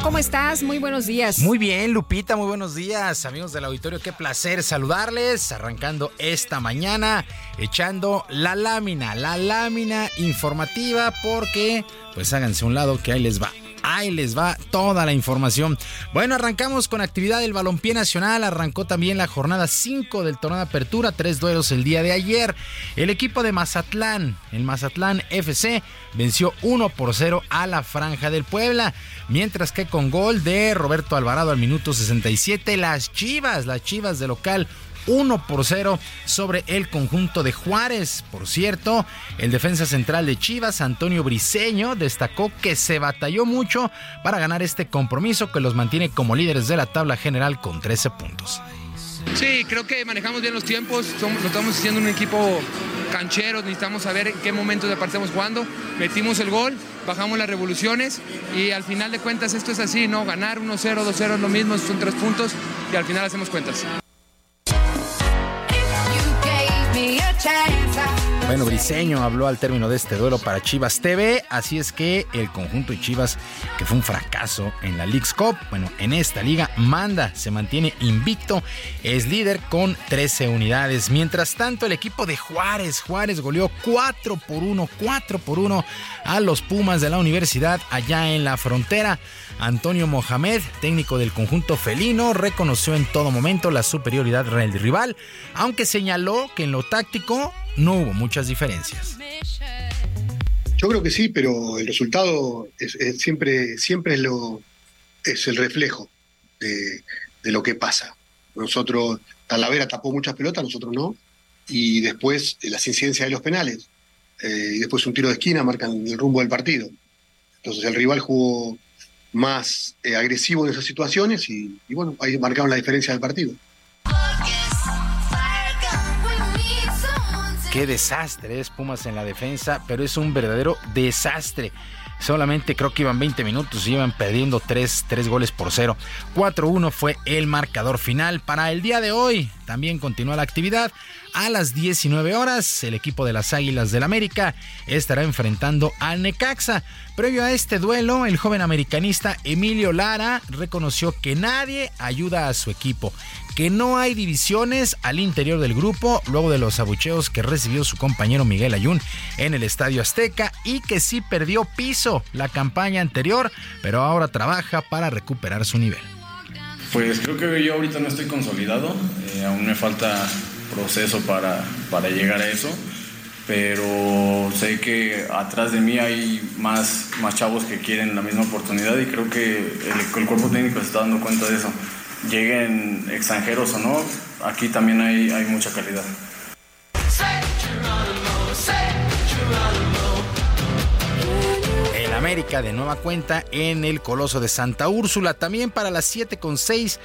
¿Cómo estás? Muy buenos días. Muy bien, Lupita, muy buenos días, amigos del auditorio. Qué placer saludarles, arrancando esta mañana, echando la lámina, la lámina informativa, porque, pues háganse un lado que ahí les va. Ahí les va toda la información. Bueno, arrancamos con actividad del balompié nacional. Arrancó también la jornada 5 del torneo de apertura. Tres duelos el día de ayer. El equipo de Mazatlán, el Mazatlán FC, venció 1 por 0 a la Franja del Puebla. Mientras que con gol de Roberto Alvarado al minuto 67, las Chivas, las Chivas de local 1 por 0 sobre el conjunto de Juárez. Por cierto, el defensa central de Chivas, Antonio Briseño, destacó que se batalló mucho para ganar este compromiso que los mantiene como líderes de la tabla general con 13 puntos. Sí, creo que manejamos bien los tiempos, somos, estamos haciendo un equipo canchero, necesitamos saber en qué momento de jugando, metimos el gol, bajamos las revoluciones y al final de cuentas esto es así, ¿no? Ganar 1-0, 2-0 es lo mismo, son tres puntos y al final hacemos cuentas. chance. I Bueno, Briseño habló al término de este duelo para Chivas TV, así es que el conjunto de Chivas, que fue un fracaso en la League's Cup, bueno, en esta liga manda, se mantiene invicto, es líder con 13 unidades. Mientras tanto, el equipo de Juárez, Juárez goleó 4 por 1, 4 por 1 a los Pumas de la universidad allá en la frontera. Antonio Mohamed, técnico del conjunto felino, reconoció en todo momento la superioridad del rival, aunque señaló que en lo táctico no hubo muchas diferencias. Yo creo que sí, pero el resultado es, siempre, siempre es, lo, es el reflejo de, de, lo que pasa. Nosotros, Talavera tapó muchas pelotas, nosotros no, y después eh, las incidencias de los penales, eh, y después un tiro de esquina marcan el rumbo del partido. Entonces el rival jugó más eh, agresivo en esas situaciones y, y bueno, ahí marcaron la diferencia del partido. Qué desastre es Pumas en la defensa, pero es un verdadero desastre. Solamente creo que iban 20 minutos y iban perdiendo 3, 3 goles por 0. 4-1 fue el marcador final. Para el día de hoy también continúa la actividad. A las 19 horas, el equipo de las Águilas del América estará enfrentando al Necaxa. Previo a este duelo, el joven americanista Emilio Lara reconoció que nadie ayuda a su equipo, que no hay divisiones al interior del grupo luego de los abucheos que recibió su compañero Miguel Ayun en el Estadio Azteca y que sí perdió piso la campaña anterior, pero ahora trabaja para recuperar su nivel. Pues creo que yo ahorita no estoy consolidado, eh, aún me falta proceso para, para llegar a eso, pero sé que atrás de mí hay más, más chavos que quieren la misma oportunidad y creo que el, el cuerpo técnico se está dando cuenta de eso. Lleguen extranjeros o no, aquí también hay, hay mucha calidad. El América de nueva cuenta en el Coloso de Santa Úrsula. También para las 7 con 6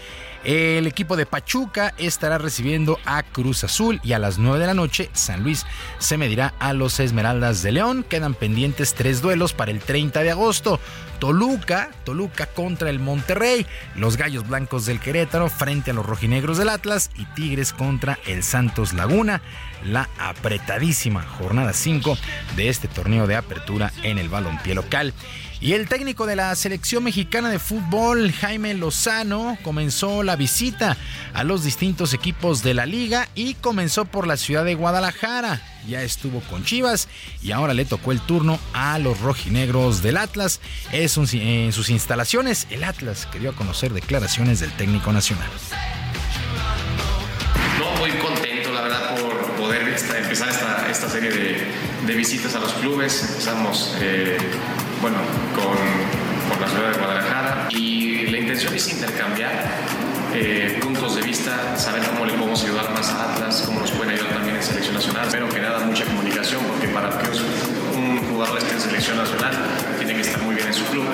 el equipo de Pachuca estará recibiendo a Cruz Azul y a las 9 de la noche San Luis se medirá a los Esmeraldas de León. Quedan pendientes tres duelos para el 30 de agosto. Toluca, Toluca contra el Monterrey, los Gallos Blancos del Querétaro frente a los Rojinegros del Atlas y Tigres contra el Santos Laguna. La apretadísima jornada 5 de este torneo de apertura en el balompié local. Y el técnico de la selección mexicana de fútbol, Jaime Lozano, comenzó la visita a los distintos equipos de la liga y comenzó por la ciudad de Guadalajara. Ya estuvo con Chivas y ahora le tocó el turno a los rojinegros del Atlas. Es en sus instalaciones, el Atlas que dio a conocer declaraciones del técnico nacional. No, muy contento, la verdad, por poder empezar esta, serie de, de, visitas a los clubes. Empezamos, eh, bueno, con, con, la ciudad de Guadalajara y la intención es intercambiar eh, puntos de vista, saber cómo le podemos ayudar más a Atlas, cómo nos pueden ayudar también en selección nacional, pero que nada, mucha comunicación, porque para que un jugador esté en selección nacional tiene que estar muy bien en su club.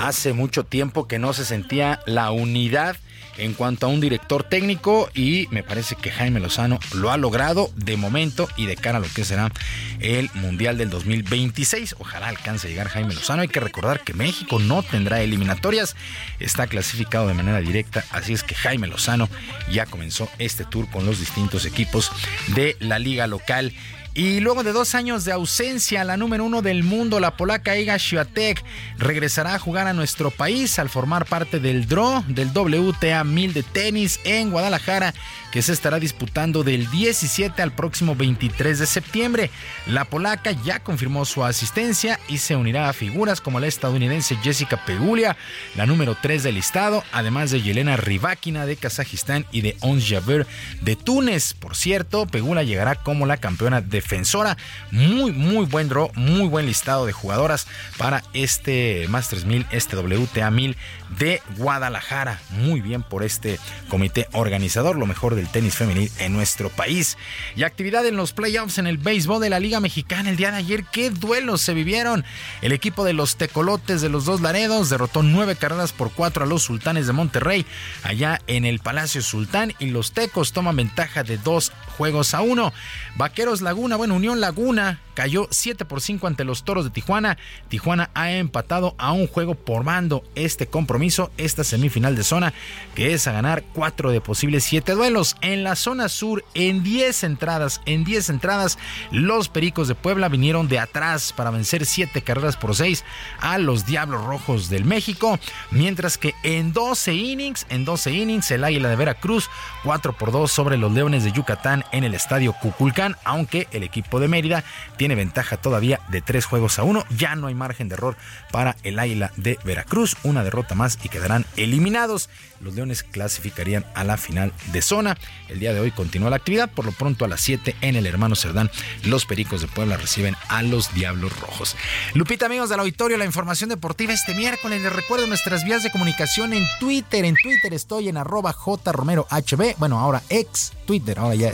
Hace mucho tiempo que no se sentía la unidad en cuanto a un director técnico y me parece que Jaime Lozano lo ha logrado de momento y de cara a lo que será el Mundial del 2026. Ojalá alcance a llegar Jaime Lozano. Hay que recordar que México no tendrá eliminatorias, está clasificado de manera directa, así es que Jaime Lozano ya comenzó este tour con los distintos equipos de la liga local. Y luego de dos años de ausencia, la número uno del mundo, la polaca Iga Świątek, regresará a jugar a nuestro país al formar parte del draw del WTA 1000 de tenis en Guadalajara que se estará disputando del 17 al próximo 23 de septiembre. La polaca ya confirmó su asistencia y se unirá a figuras como la estadounidense Jessica Pegulia, la número 3 del listado, además de Yelena Rybakina de Kazajistán y de Ons Javer de Túnez. Por cierto, Pegula llegará como la campeona defensora. Muy, muy buen draw, muy buen listado de jugadoras para este Masters 1000, este WTA 1000 de Guadalajara. Muy bien por este comité organizador, lo mejor del tenis femenil en nuestro país. Y actividad en los playoffs en el béisbol de la Liga Mexicana el día de ayer. ¿Qué duelos se vivieron? El equipo de los Tecolotes de los Dos Laredos derrotó nueve carreras por cuatro a los Sultanes de Monterrey allá en el Palacio Sultán y los Tecos toman ventaja de dos juegos a uno. Vaqueros Laguna, bueno, Unión Laguna cayó 7 por 5 ante los Toros de Tijuana. Tijuana ha empatado a un juego por mando este compromiso, esta semifinal de zona, que es a ganar 4 de posibles 7 duelos. En la zona sur, en 10 entradas, en 10 entradas, los Pericos de Puebla vinieron de atrás para vencer 7 carreras por 6 a los Diablos Rojos del México, mientras que en 12 innings, en 12 innings, el Águila de Veracruz 4 por 2 sobre los Leones de Yucatán en el estadio Cuculcán, aunque el equipo de Mérida tiene tiene ventaja todavía de tres juegos a uno. Ya no hay margen de error para el Águila de Veracruz. Una derrota más y quedarán eliminados los Leones clasificarían a la final de zona. El día de hoy continúa la actividad, por lo pronto a las 7 en el Hermano Cerdán, los Pericos de Puebla reciben a los Diablos Rojos. Lupita, amigos del auditorio, la información deportiva este miércoles. Les recuerdo nuestras vías de comunicación en Twitter. En Twitter estoy en arroba jromerohb, bueno, ahora ex Twitter, ahora ya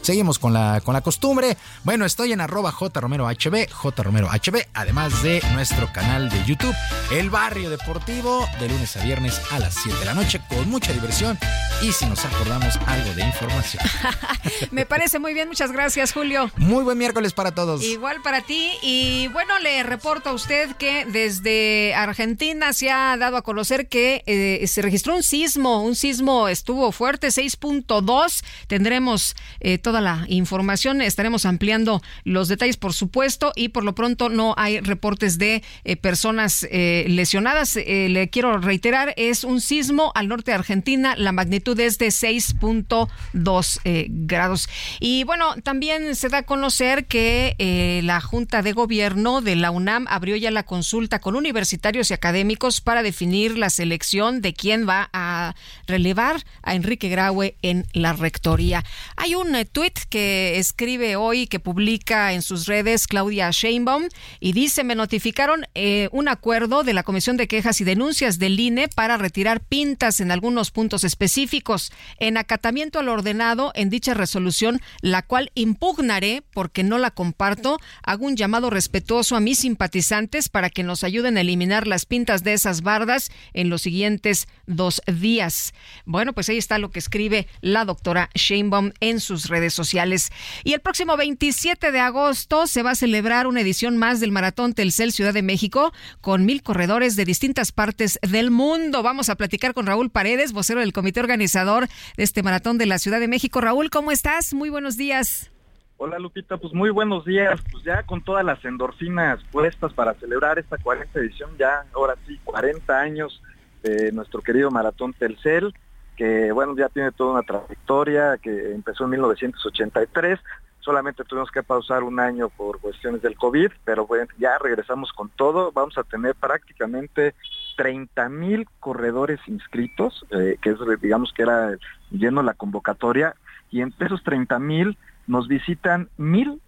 seguimos con la, con la costumbre. Bueno, estoy en arroba jromerohb, jromerohb, además de nuestro canal de YouTube, El Barrio Deportivo, de lunes a viernes a las 7 de la noche con mucha diversión y si nos acordamos algo de información. Me parece muy bien, muchas gracias Julio. Muy buen miércoles para todos. Igual para ti y bueno, le reporto a usted que desde Argentina se ha dado a conocer que eh, se registró un sismo, un sismo estuvo fuerte, 6.2. Tendremos eh, toda la información, estaremos ampliando los detalles por supuesto y por lo pronto no hay reportes de eh, personas lesionadas. le quiero reiterar, es un sismo al norte de Argentina. La magnitud es de 6.2 eh, grados. Y bueno, también se da a conocer que eh, la Junta de Gobierno de la UNAM abrió ya la consulta con universitarios y académicos para definir la selección de quién va a relevar a Enrique Graue en la rectoría. Hay un eh, tuit que escribe hoy, que publica en sus redes Claudia Sheinbaum y dice, me notificaron un acuerdo de la Comisión de Quejas y Denuncias del INE para retirar pintas en en algunos puntos específicos. En acatamiento al ordenado en dicha resolución, la cual impugnaré porque no la comparto, hago un llamado respetuoso a mis simpatizantes para que nos ayuden a eliminar las pintas de esas bardas en los siguientes dos días. Bueno, pues ahí está lo que escribe la doctora Sheinbaum en sus redes sociales. Y el próximo 27 de agosto se va a celebrar una edición más del Maratón Telcel Ciudad de México con mil corredores de distintas partes del mundo. Vamos a platicar con Raúl Paredes, vocero del comité organizador de este maratón de la Ciudad de México. Raúl, ¿cómo estás? Muy buenos días. Hola Lupita, pues muy buenos días. Pues ya con todas las endorfinas puestas para celebrar esta 40 edición, ya ahora sí 40 años de nuestro querido maratón Telcel, que bueno, ya tiene toda una trayectoria, que empezó en 1983, solamente tuvimos que pausar un año por cuestiones del COVID, pero bueno, ya regresamos con todo, vamos a tener prácticamente 30 mil corredores inscritos, eh, que es digamos que era lleno la convocatoria, y entre esos 30 mil nos visitan mil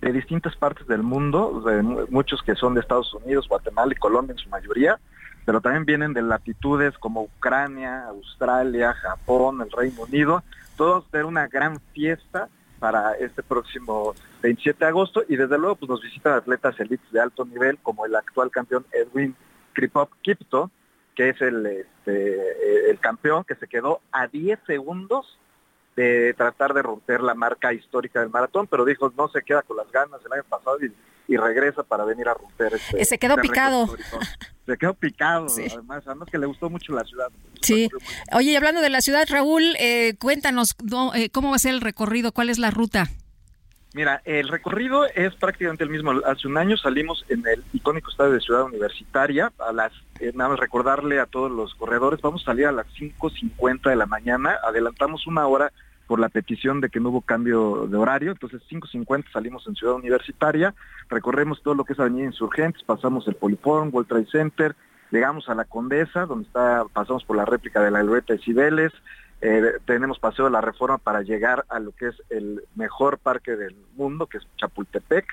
de distintas partes del mundo, muchos que son de Estados Unidos, Guatemala y Colombia en su mayoría, pero también vienen de latitudes como Ucrania, Australia, Japón, el Reino Unido, todos de una gran fiesta para este próximo 27 de agosto y desde luego pues nos visitan atletas elites de alto nivel como el actual campeón Edwin Kripop Kipto, que es el, este, el campeón, que se quedó a 10 segundos de tratar de romper la marca histórica del maratón, pero dijo no se queda con las ganas el año pasado y, regresa para venir a romper este. Se quedó este picado. Se quedó picado, además, además que le gustó mucho la ciudad. Sí. Oye, y hablando de la ciudad, Raúl, eh, cuéntanos eh, cómo va a ser el recorrido, cuál es la ruta. Mira, el recorrido es prácticamente el mismo. Hace un año salimos en el icónico estadio de Ciudad Universitaria. Eh, nada más recordarle a todos los corredores, vamos a salir a las 5.50 de la mañana. Adelantamos una hora por la petición de que no hubo cambio de horario. Entonces, 5.50 salimos en Ciudad Universitaria, recorremos todo lo que es Avenida Insurgentes, pasamos el Poliforum, World Trade Center, llegamos a la Condesa, donde está, pasamos por la réplica de la Glorieta de Cibeles, eh, tenemos Paseo de la Reforma para llegar a lo que es el mejor parque del mundo, que es Chapultepec.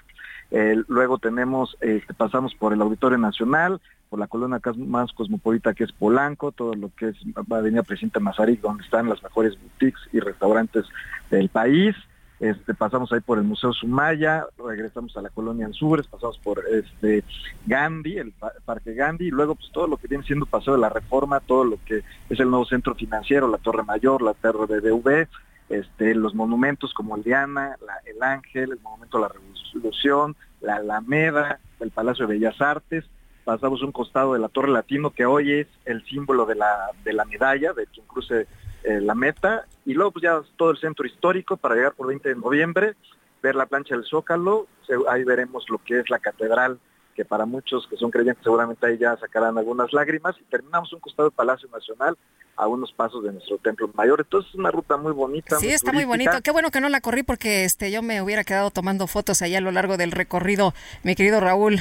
Eh, luego tenemos, este, pasamos por el Auditorio Nacional, por la colonia más cosmopolita que es Polanco, todo lo que es Avenida Presidente Mazarik, donde están las mejores boutiques y restaurantes del país. Este, pasamos ahí por el Museo Sumaya, regresamos a la colonia Anzures, pasamos por este Gandhi, el Parque Gandhi, y luego pues todo lo que viene siendo Paseo de la Reforma, todo lo que es el nuevo centro financiero, la Torre Mayor, la Torre BBV, este, los monumentos como el Diana, el Ángel, el Monumento a la Revolución, la Alameda, el Palacio de Bellas Artes, pasamos un costado de la Torre Latino, que hoy es el símbolo de la, de la medalla, de quien cruce eh, la meta, y luego pues ya todo el centro histórico para llegar por 20 de noviembre, ver la plancha del Zócalo, ahí veremos lo que es la catedral, que para muchos que son creyentes seguramente ahí ya sacarán algunas lágrimas, y terminamos un costado del Palacio Nacional a unos pasos de nuestro templo mayor. Entonces es una ruta muy bonita. Sí, está muy bonito. Qué bueno que no la corrí porque este yo me hubiera quedado tomando fotos allá a lo largo del recorrido, mi querido Raúl.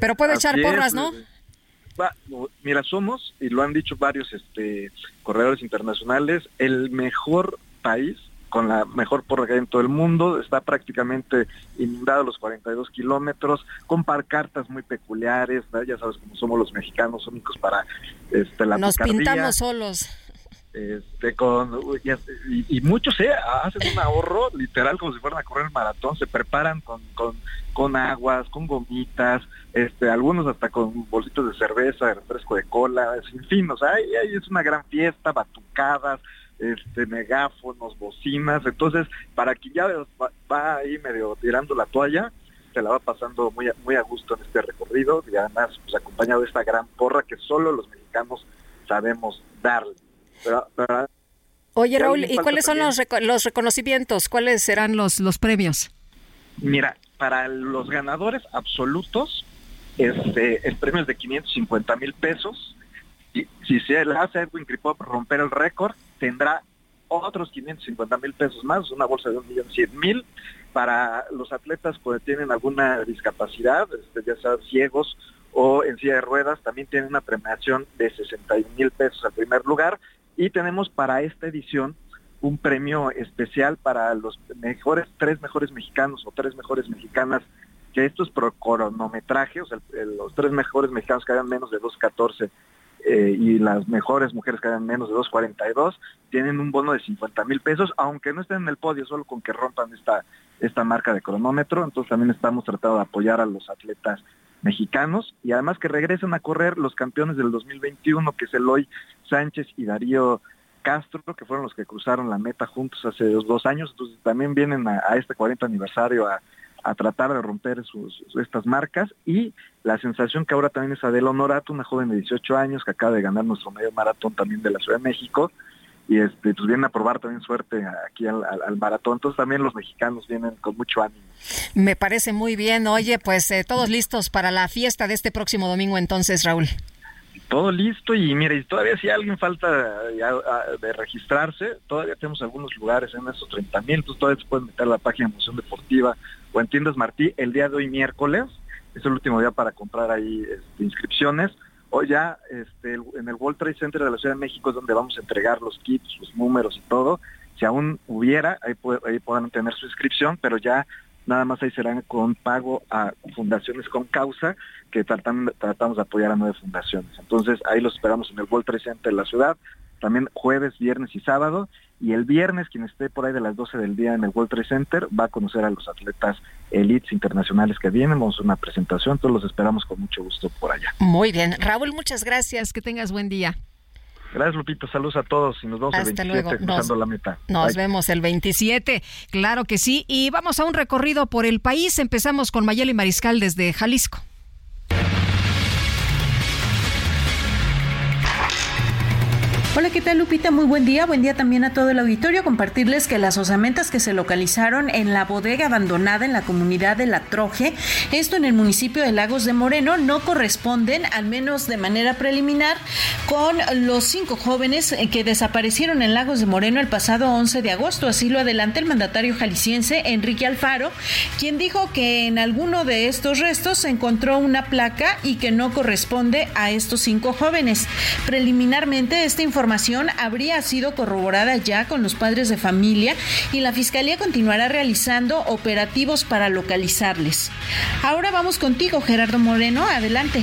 Pero puede echar porras, ¿no? mira, somos, y lo han dicho varios este, corredores internacionales, el mejor país con la mejor porra que hay en todo el mundo, está prácticamente inundado los 42 kilómetros, con parcartas muy peculiares, ya sabes cómo somos los mexicanos únicos para este, la Nos pintamos solos este con y, muchos ¿eh? hacen un ahorro literal como si fueran a correr el maratón se preparan con, con, con aguas con gomitas este algunos hasta con bolsitos de cerveza de refresco de cola en fin o sea es una gran fiesta batucadas este megáfonos bocinas entonces para quien ya va, ahí medio tirando la toalla se la va pasando muy muy a gusto en este recorrido y además pues acompañado de esta gran porra que solo los mexicanos sabemos darle Oye, Raúl, ¿y cuáles son los, los reconocimientos? ¿Cuáles serán los, los premios? Mira, para los ganadores absolutos, este, el premio es de 550 mil pesos. Y si se le hace a Edwin Kripop romper el récord, tendrá otros 550 mil pesos más, una bolsa de un millón cien mil. Para los atletas que tienen alguna discapacidad, este, ya sea ciegos o en silla de ruedas, también tienen una premiación de 61 mil pesos al primer lugar y tenemos para esta edición un premio especial para los mejores, tres mejores mexicanos o tres mejores mexicanas, que esto es cronometraje, o sea, los tres mejores mexicanos que hagan menos de 2.14 eh, y las mejores mujeres que hagan menos de 2.42 tienen un bono de 50 mil pesos, aunque no estén en el podio, solo con que rompan esta, esta marca de cronómetro. Entonces también estamos tratando de apoyar a los atletas mexicanos y además que regresen a correr los campeones del 2021, que es Eloy Sánchez y Darío Castro, que fueron los que cruzaron la meta juntos hace dos, años, entonces también vienen a, este 40 aniversario a, tratar de romper sus, estas marcas y la sensación que ahora también es Adela Honorato, una joven de 18 años que acaba de ganar nuestro medio maratón también de la Ciudad de México y este pues vienen a probar también suerte aquí al, maratón. Entonces también los mexicanos vienen con mucho ánimo. Me parece muy bien. Oye, pues eh, todos listos para la fiesta de este próximo domingo entonces, Raúl. Todo listo y mire, y todavía si alguien falta de registrarse, todavía tenemos algunos lugares en esos 30 mil, entonces todavía se pueden meter a la página de Moción Deportiva o en Tiendas Martí el día de hoy miércoles, es el último día para comprar ahí este, inscripciones o ya este, en el World Trade Center de la Ciudad de México es donde vamos a entregar los kits, los números y todo. Si aún hubiera, ahí, ahí podrán tener su inscripción, pero ya nada más ahí serán con pago a fundaciones con causa, que tratan, tratamos de apoyar a nueve fundaciones. Entonces ahí los esperamos en el World Trade Center de la ciudad, también jueves, viernes y sábado. Y el viernes, quien esté por ahí de las 12 del día en el World Trade Center, va a conocer a los atletas elites internacionales que vienen. Vamos a hacer una presentación, todos los esperamos con mucho gusto por allá. Muy bien. Raúl, muchas gracias. Que tengas buen día. Gracias, Lupito. Saludos a todos y nos vemos el 27 cruzando la meta. Nos vemos el 27. Claro que sí. Y vamos a un recorrido por el país. Empezamos con Mayeli Mariscal desde Jalisco. Hola, ¿qué tal Lupita? Muy buen día. Buen día también a todo el auditorio. Compartirles que las osamentas que se localizaron en la bodega abandonada en la comunidad de La Troje, esto en el municipio de Lagos de Moreno, no corresponden, al menos de manera preliminar, con los cinco jóvenes que desaparecieron en Lagos de Moreno el pasado 11 de agosto. Así lo adelanta el mandatario jalisciense Enrique Alfaro, quien dijo que en alguno de estos restos se encontró una placa y que no corresponde a estos cinco jóvenes. Preliminarmente, esta información habría sido corroborada ya con los padres de familia y la Fiscalía continuará realizando operativos para localizarles. Ahora vamos contigo, Gerardo Moreno. Adelante.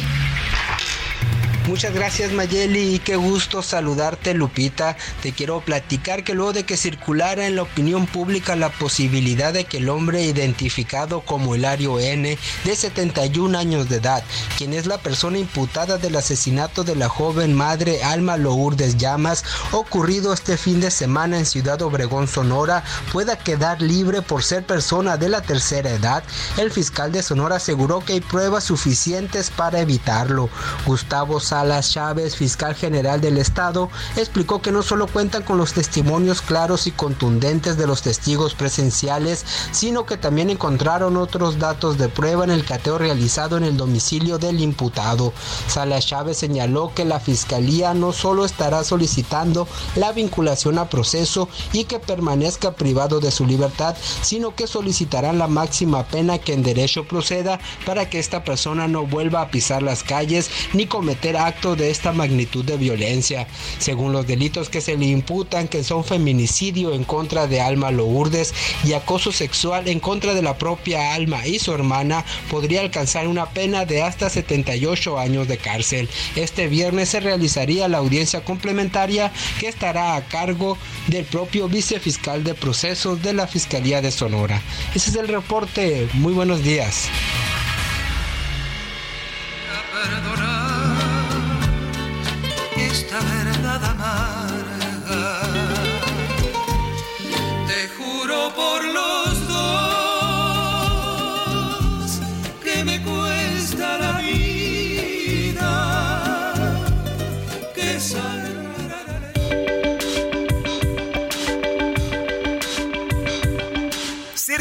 Muchas gracias Mayeli y qué gusto saludarte Lupita. Te quiero platicar que luego de que circulara en la opinión pública la posibilidad de que el hombre identificado como Hilario N, de 71 años de edad, quien es la persona imputada del asesinato de la joven madre Alma Lourdes Llamas, ocurrido este fin de semana en Ciudad Obregón, Sonora, pueda quedar libre por ser persona de la tercera edad, el fiscal de Sonora aseguró que hay pruebas suficientes para evitarlo. Gustavo Salas Chávez, fiscal general del Estado, explicó que no solo cuentan con los testimonios claros y contundentes de los testigos presenciales, sino que también encontraron otros datos de prueba en el cateo realizado en el domicilio del imputado. Salas Chávez señaló que la fiscalía no solo estará solicitando la vinculación a proceso y que permanezca privado de su libertad, sino que solicitarán la máxima pena que en derecho proceda para que esta persona no vuelva a pisar las calles ni cometer de esta magnitud de violencia, según los delitos que se le imputan, que son feminicidio en contra de Alma Lourdes y acoso sexual en contra de la propia Alma y su hermana, podría alcanzar una pena de hasta 78 años de cárcel. Este viernes se realizaría la audiencia complementaria que estará a cargo del propio vicefiscal de procesos de la Fiscalía de Sonora. Ese es el reporte. Muy buenos días. Esta verdad amarga. Te juro por los dos que me cuesta la vida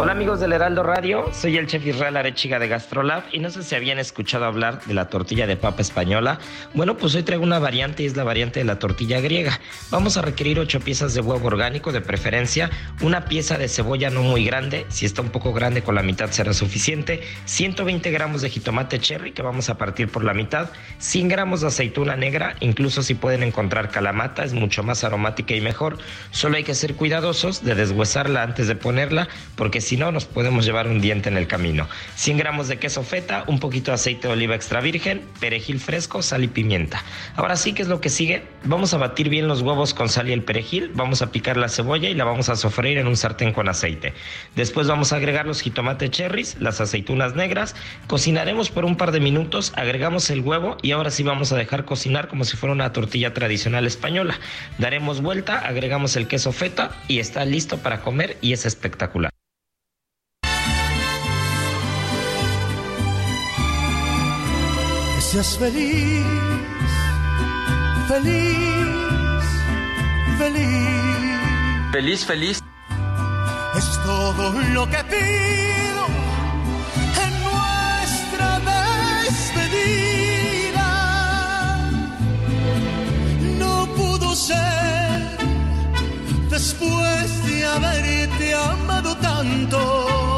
Hola amigos del Heraldo Radio, soy el chef Israel Arechiga de Gastrolab y no sé si habían escuchado hablar de la tortilla de papa española. Bueno, pues hoy traigo una variante y es la variante de la tortilla griega. Vamos a requerir 8 piezas de huevo orgánico de preferencia, una pieza de cebolla no muy grande, si está un poco grande con la mitad será suficiente, 120 gramos de jitomate cherry que vamos a partir por la mitad, 100 gramos de aceituna negra, incluso si pueden encontrar calamata, es mucho más aromática y mejor. Solo hay que ser cuidadosos de deshuesarla antes de ponerla porque si no nos podemos llevar un diente en el camino. 100 gramos de queso feta, un poquito de aceite de oliva extra virgen, perejil fresco, sal y pimienta. Ahora sí, ¿qué es lo que sigue? Vamos a batir bien los huevos con sal y el perejil, vamos a picar la cebolla y la vamos a sofreír en un sartén con aceite. Después vamos a agregar los jitomates cherries, las aceitunas negras, cocinaremos por un par de minutos, agregamos el huevo y ahora sí vamos a dejar cocinar como si fuera una tortilla tradicional española. Daremos vuelta, agregamos el queso feta y está listo para comer y es espectacular. Seas feliz, feliz, feliz. Feliz, feliz. Es todo lo que pido en nuestra despedida. No pudo ser después de haberte amado tanto.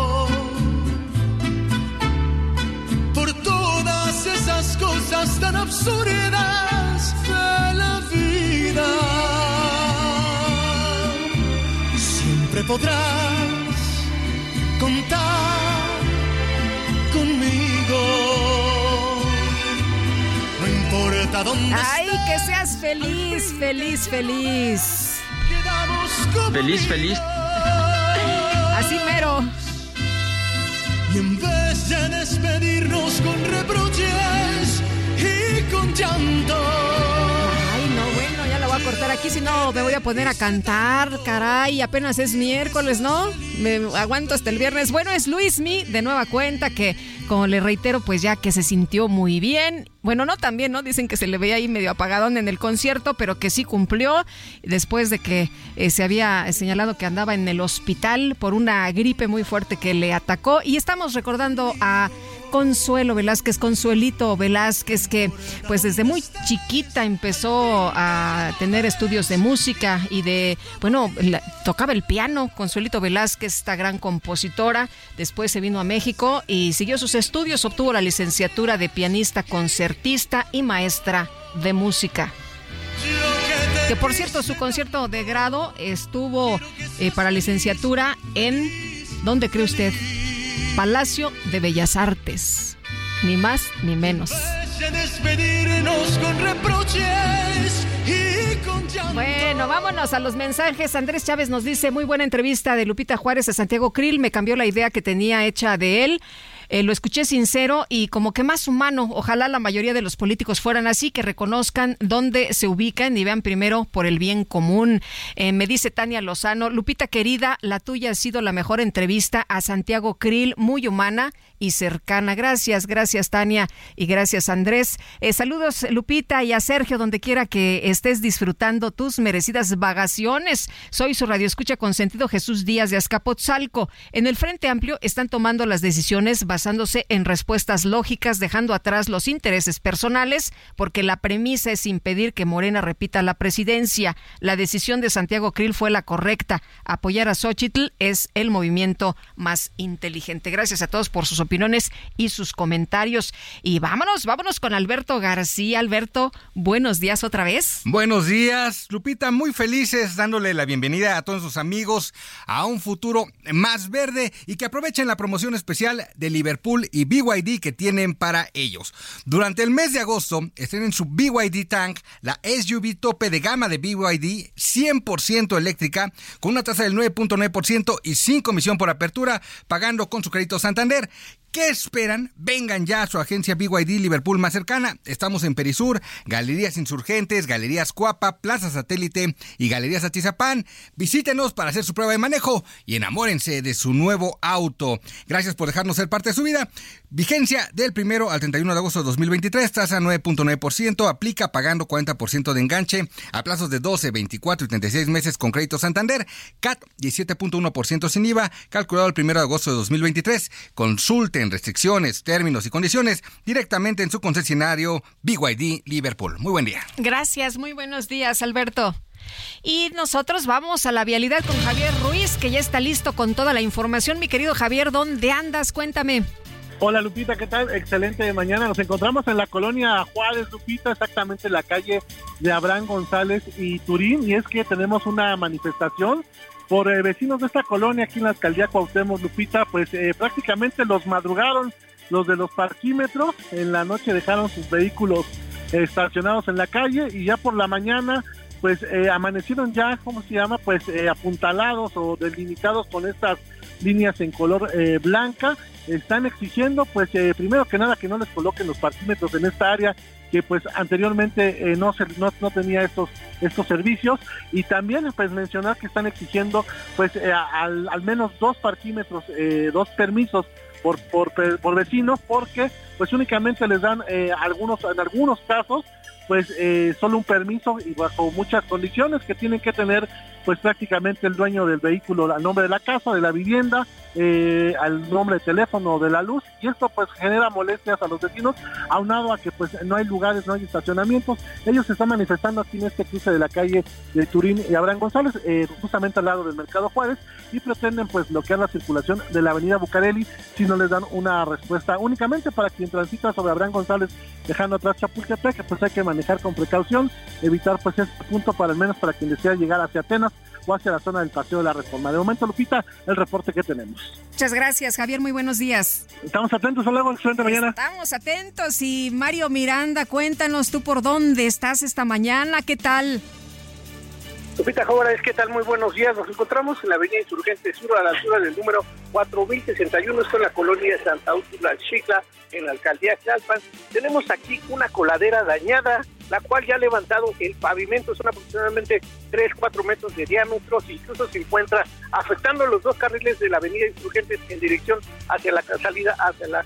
Cosas tan absurdas de la vida. Siempre podrás contar conmigo. No importa dónde Ay, que seas feliz, feliz, feliz. Feliz, feliz. Así mero. Y en vez de despedirnos con reproches llanto. Ay, no, bueno, ya la voy a cortar aquí, si no me voy a poner a cantar, caray, apenas es miércoles, ¿no? Me aguanto hasta el viernes. Bueno, es Luismi, de nueva cuenta, que como le reitero, pues ya que se sintió muy bien. Bueno, no también, ¿no? Dicen que se le veía ahí medio apagadón en el concierto, pero que sí cumplió después de que eh, se había señalado que andaba en el hospital por una gripe muy fuerte que le atacó. Y estamos recordando a Consuelo Velázquez, Consuelito Velázquez, que pues desde muy chiquita empezó a tener estudios de música y de, bueno, tocaba el piano, Consuelito Velázquez, esta gran compositora, después se vino a México y siguió sus estudios, obtuvo la licenciatura de pianista concertista y maestra de música. Que por cierto, su concierto de grado estuvo eh, para licenciatura en, ¿dónde cree usted? Palacio de Bellas Artes. Ni más ni menos. Bueno, vámonos a los mensajes. Andrés Chávez nos dice, muy buena entrevista de Lupita Juárez a Santiago Krill. Me cambió la idea que tenía hecha de él. Eh, lo escuché sincero y como que más humano. Ojalá la mayoría de los políticos fueran así, que reconozcan dónde se ubican y vean primero por el bien común. Eh, me dice Tania Lozano, Lupita querida, la tuya ha sido la mejor entrevista a Santiago Krill, muy humana y cercana. Gracias, gracias Tania y gracias Andrés. Eh, saludos Lupita y a Sergio, donde quiera que estés disfrutando tus merecidas vacaciones. Soy su radio escucha con sentido Jesús Díaz de Azcapotzalco. En el Frente Amplio están tomando las decisiones basándose en respuestas lógicas, dejando atrás los intereses personales, porque la premisa es impedir que Morena repita la presidencia. La decisión de Santiago Krill fue la correcta. Apoyar a Xochitl es el movimiento más inteligente. Gracias a todos por sus opiniones y sus comentarios. Y vámonos, vámonos con Alberto García. Alberto, buenos días otra vez. Buenos días, Lupita, muy felices dándole la bienvenida a todos sus amigos a un futuro más verde y que aprovechen la promoción especial de Liverpool y BYD que tienen para ellos. Durante el mes de agosto estrenen su BYD Tank, la SUV tope de gama de BYD 100% eléctrica con una tasa del 9.9% y sin comisión por apertura, pagando con su crédito Santander. ¿Qué esperan? Vengan ya a su agencia BYD Liverpool más cercana. Estamos en Perisur, Galerías Insurgentes, Galerías Cuapa, Plaza Satélite y Galerías Atizapán. Visítenos para hacer su prueba de manejo y enamórense de su nuevo auto. Gracias por dejarnos ser parte de su vida. Vigencia del primero al 31 de agosto de 2023, tasa 9.9%, aplica pagando 40% de enganche a plazos de 12, 24 y 36 meses con crédito Santander, CAT 17.1% sin IVA, calculado el primero de agosto de 2023. Consulte en restricciones, términos y condiciones directamente en su concesionario BYD Liverpool. Muy buen día. Gracias, muy buenos días, Alberto. Y nosotros vamos a la vialidad con Javier Ruiz, que ya está listo con toda la información. Mi querido Javier, ¿dónde andas? Cuéntame. Hola Lupita, ¿qué tal? Excelente mañana. Nos encontramos en la colonia Juárez, Lupita, exactamente en la calle de Abraham González y Turín. Y es que tenemos una manifestación por eh, vecinos de esta colonia aquí en la alcaldía Cuauhtémoc, Lupita, pues eh, prácticamente los madrugaron los de los parquímetros. En la noche dejaron sus vehículos estacionados en la calle y ya por la mañana pues eh, amanecieron ya, ¿cómo se llama? Pues apuntalados o delimitados con estas líneas en color blanca están exigiendo, pues eh, primero que nada, que no les coloquen los parquímetros en esta área que pues anteriormente eh, no, se, no, tenía estos estos servicios. Y también pues mencionar que están exigiendo pues eh, al, menos dos parquímetros, dos permisos por, por, por, vecinos porque pues únicamente les dan algunos en algunos casos pues solo un permiso y bajo muchas condiciones que tienen que tener pues prácticamente el dueño del vehículo al nombre de la casa, de la vivienda, eh, al nombre de teléfono de la luz y esto pues genera molestias a los vecinos, aunado a que pues no hay lugares, no hay estacionamientos. Ellos se están manifestando aquí en este cruce de la calle de Turín y Abraham González, eh, justamente al lado del Mercado Juárez, y pretenden pues bloquear la circulación de la avenida Bucareli si no les dan una respuesta únicamente para quien transita sobre Abraham González dejando atrás Chapultepec, pues hay que manejar con precaución, evitar pues este punto para al menos para quien desea llegar hacia Atenas o hacia la zona del Paseo de la Reforma. De momento, Lupita, el reporte que tenemos. Muchas gracias, Javier. Muy buenos días. Estamos atentos. Hasta luego. Excelente mañana. Estamos atentos. Y Mario Miranda, cuéntanos tú por dónde estás esta mañana. ¿Qué tal? Lupita Jóvenes, ¿qué tal? Muy buenos días. Nos encontramos en la avenida Insurgente Sur a la altura del número 4061, esto en la colonia de Santa Úrsula Chicla, en la alcaldía Chalpan. Tenemos aquí una coladera dañada, la cual ya ha levantado el pavimento, son aproximadamente 3, 4 metros de diámetro, incluso se encuentra afectando los dos carriles de la avenida Insurgentes en dirección hacia la salida hacia la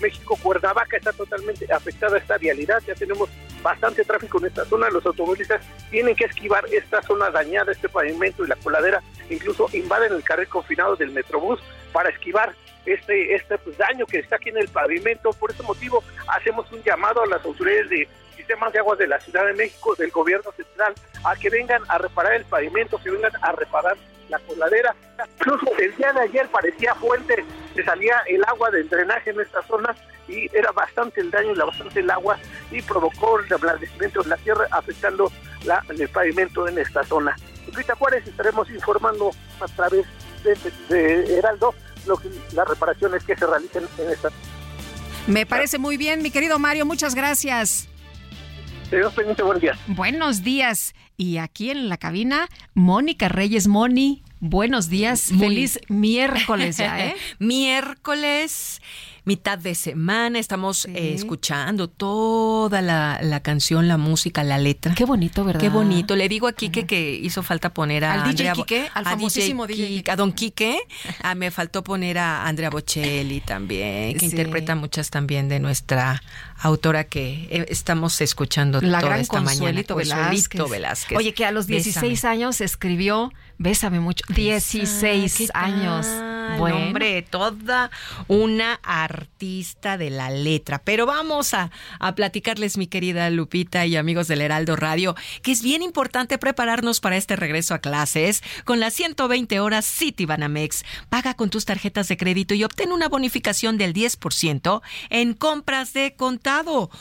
México Cuernavaca está totalmente afectada esta vialidad, ya tenemos bastante tráfico en esta zona, los automovilistas tienen que esquivar esta zona dañada, este pavimento y la coladera, incluso invaden el carril confinado del Metrobús para esquivar este, este pues, daño que está aquí en el pavimento. Por ese motivo hacemos un llamado a las autoridades de sistemas de aguas de la Ciudad de México, del gobierno central, a que vengan a reparar el pavimento, que vengan a reparar la coladera. Incluso el día de ayer parecía fuente, se salía el agua del drenaje en esta zona y era bastante el daño, era bastante el agua y provocó el ablandecimiento de la tierra afectando la, el pavimento en esta zona. Rita Juárez estaremos informando a través de, Heraldo lo que, las reparaciones que se realicen en esta. Me parece muy bien, mi querido Mario, muchas gracias. Dios buenos días. Buenos días. Y aquí en la cabina, Mónica Reyes Moni. Buenos días. Feliz miércoles ya, ¿eh? miércoles mitad de semana, estamos eh, escuchando toda la, canción, la música, la letra. Qué bonito, ¿verdad? Qué bonito. Le digo a Quique que hizo falta poner a ¿Al Andrea, DJ Quique? Al famosísimo DJ A Don Quique. Ah, me faltó poner a Andrea Bocelli también, que interpreta muchas también de nuestra autora que eh, estamos escuchando la toda gran esta mañana. Consuelito Velázquez. Oye, que a los 16 años escribió Bésame mucho. 16 años. Bueno. Hombre, toda una artista de la letra. Pero vamos a, a platicarles, mi querida Lupita y amigos del Heraldo Radio, que es bien importante prepararnos para este regreso a clases con las 120 horas City Banamex. Paga con tus tarjetas de crédito y obtén una bonificación del 10% en compras de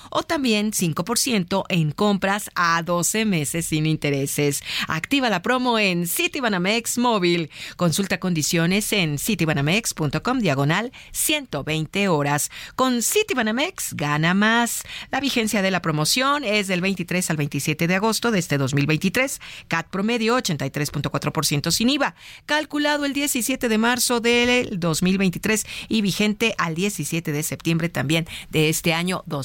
o también 5% en compras a 12 meses sin intereses. Activa la promo en City Banamex móvil. Consulta condiciones en citibanamex.com diagonal 120 horas. Con Citibanamex gana más. La vigencia de la promoción es del 23 al 27 de agosto de este 2023. CAT promedio 83.4% sin IVA. Calculado el 17 de marzo del 2023 y vigente al 17 de septiembre también de este año 2023.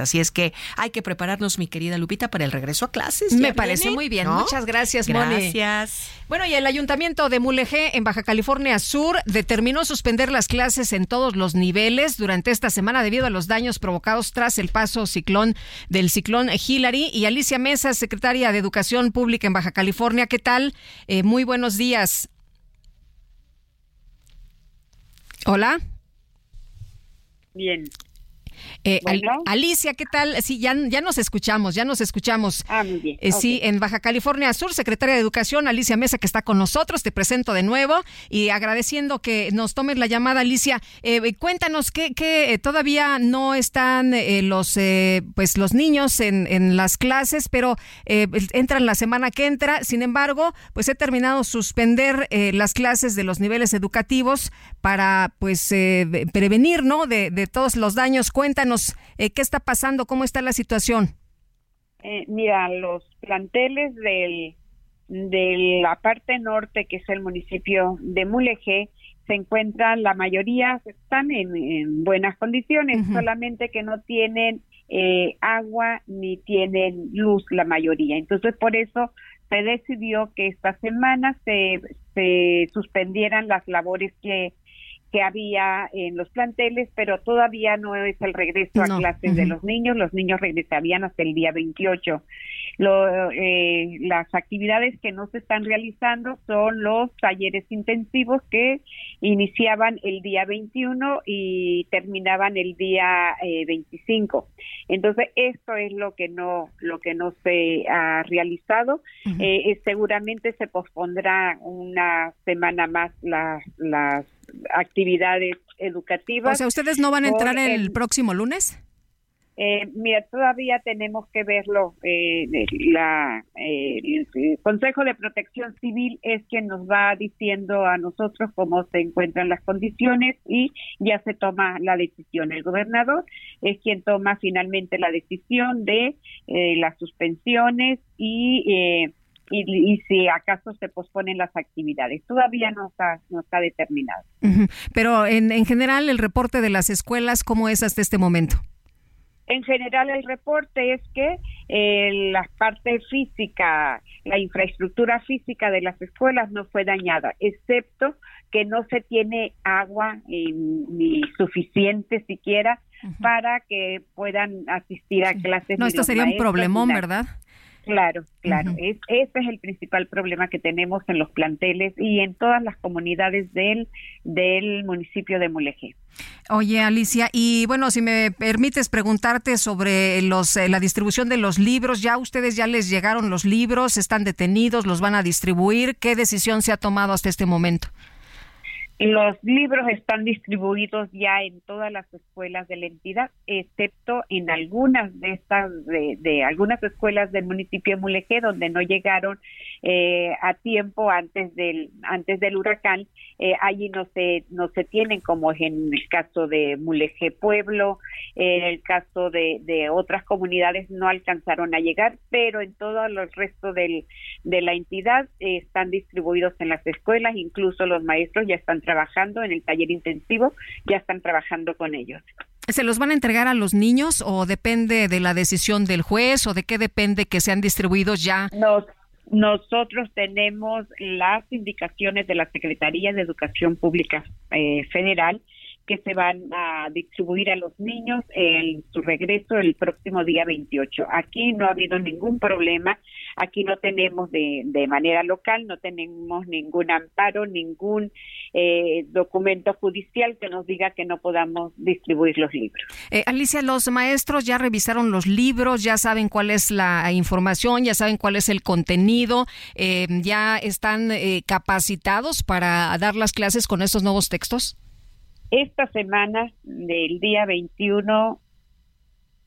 Así es que hay que prepararnos, mi querida Lupita, para el regreso a clases. Me parece muy bien. Muchas gracias, Moni. Gracias. Bueno, y el Ayuntamiento de Mulegé, en Baja California Sur, determinó suspender las clases en todos los niveles durante esta semana debido a los daños provocados tras el paso ciclón del ciclón Hillary. Y Alicia Mesa, secretaria de Educación Pública en Baja California, ¿qué tal? Eh, muy buenos días. Hola. Bien. Eh, Alicia, ¿qué tal? Sí, ya, ya nos escuchamos, ya nos escuchamos. Ah, muy bien. Eh, sí, en Baja California Sur, secretaria de Educación, Alicia Mesa, que está con nosotros, te presento de nuevo y agradeciendo que nos tomes la llamada, Alicia. Eh, cuéntanos que, que todavía no están los, pues, los niños en, en las clases, pero entran la semana que entra. Sin embargo, pues he terminado suspender las clases de los niveles educativos para, pues, prevenir, ¿no? De, de todos los daños. Cuéntanos eh, qué está pasando, cómo está la situación. Eh, mira, los planteles del, de la parte norte, que es el municipio de Mulegé, se encuentran, la mayoría están en, buenas condiciones, solamente que no tienen eh, agua ni tienen luz la mayoría. Entonces, por eso se decidió que esta semana se, se suspendieran las labores que que había en los planteles, pero todavía no es el regreso a clases de los niños. Los niños regresarían hasta el día 28. Lo, eh, las actividades que no se están realizando son los talleres intensivos que iniciaban el día 21 y terminaban el día 25. Eh, Entonces, esto es lo que no lo que no se ha realizado. Eh, seguramente se pospondrá una semana más las las actividades educativas. O sea, ¿ustedes no van a entrar el, próximo lunes? Eh, mira, todavía tenemos que verlo. Eh, la, eh, el Consejo de Protección Civil es quien nos va diciendo a nosotros cómo se encuentran las condiciones y ya se toma la decisión. El gobernador es quien toma finalmente la decisión de las suspensiones y y, si acaso se posponen las actividades. Todavía no está, no está determinado. Pero en, en general, el reporte de las escuelas, ¿cómo es hasta este momento? En general, el reporte es que eh, la parte física, la infraestructura física de las escuelas no fue dañada, excepto que no se tiene agua ni suficiente siquiera para que puedan asistir a clases. No, esto sería un problemón, ¿verdad? Claro, claro. es, ese es el principal problema que tenemos en los planteles y en todas las comunidades del, del municipio de Mulegé. Oye, Alicia, y bueno, si me permites preguntarte sobre los, eh, la distribución de los libros, ¿ya ustedes ya les llegaron los libros? ¿Están detenidos? ¿Los van a distribuir? ¿Qué decisión se ha tomado hasta este momento? Los libros están distribuidos ya en todas las escuelas de la entidad, excepto en algunas de estas, de, algunas escuelas del municipio de Mulegé, donde no llegaron eh, a tiempo antes del antes del huracán. Eh, allí no se no se tienen, como en el caso de Mulegé Pueblo, en el caso de, de otras comunidades no alcanzaron a llegar, pero en todo el resto del, de la entidad eh, están distribuidos en las escuelas, incluso los maestros ya están trabajando en el taller intensivo, ya están trabajando con ellos. ¿Se los van a entregar a los niños o depende de la decisión del juez o de qué depende que sean distribuidos ya? Nosotros tenemos las indicaciones de la Secretaría de Educación Pública eh, Federal que se van a distribuir a los niños en su regreso el próximo día 28. Aquí no ha habido ningún problema, aquí no tenemos de, de manera local, no tenemos ningún amparo, ningún eh, documento judicial que nos diga que no podamos distribuir los libros. Eh, Alicia, los maestros ya revisaron los libros, ya saben cuál es la información, ya saben cuál es el contenido, eh, ya están capacitados para dar las clases con estos nuevos textos. Esta semana, del día 21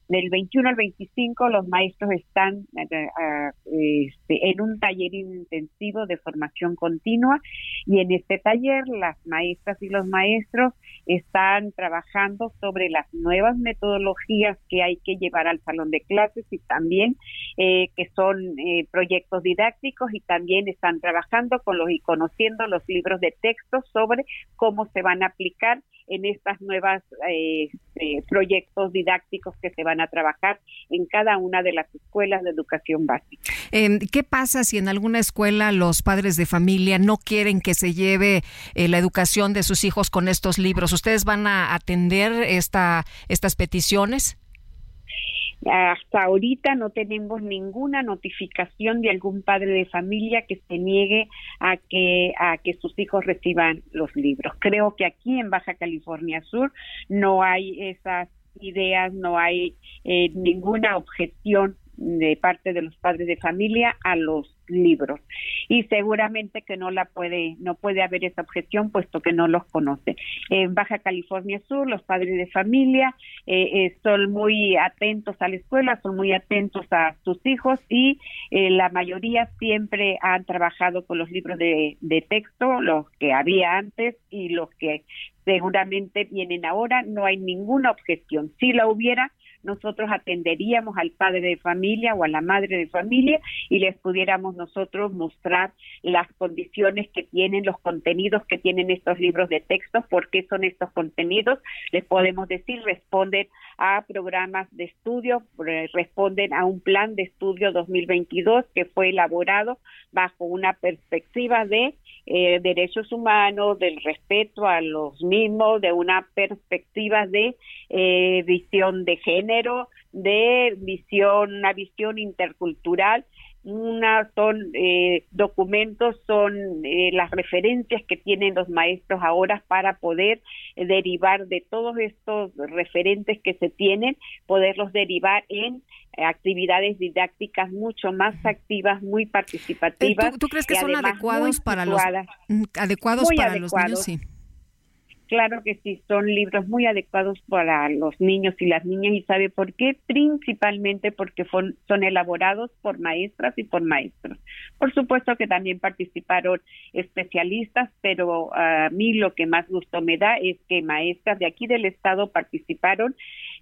Del 21 al 25 los maestros están eh, este, en un taller intensivo de formación continua y en este taller las maestras y los maestros están trabajando sobre las nuevas metodologías que hay que llevar al salón de clases y también eh, que son eh, proyectos didácticos y también están trabajando con los y conociendo los libros de texto sobre cómo se van a aplicar en estas nuevas eh, este, proyectos didácticos que se van a trabajar en cada una de las escuelas de educación básica. Em, ¿Qué pasa si en alguna escuela los padres de familia no quieren que se lleve eh, la educación de sus hijos con estos libros? ¿Ustedes van a atender esta, estas peticiones? Hasta ahorita no tenemos ninguna notificación de algún padre de familia que se niegue a que a que sus hijos reciban los libros. Creo que aquí en Baja California Sur no hay esas ideas, no hay eh, ninguna objeción de parte de los padres de familia a los libros. Y seguramente que no la puede no puede haber esa objeción puesto que no los conoce. En Baja California Sur los padres de familia eh, eh, son muy atentos a la escuela son muy atentos a sus hijos y eh, la mayoría siempre han trabajado con los libros de, de texto los que había antes y los que seguramente vienen ahora. No hay ninguna objeción. Si la hubiera nosotros atenderíamos al padre de familia o a la madre de familia y les pudiéramos nosotros mostrar las condiciones que tienen, los contenidos que tienen estos libros de texto, por qué son estos contenidos, les podemos decir, responden a programas de estudio, responden a un plan de estudio 2022 que fue elaborado bajo una perspectiva de eh, derechos humanos, del respeto a los mismos, de una perspectiva de eh, visión de género, de visión, una visión intercultural una son eh, documentos, son eh, las referencias que tienen los maestros ahora para poder derivar de todos estos referentes que se tienen, poderlos derivar en actividades didácticas mucho más activas, muy participativas. ¿Tú, crees que son adecuados para los adecuados para los niños? Sí. Claro que sí, son libros muy adecuados para los niños y las niñas y sabe por qué, principalmente porque son, elaborados por maestras y por maestros. Por supuesto que también participaron especialistas, pero a mí lo que más gusto me da es que maestras de aquí del estado participaron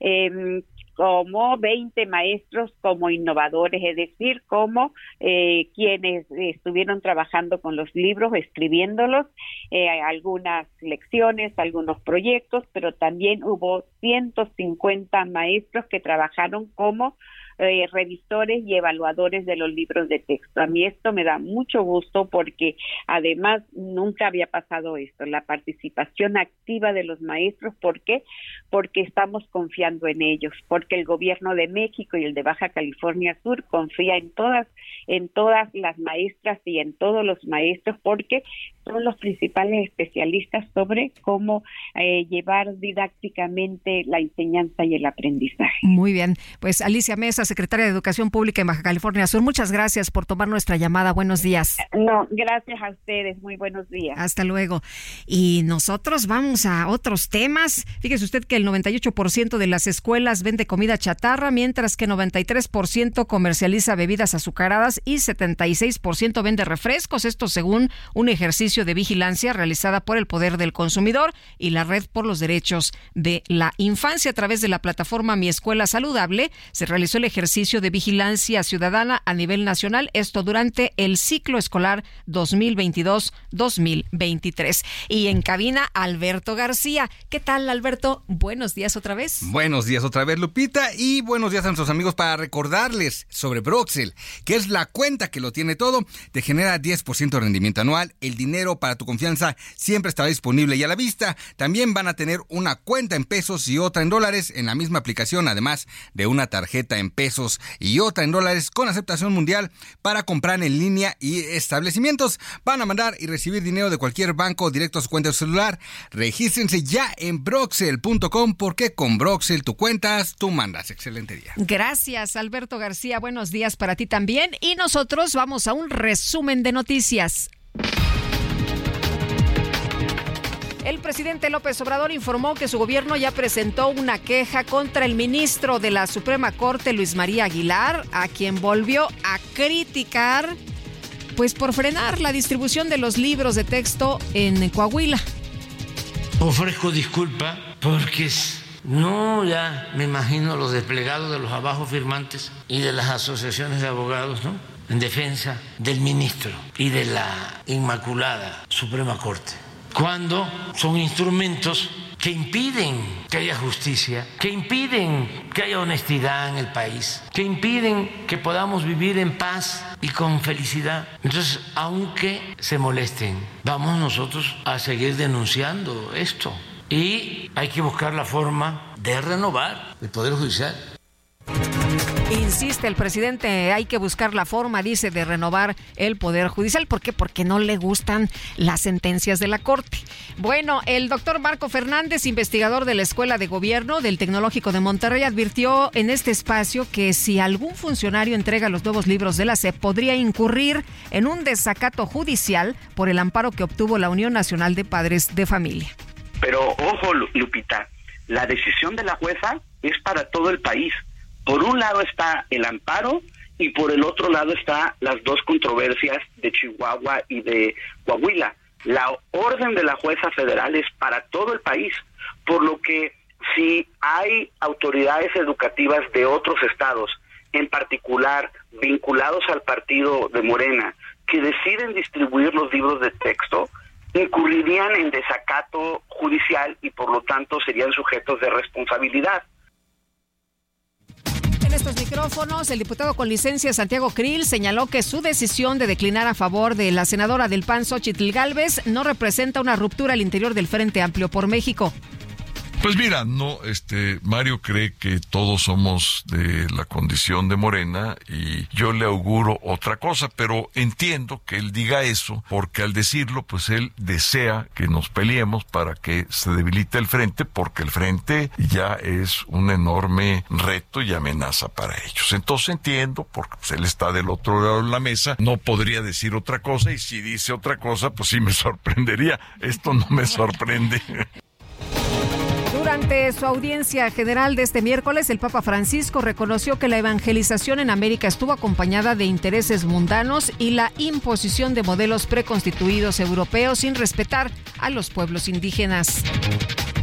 eh, como 20 maestros como innovadores, es decir, como eh, quienes estuvieron trabajando con los libros, escribiéndolos, eh, algunas lecciones, algunos proyectos, pero también hubo 150 maestros que trabajaron como eh, revisores y evaluadores de los libros de texto. A mí esto me da mucho gusto porque además nunca había pasado esto, la participación activa de los maestros. ¿Por qué? Porque estamos confiando en ellos, porque el gobierno de México y el de Baja California Sur confía en todas, en todas las maestras y en todos los maestros porque son los principales especialistas sobre cómo eh, llevar didácticamente la enseñanza y el aprendizaje. Muy bien, pues Alicia Mesa, secretaria de Educación Pública en Baja California Sur, muchas gracias por tomar nuestra llamada. Buenos días. No, gracias a ustedes. Muy buenos días. Hasta luego. Y nosotros vamos a otros temas. Fíjese usted que el 98% de las escuelas vende comida chatarra, mientras que 93% comercializa bebidas azucaradas y 76% vende refrescos. Esto según un ejercicio de vigilancia realizada por el Poder del Consumidor y la Red por los Derechos de la Infancia. A través de la plataforma Mi Escuela Saludable se realizó el ejercicio de vigilancia ciudadana a nivel nacional, esto durante el ciclo escolar 2022-2023. Y en cabina, Alberto García. ¿Qué tal, Alberto? Buenos días otra vez. Buenos días otra vez, Lupita, y buenos días a nuestros amigos para recordarles sobre Broxel, que es la cuenta que lo tiene todo, te genera 10% de rendimiento anual, el dinero para tu confianza siempre estará disponible y a la vista. También van a tener una cuenta en pesos y otra en dólares en la misma aplicación, además de una tarjeta en pesos y otra en dólares con aceptación mundial para comprar en línea y establecimientos. Van a mandar y recibir dinero de cualquier banco directo a su cuenta celular. Regístrense ya en broxel.com porque con Broxel tu cuentas, tú mandas. Excelente día. Gracias, Alberto García. Buenos días para ti también. Y nosotros vamos a un resumen de noticias. El presidente López Obrador informó que su gobierno ya presentó una queja contra el ministro de la Suprema Corte, Luis María Aguilar, a quien volvió a criticar pues por frenar la distribución de los libros de texto en Coahuila. Ofrezco disculpa porque no ya me imagino los desplegados de los abajo firmantes y de las asociaciones de abogados, ¿no? En defensa del ministro y de la Inmaculada Suprema Corte cuando son instrumentos que impiden que haya justicia, que impiden que haya honestidad en el país, que impiden que podamos vivir en paz y con felicidad. Entonces, aunque se molesten, vamos nosotros a seguir denunciando esto y hay que buscar la forma de renovar el Poder Judicial. Insiste el presidente, hay que buscar la forma, dice, de renovar el Poder Judicial. ¿Por qué? Porque no le gustan las sentencias de la Corte. Bueno, el doctor Marco Fernández, investigador de la Escuela de Gobierno del Tecnológico de Monterrey, advirtió en este espacio que si algún funcionario entrega los nuevos libros de la SEP, podría incurrir en un desacato judicial por el amparo que obtuvo la Unión Nacional de Padres de Familia. Pero ojo, Lupita, la decisión de la jueza es para todo el país por un lado está el amparo y por el otro lado está las dos controversias de Chihuahua y de Coahuila. La orden de la jueza federal es para todo el país, por lo que si hay autoridades educativas de otros estados, en particular vinculados al partido de Morena, que deciden distribuir los libros de texto, incurrirían en desacato judicial y por lo tanto serían sujetos de responsabilidad estos micrófonos, el diputado con licencia Santiago Krill señaló que su decisión de declinar a favor de la senadora del PAN Xochitl Galvez no representa una ruptura al interior del Frente Amplio por México. Pues mira, no, este, Mario cree que todos somos de la condición de Morena y yo le auguro otra cosa, pero entiendo que él diga eso porque al decirlo, pues él desea que nos peleemos para que se debilite el frente porque el frente ya es un enorme reto y amenaza para ellos. Entonces entiendo porque pues, él está del otro lado de la mesa, no podría decir otra cosa y si dice otra cosa, pues sí me sorprendería. Esto no me sorprende. Durante su audiencia general de este miércoles, el Papa Francisco reconoció que la evangelización en América estuvo acompañada de intereses mundanos y la imposición de modelos preconstituidos europeos sin respetar a los pueblos indígenas.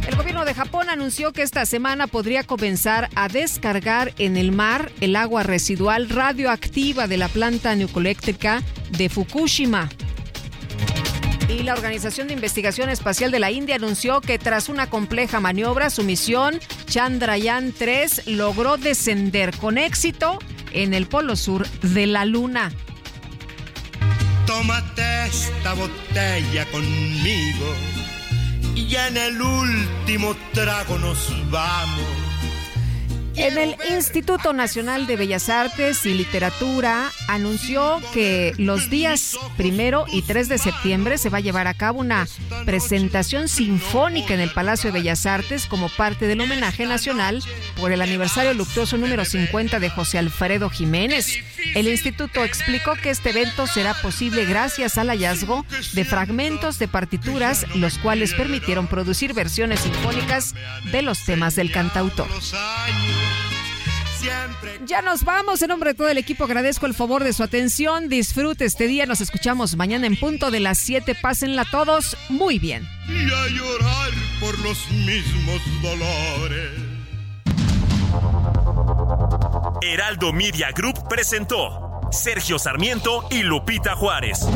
El gobierno de Japón anunció que esta semana podría comenzar a descargar en el mar el agua residual radioactiva de la planta nucleoeléctrica de Fukushima. Y la Organización de Investigación Espacial de la India anunció que tras una compleja maniobra, su misión Chandrayaan 3 logró descender con éxito en el polo sur de la Luna. Tómate esta botella conmigo y en el último trago nos vamos en el Instituto Nacional de Bellas Artes y Literatura anunció que los días primero y 3 de septiembre se va a llevar a cabo una presentación sinfónica en el Palacio de Bellas Artes como parte del homenaje nacional por el aniversario luctuoso número 50 de José Alfredo Jiménez. El instituto explicó que este evento será posible gracias al hallazgo de fragmentos de partituras, los cuales permitieron producir versiones sinfónicas de los temas del cantautor. Ya nos vamos. En nombre de todo el equipo agradezco el favor de su atención. Disfrute este día. Nos escuchamos mañana en punto de las 7. Pásenla todos muy bien. Y a llorar por los mismos dolores. Heraldo Media Group presentó Sergio Sarmiento y Lupita Juárez.